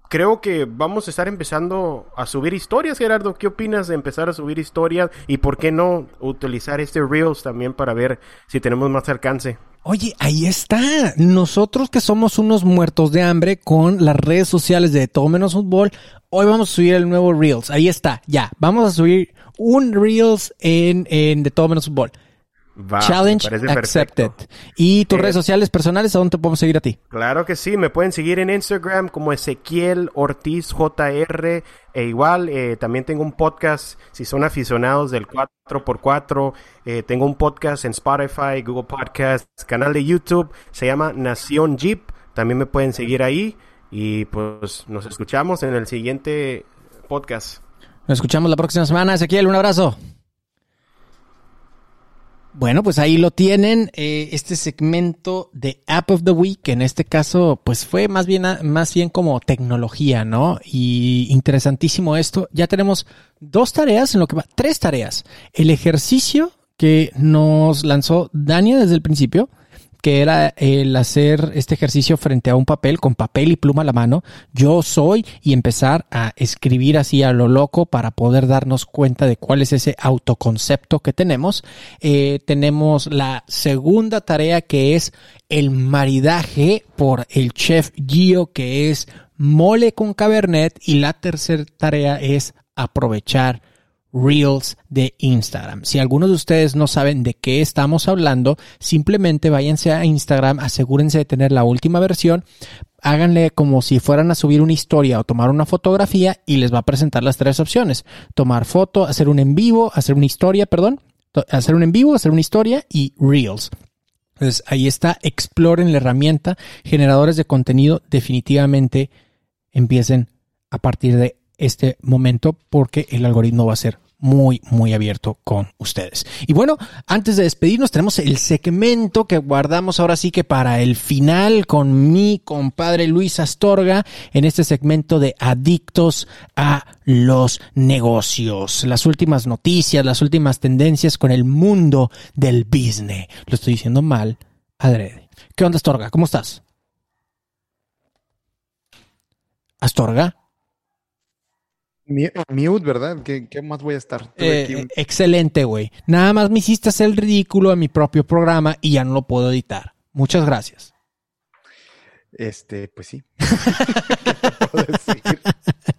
creo que vamos a estar empezando a subir historias, Gerardo. ¿Qué opinas de empezar a subir historias? Y por qué no utilizar este Reels también para ver si tenemos más alcance. Oye, ahí está. Nosotros que somos unos muertos de hambre con las redes sociales de Todo Menos Fútbol, hoy vamos a subir el nuevo Reels. Ahí está, ya. Vamos a subir un Reels en, en de Todo Menos Fútbol. Challenge accepted. ¿Y tus eh, redes sociales personales, a dónde te podemos seguir a ti? Claro que sí, me pueden seguir en Instagram como Ezequiel Ortiz JR. E igual, eh, también tengo un podcast, si son aficionados del 4x4, eh, tengo un podcast en Spotify, Google Podcasts, canal de YouTube, se llama Nación Jeep. También me pueden seguir ahí. Y pues nos escuchamos en el siguiente podcast. Nos escuchamos la próxima semana. Ezequiel, un abrazo. Bueno, pues ahí lo tienen, eh, este segmento de App of the Week, en este caso, pues fue más bien, más bien como tecnología, ¿no? Y interesantísimo esto. Ya tenemos dos tareas en lo que va, tres tareas. El ejercicio que nos lanzó Dania desde el principio, que era el hacer este ejercicio frente a un papel, con papel y pluma a la mano, yo soy, y empezar a escribir así a lo loco para poder darnos cuenta de cuál es ese autoconcepto que tenemos. Eh, tenemos la segunda tarea que es el maridaje por el chef Gio, que es mole con cabernet, y la tercera tarea es aprovechar Reels de Instagram. Si algunos de ustedes no saben de qué estamos hablando, simplemente váyanse a Instagram, asegúrense de tener la última versión, háganle como si fueran a subir una historia o tomar una fotografía y les va a presentar las tres opciones. Tomar foto, hacer un en vivo, hacer una historia, perdón, hacer un en vivo, hacer una historia y Reels. Entonces ahí está, exploren la herramienta, generadores de contenido definitivamente empiecen a partir de este momento porque el algoritmo va a ser muy, muy abierto con ustedes. Y bueno, antes de despedirnos, tenemos el segmento que guardamos ahora sí que para el final con mi compadre Luis Astorga en este segmento de Adictos a los negocios. Las últimas noticias, las últimas tendencias con el mundo del business. Lo estoy diciendo mal, adrede. ¿Qué onda, Astorga? ¿Cómo estás? Astorga. Mute, ¿verdad? ¿Qué, más voy a estar? Eh, excelente, güey. Nada más me hiciste hacer el ridículo a mi propio programa y ya no lo puedo editar. Muchas gracias. Este, pues sí.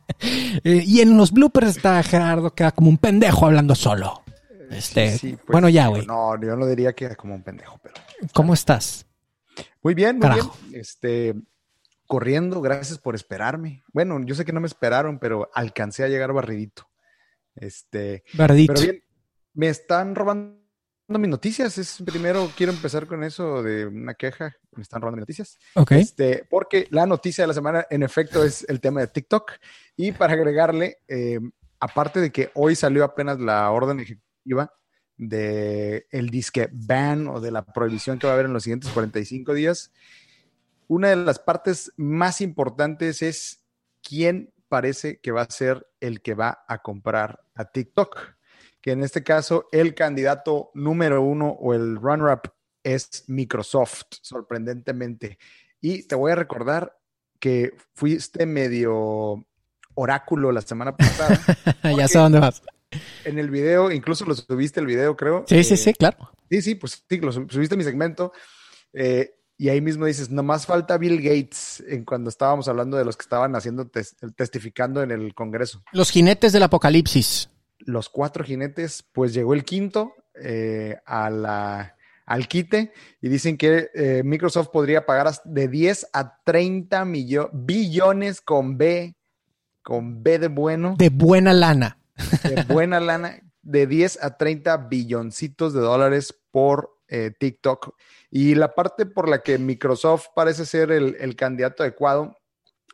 Eh, y en los bloopers está Gerardo, queda como un pendejo hablando solo. Este, pues bueno, ya, güey. No, yo no diría que como un pendejo, pero. ¿Cómo estás? Muy bien, muy bien. Este, corriendo, gracias por esperarme. Bueno, yo sé que no me esperaron, pero alcancé a llegar barridito. Este, barridito. Pero bien, me están robando mis noticias. Es primero quiero empezar con eso de una queja. Me están robando mis noticias. Ok. Este, porque la noticia de la semana, en efecto, es el tema de TikTok. Y para agregarle, eh, aparte de que hoy salió apenas la orden ejecutiva de el disque ban o de la prohibición que va a haber en los siguientes 45 días, una de las partes más importantes es quién parece que va a ser el que va a comprar a TikTok. Que en este caso el candidato número uno o el runner-up es Microsoft, sorprendentemente. Y te voy a recordar que fuiste medio oráculo la semana pasada. ya sé dónde vas. En el video, incluso lo subiste el video, creo. Sí, sí, sí, eh, claro. Sí, sí, pues sí, lo subiste mi segmento. Eh, y ahí mismo dices, nomás falta Bill Gates en cuando estábamos hablando de los que estaban haciendo testificando en el Congreso. Los jinetes del apocalipsis. Los cuatro jinetes, pues llegó el quinto eh, a la, al quite y dicen que eh, Microsoft podría pagar de 10 a 30 billones con B, con B de bueno. De buena lana. De buena lana, de 10 a 30 billoncitos de dólares por eh, TikTok. Y la parte por la que Microsoft parece ser el, candidato adecuado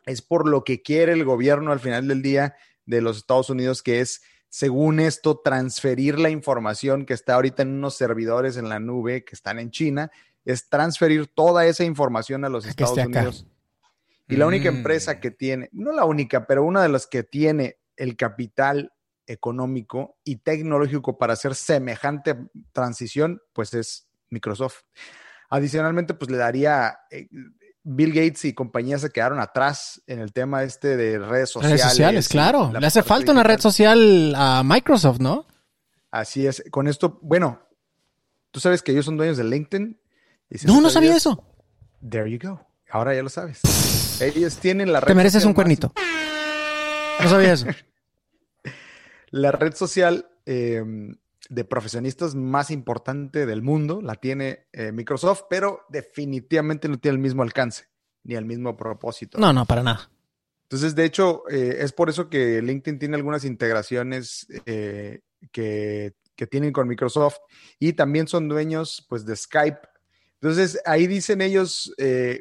es por lo que quiere el gobierno al final del día de los Estados Unidos, que es, según esto, transferir la información que está ahorita en unos servidores en la nube que están en China, es transferir toda esa información a los Estados Unidos. Y la única empresa mm. que tiene, no la única, pero una de las que tiene el capital económico y tecnológico para hacer semejante transición, pues es Microsoft. Adicionalmente, pues le daría, eh, Bill Gates y compañía se quedaron atrás en el tema este de redes sociales. Redes sociales, claro. Le hace falta una red social a Microsoft, ¿no? Así es. Con esto, bueno, tú sabes que ellos son dueños de LinkedIn. no, no sabía eso. There you go. Ahora ya lo sabes. ellos tienen la red Te mereces un cuernito. No sabía eso. la red social eh, de profesionistas más importante del mundo, la tiene eh, Microsoft, pero definitivamente no tiene el mismo alcance ni el mismo propósito. No, no, para nada. Entonces, de hecho, eh, es por eso que LinkedIn tiene algunas integraciones eh, que, que, tienen con Microsoft y también son dueños pues, de Skype. Entonces, ahí dicen ellos,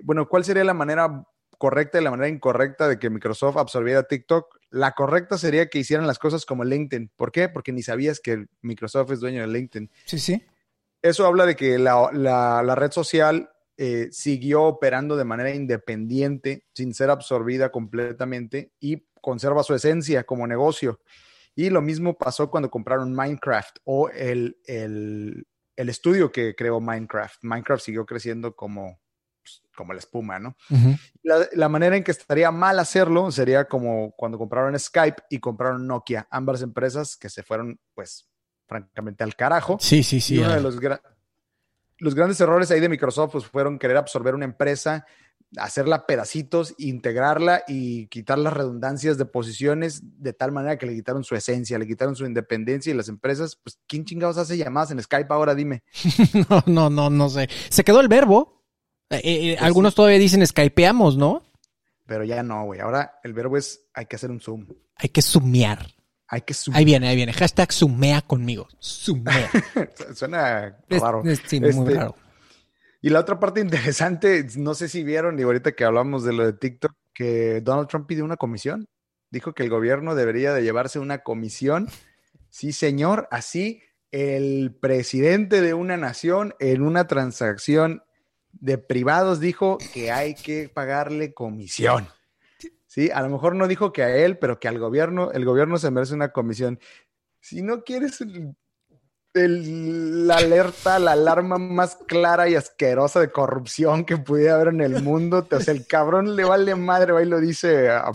bueno, ¿cuál sería la manera correcta y la manera incorrecta de que Microsoft absorbiera TikTok? La correcta sería que hicieran las cosas como LinkedIn. ¿Por qué? Porque ni sabías que Microsoft es dueño de LinkedIn. Sí, sí. Eso habla de que la, red social eh, siguió operando de manera independiente, sin ser absorbida completamente y conserva su esencia como negocio. Y lo mismo pasó cuando compraron Minecraft o el, el estudio que creó Minecraft. Minecraft siguió creciendo como, como la espuma, ¿no? la, manera en que estaría mal hacerlo sería como cuando compraron Skype y compraron Nokia, ambas empresas que se fueron, pues, francamente al carajo. Sí, sí, sí. Y uno de los, los grandes errores ahí de Microsoft pues, fueron querer absorber una empresa, hacerla pedacitos, integrarla y quitar las redundancias de posiciones de tal manera que le quitaron su esencia, le quitaron su independencia y las empresas, pues, ¿quién chingados hace llamadas en Skype ahora? Dime. no, no, no, no sé. Se quedó el verbo. Eh, eh, pues algunos todavía dicen skypeamos, ¿no? Pero ya no, güey. Ahora el verbo es hay que hacer un zoom. Hay que zoomear. Hay que Ahí viene, ahí viene. Hashtag zoomea conmigo. Zoomea. Suena raro. sí, muy este, raro. Y la otra parte interesante, no sé si vieron, y ahorita que hablamos de lo de TikTok, que Donald Trump pidió una comisión. Dijo que el gobierno debería de llevarse una comisión Sí, señor, así el presidente de una nación en una transacción de privados dijo que hay que pagarle comisión. Sí, a lo mejor no dijo que a él, pero que al gobierno, el gobierno se merece una comisión. Si no quieres la alerta, la alarma más clara y asquerosa de corrupción que pudiera haber en el mundo, o sea, el cabrón le vale madre, va y lo dice a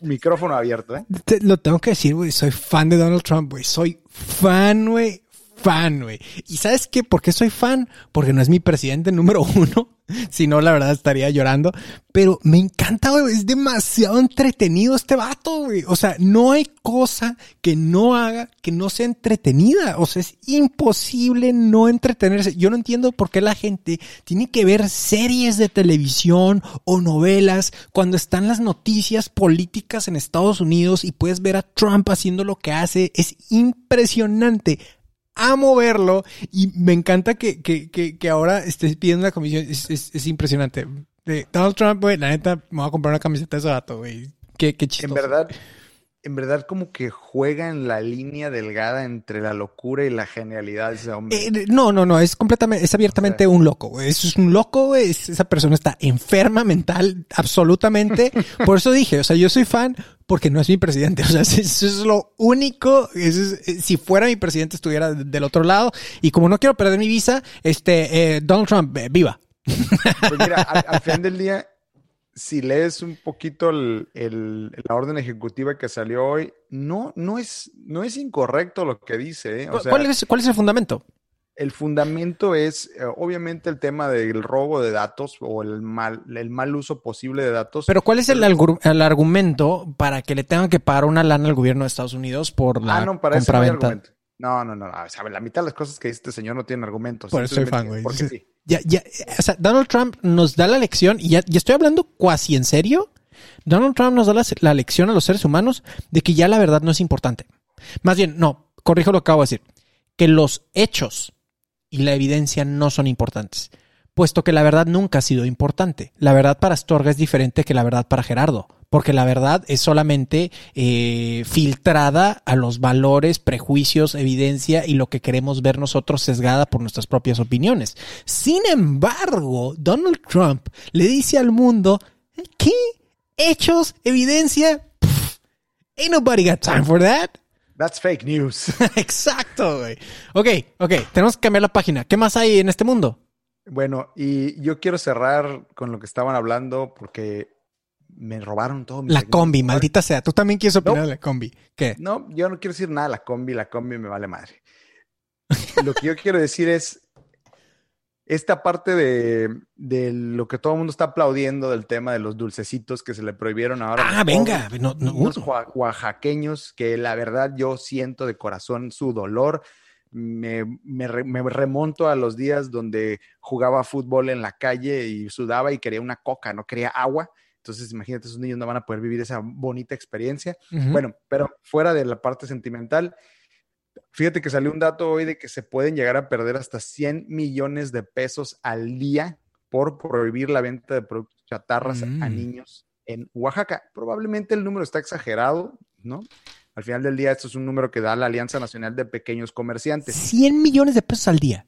micrófono abierto, ¿eh? lo tengo que decir, güey, soy fan de Donald Trump, güey, soy fan, güey, fan, güey. ¿Y sabes qué? ¿Por qué soy fan? Porque no es mi presidente número uno. Si no, la verdad estaría llorando. Pero me encanta, güey. Es demasiado entretenido este vato, güey. O sea, no hay cosa que no haga que no sea entretenida. O sea, es imposible no entretenerse. Yo no entiendo por qué la gente tiene que ver series de televisión o novelas cuando están las noticias políticas en Estados Unidos y puedes ver a Trump haciendo lo que hace. Es impresionante amo verlo y me encanta que, que, que, ahora estés pidiendo la comisión. Es, es, es impresionante. De Donald Trump, güey, la neta, me voy a comprar una camiseta de ese dato, güey. Qué, qué chistoso. Verdad, en verdad como que juega en la línea delgada entre la locura y la genialidad de ese hombre. Eh, no, no, no, es completamente, es abiertamente un loco. Es un loco, güey. esa persona está enferma mental, absolutamente. Por eso dije, o sea, yo soy fan porque no es mi presidente. O sea, eso es lo único. Eh, si fuera mi presidente estuviera del otro lado. Y como no quiero perder mi visa, este, eh, Donald Trump, viva. Pues mira, al, al final del día, si lees un poquito el, la orden ejecutiva que salió hoy, no, no, es, no es incorrecto lo que dice. ¿eh? ¿Cuál, es, ¿Cuál es el fundamento? El fundamento es, eh, obviamente, el tema del robo de datos o el mal, el mal uso posible de datos. Pero ¿cuál es el, el argumento para que le tengan que pagar una lana al gobierno de Estados Unidos por la ah, no, para compraventa? No, no, no, no. la mitad de las cosas que dice este señor no tienen argumentos. Por eso soy fan, güey. Porque sí ya, ya, o sea, Donald Trump nos da la lección, y ya, ya estoy hablando cuasi en serio, Donald Trump nos da la, lección a los seres humanos de que ya la verdad no es importante. Más bien, no, corrijo lo que acabo de decir, que los hechos y la evidencia no son importantes, puesto que la verdad nunca ha sido importante. La verdad para Astorga es diferente que la verdad para Gerardo porque la verdad es solamente eh, filtrada a los valores, prejuicios, evidencia y lo que queremos ver nosotros sesgada por nuestras propias opiniones. Sin embargo, Donald Trump le dice al mundo, ¿qué? ¿Hechos? ¿Evidencia? ain't nobody got time for that. That's fake news. Exacto, güey. Ok, ok, tenemos que cambiar la página. ¿Qué más hay en este mundo? Bueno, y yo quiero cerrar con lo que estaban hablando porque me robaron todo. la combi, maldita sea. Tú también quieres opinar de la combi. ¿Qué? No, yo no quiero decir nada de la combi. La combi me vale madre. lo que yo quiero decir es esta parte de, de, lo que todo el mundo está aplaudiendo del tema de los dulcecitos que se le prohibieron ahora. Ah, venga. No, no, unos oaxaqueños que la verdad yo siento de corazón su dolor. Me, me, me, remonto a los días donde jugaba fútbol en la calle y sudaba y quería una coca, no quería agua. Entonces, imagínate, esos niños no van a poder vivir esa bonita experiencia. Bueno, pero fuera de la parte sentimental, fíjate que salió un dato hoy de que se pueden llegar a perder hasta 100 millones de pesos al día por prohibir la venta de productos chatarras a mm. niños en Oaxaca. Probablemente el número está exagerado, ¿no? Al final del día, esto es un número que da la Alianza Nacional de Pequeños Comerciantes. 100 millones de pesos al día.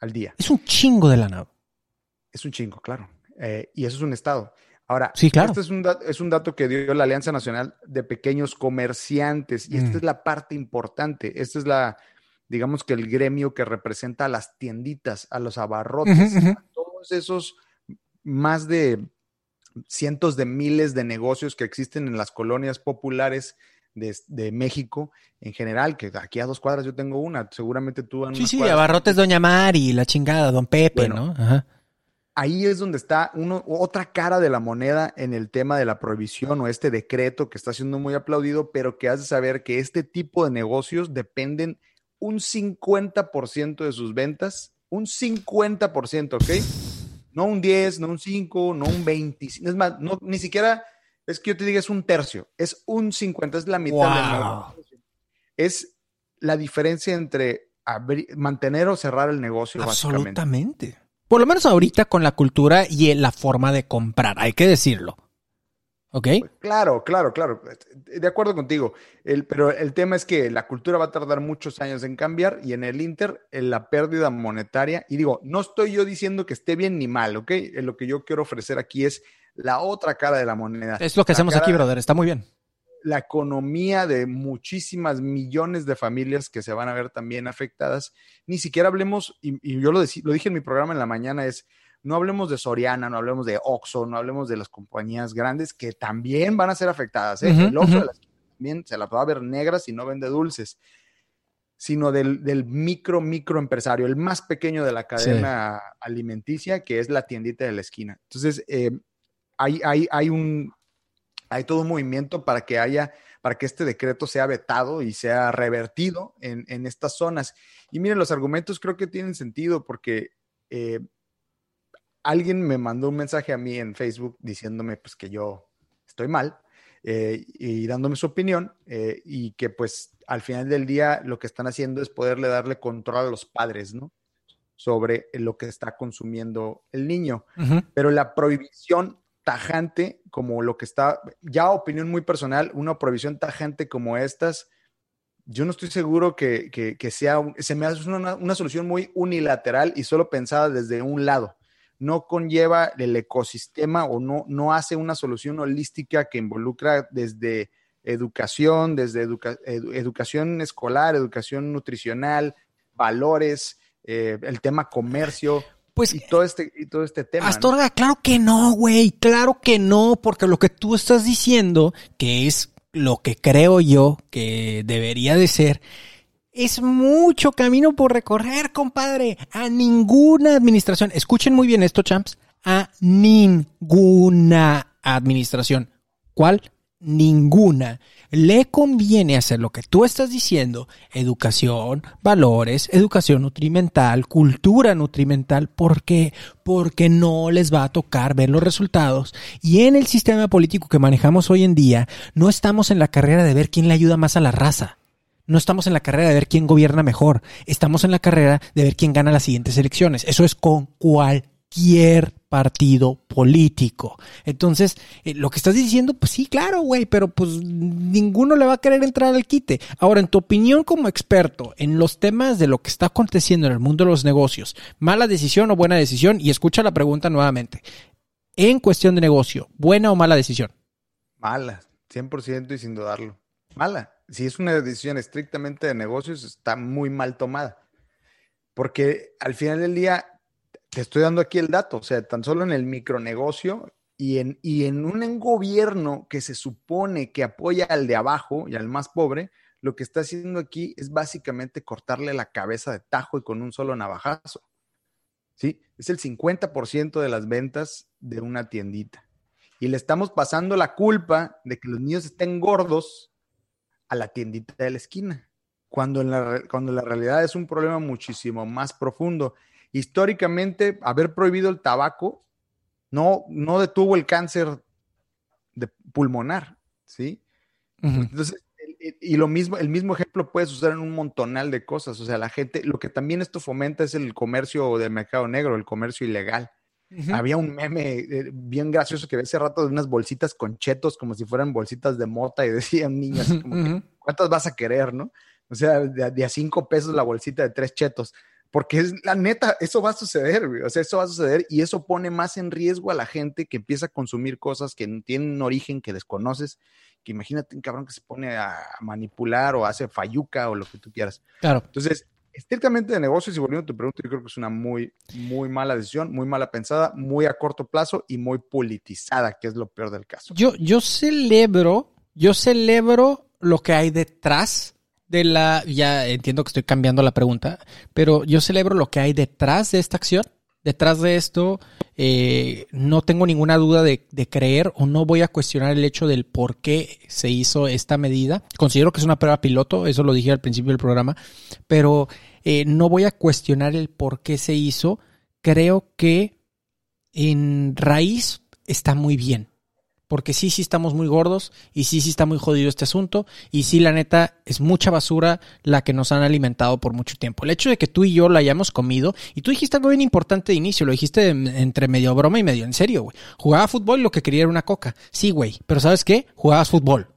Al día. Es un chingo de lana. Es un chingo, claro. Eh, y eso es un estado. Ahora, sí, claro. este es un, es un, dato que dio la Alianza Nacional de Pequeños Comerciantes y esta mm. es la parte importante. Esta es la, digamos que el gremio que representa a las tienditas, a los abarrotes, a todos esos más de cientos de miles de negocios que existen en las colonias populares de, México en general, que aquí a dos cuadras yo tengo una, seguramente tú... En sí, sí, abarrotes Doña Mari, la chingada, Don Pepe, ¿no? Ajá ahí es donde está uno, otra cara de la moneda en el tema de la prohibición o este decreto que está siendo muy aplaudido, pero que has de saber que este tipo de negocios dependen un 50% de sus ventas, un 50%, ¿ok? No un 10, no un 5, no un 25, es más, no, ni siquiera es que yo te diga es un tercio, es un 50, es la mitad del negocio. Es la diferencia entre mantener o cerrar el negocio. Absolutamente. Por lo menos ahorita con la cultura y la forma de comprar, hay que decirlo. ¿Ok? Claro, claro, claro. De acuerdo contigo. El, pero el tema es que la cultura va a tardar muchos años en cambiar y en el Inter, en la pérdida monetaria, y digo, no estoy yo diciendo que esté bien ni mal, ¿ok? Lo que yo quiero ofrecer aquí es la otra cara de la moneda. Es lo que hacemos aquí, brother. Está muy bien. La economía de muchísimas millones de familias que se van a ver también afectadas. Ni siquiera hablemos, y, yo lo, lo dije en mi programa en la mañana, es no hablemos de Soriana, no hablemos de Oxxo, no hablemos de las compañías grandes que también van a ser afectadas. ¿eh? el Oxxo también se la va a ver negra si no vende dulces, sino del, micro, micro empresario, el más pequeño de la cadena alimenticia, que es la tiendita de la esquina. Entonces, eh, hay, hay, hay, un, hay todo un movimiento para que haya para que este decreto sea vetado y sea revertido en, en estas zonas. Y miren, los argumentos creo que tienen sentido porque eh, alguien me mandó un mensaje a mí en Facebook diciéndome pues que yo estoy mal eh, y dándome su opinión eh, y que pues al final del día lo que están haciendo es poderle darle control a los padres, ¿no? Sobre lo que está consumiendo el niño. Pero la prohibición tajante, como lo que está, ya opinión muy personal, una prohibición tajante como estas, yo no estoy seguro que, sea, se me hace una solución muy unilateral y solo pensada desde un lado no conlleva el ecosistema o no, no hace una solución holística que involucra desde educación, desde educación escolar, educación nutricional, valores, eh, el tema comercio. Pues, y todo este, y todo este tema. Astorga, claro que no, güey, claro que no, porque lo que tú estás diciendo, que es lo que creo yo que debería de ser, es mucho camino por recorrer, compadre. A ninguna administración, escuchen muy bien esto, champs, a ninguna administración. ¿Cuál? Ninguna. Le conviene hacer lo que tú estás diciendo, educación, valores, educación nutrimental, cultura nutrimental. ¿Por qué? Porque no les va a tocar ver los resultados. Y en el sistema político que manejamos hoy en día, no estamos en la carrera de ver quién le ayuda más a la raza no estamos en la carrera de ver quién gobierna mejor, estamos en la carrera de ver quién gana las siguientes elecciones. Eso es con cualquier partido político. Entonces, eh, lo que estás diciendo, pues sí, claro, güey, pero pues ninguno le va a querer entrar al quite. Ahora, en tu opinión como experto en los temas de lo que está aconteciendo en el mundo de los negocios, mala decisión o buena decisión, y escucha la pregunta nuevamente. En cuestión de negocio, ¿buena o mala decisión? Mala, 100% y sin dudarlo. Mala si es una decisión estrictamente de negocios, está muy mal tomada. Porque al final del día, te estoy dando aquí el dato, o sea, tan solo en el micronegocio y en, y en un gobierno que se supone que apoya al de abajo y al más pobre, lo que está haciendo aquí es básicamente cortarle la cabeza de tajo y con un solo navajazo. ¿Sí? Es el 50% de las ventas de una tiendita. Y le estamos pasando la culpa de que los niños estén gordos a la tiendita de la esquina, cuando, en la, cuando la realidad es un problema muchísimo más profundo. Históricamente, haber prohibido el tabaco no, no detuvo el cáncer de pulmonar, ¿sí? Entonces, y lo mismo, el mismo ejemplo puedes usar en un montonal de cosas. O sea, la gente, lo que también esto fomenta es el comercio del mercado negro, el comercio ilegal. Había un meme eh, bien gracioso que hace rato de unas bolsitas con chetos como si fueran bolsitas de mota y decían niñas, como ¿cuántas vas a querer, no? O sea, de, a cinco pesos la bolsita de tres chetos. Porque es la neta, eso va a suceder, O sea, eso va a suceder y eso pone más en riesgo a la gente que empieza a consumir cosas que tienen un origen que desconoces. Que imagínate un cabrón que se pone a manipular o hace fayuca o lo que tú quieras. Claro. Entonces, estrictamente de negocios y volviendo a tu pregunta, yo creo que es una muy, muy mala decisión, muy mala pensada, muy a corto plazo y muy politizada, que es lo peor del caso. Yo, yo celebro, yo celebro lo que hay detrás de la, ya entiendo que estoy cambiando la pregunta, pero yo celebro lo que hay detrás de esta acción. Detrás de esto, eh, no tengo ninguna duda de, de, creer o no voy a cuestionar el hecho del por qué se hizo esta medida. Considero que es una prueba piloto, eso lo dije al principio del programa, pero eh, no voy a cuestionar el por qué se hizo. Creo que en raíz está muy bien. Porque sí, sí estamos muy gordos y sí, sí está muy jodido este asunto y sí, la neta, es mucha basura la que nos han alimentado por mucho tiempo. El hecho de que tú y yo la hayamos comido y tú dijiste algo bien importante de inicio, lo dijiste entre medio broma y medio en serio, güey. Jugaba fútbol y lo que quería era una coca. Sí, güey, pero ¿sabes qué? Jugabas fútbol.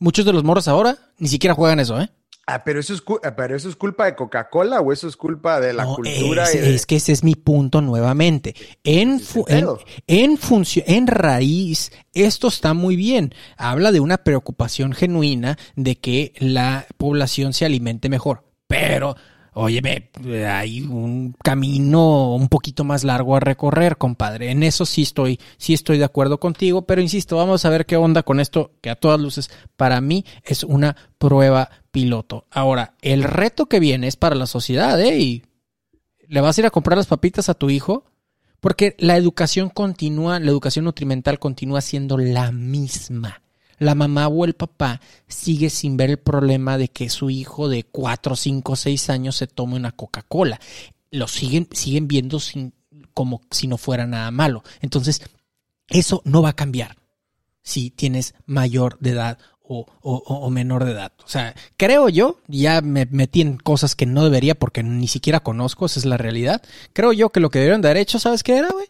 Muchos de los morros ahora ni siquiera juegan eso, ¿eh? Ah, pero eso es, ah, pero eso es culpa de Coca-Cola o eso es culpa de la cultura. Es, es, que ese es mi punto nuevamente. En, en, en, en raíz, esto está muy bien. Habla de una preocupación genuina de que la población se alimente mejor. Pero Oye, hay un camino un poquito más largo a recorrer, compadre. En eso sí estoy, sí estoy de acuerdo contigo, pero insisto, vamos a ver qué onda con esto, que a todas luces, para mí es una prueba piloto. Ahora, el reto que viene es para la sociedad, ¿eh? ¿Le vas a ir a comprar las papitas a tu hijo? Porque la educación continúa, la educación nutrimental continúa siendo la misma la mamá o el papá sigue sin ver el problema de que su hijo de 4, 5, 6 años se tome una Coca-Cola. Lo siguen, siguen viendo como si no fuera nada malo. Entonces, eso no va a cambiar si tienes mayor de edad o, menor de edad. O sea, creo yo, ya me metí en cosas que no debería porque ni siquiera conozco, esa es la realidad. Creo yo que lo que debieron de haber hecho, ¿sabes qué era, güey?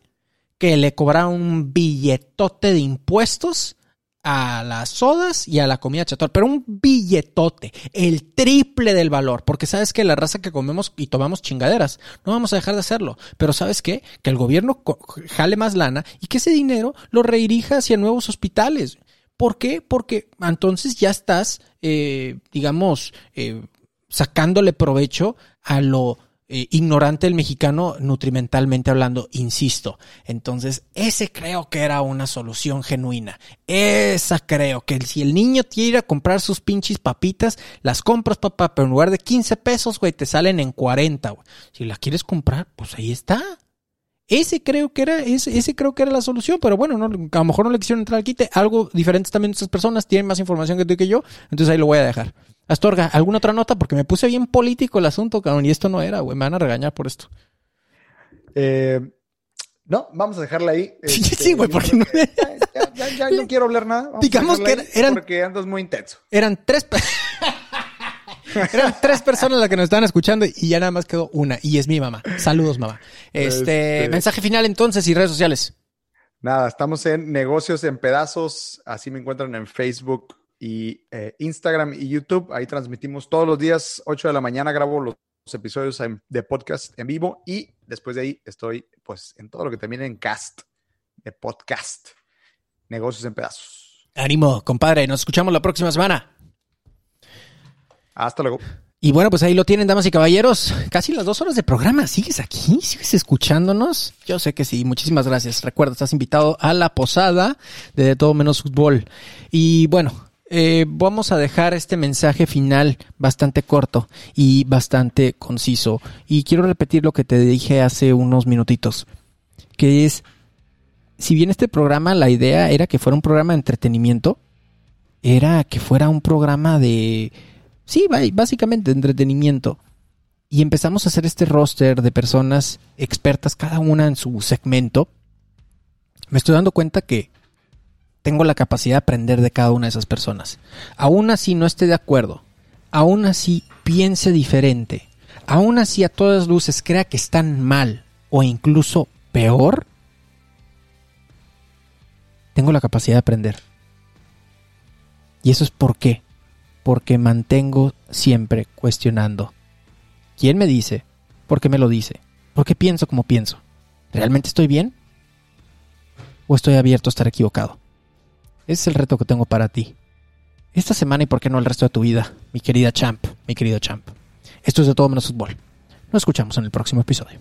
Que le cobraran un billetote de impuestos a las sodas y a la comida chatarra, pero un billetote, el triple del valor, porque sabes que la raza que comemos y tomamos chingaderas, no vamos a dejar de hacerlo, pero sabes qué, que el gobierno jale más lana y que ese dinero lo redirija hacia nuevos hospitales. ¿Por qué? Porque entonces ya estás, eh, digamos, eh, sacándole provecho a lo eh, ignorante el mexicano nutrimentalmente hablando, insisto. Entonces, ese creo que era una solución genuina. Esa creo que si el niño quiere comprar sus pinches papitas, las compras, papá, pero en lugar de 15 pesos, güey, te salen en 40, güey. Si las quieres comprar, pues ahí está. Ese creo que era, ese, ese creo que era la solución, pero bueno, no, a lo mejor no le quisieron entrar al quite. Algo diferente también estas personas, tienen más información que tú y que yo, entonces ahí lo voy a dejar. Astorga, ¿alguna otra nota? Porque me puse bien político el asunto, cabrón, y esto no era, güey. Me van a regañar por esto. Eh, no, vamos a dejarla ahí. sí, este, güey, porque no... Ya, ya, no quiero hablar nada. Digamos que eran... Porque andas muy intenso. Eran tres... Eran tres personas las que nos estaban escuchando y ya nada más quedó una, y es mi mamá. Saludos, mamá. Este, este, mensaje final entonces y redes sociales. Nada, estamos en Negocios en Pedazos, así me encuentran en Facebook, y eh, Instagram y YouTube. Ahí transmitimos todos los días, 8 de la mañana, grabo los episodios de podcast en vivo y después de ahí estoy pues en todo lo que termina en cast de podcast. Negocios en pedazos. Ánimo, compadre, nos escuchamos la próxima semana. Hasta luego. Y bueno, pues ahí lo tienen, damas y caballeros. Casi las dos horas de programa. ¿Sigues aquí? ¿Sigues escuchándonos? Yo sé que sí. Muchísimas gracias. Recuerda, estás invitado a la posada de Todo Menos Fútbol. Y bueno, eh, vamos a dejar este mensaje final bastante corto y bastante conciso. Y quiero repetir lo que te dije hace unos minutitos, que es, si bien este programa, la idea era que fuera un programa de entretenimiento, era que fuera un programa de, sí, básicamente entretenimiento. Y empezamos a hacer este roster de personas expertas, cada una en su segmento. Me estoy dando cuenta que tengo la capacidad de aprender de cada una de esas personas. Aún así no esté de acuerdo, aún así piense diferente, aún así a todas luces crea que están mal o incluso peor, tengo la capacidad de aprender. Y eso es por qué. Porque mantengo siempre cuestionando. ¿Quién me dice? ¿Por qué me lo dice? ¿Por qué pienso como pienso? ¿Realmente estoy bien? ¿O estoy abierto a estar equivocado? Ese es el reto que tengo para ti. Esta semana y por qué no el resto de tu vida, mi querida champ, mi querido champ. Esto es de todo menos fútbol. Nos escuchamos en el próximo episodio.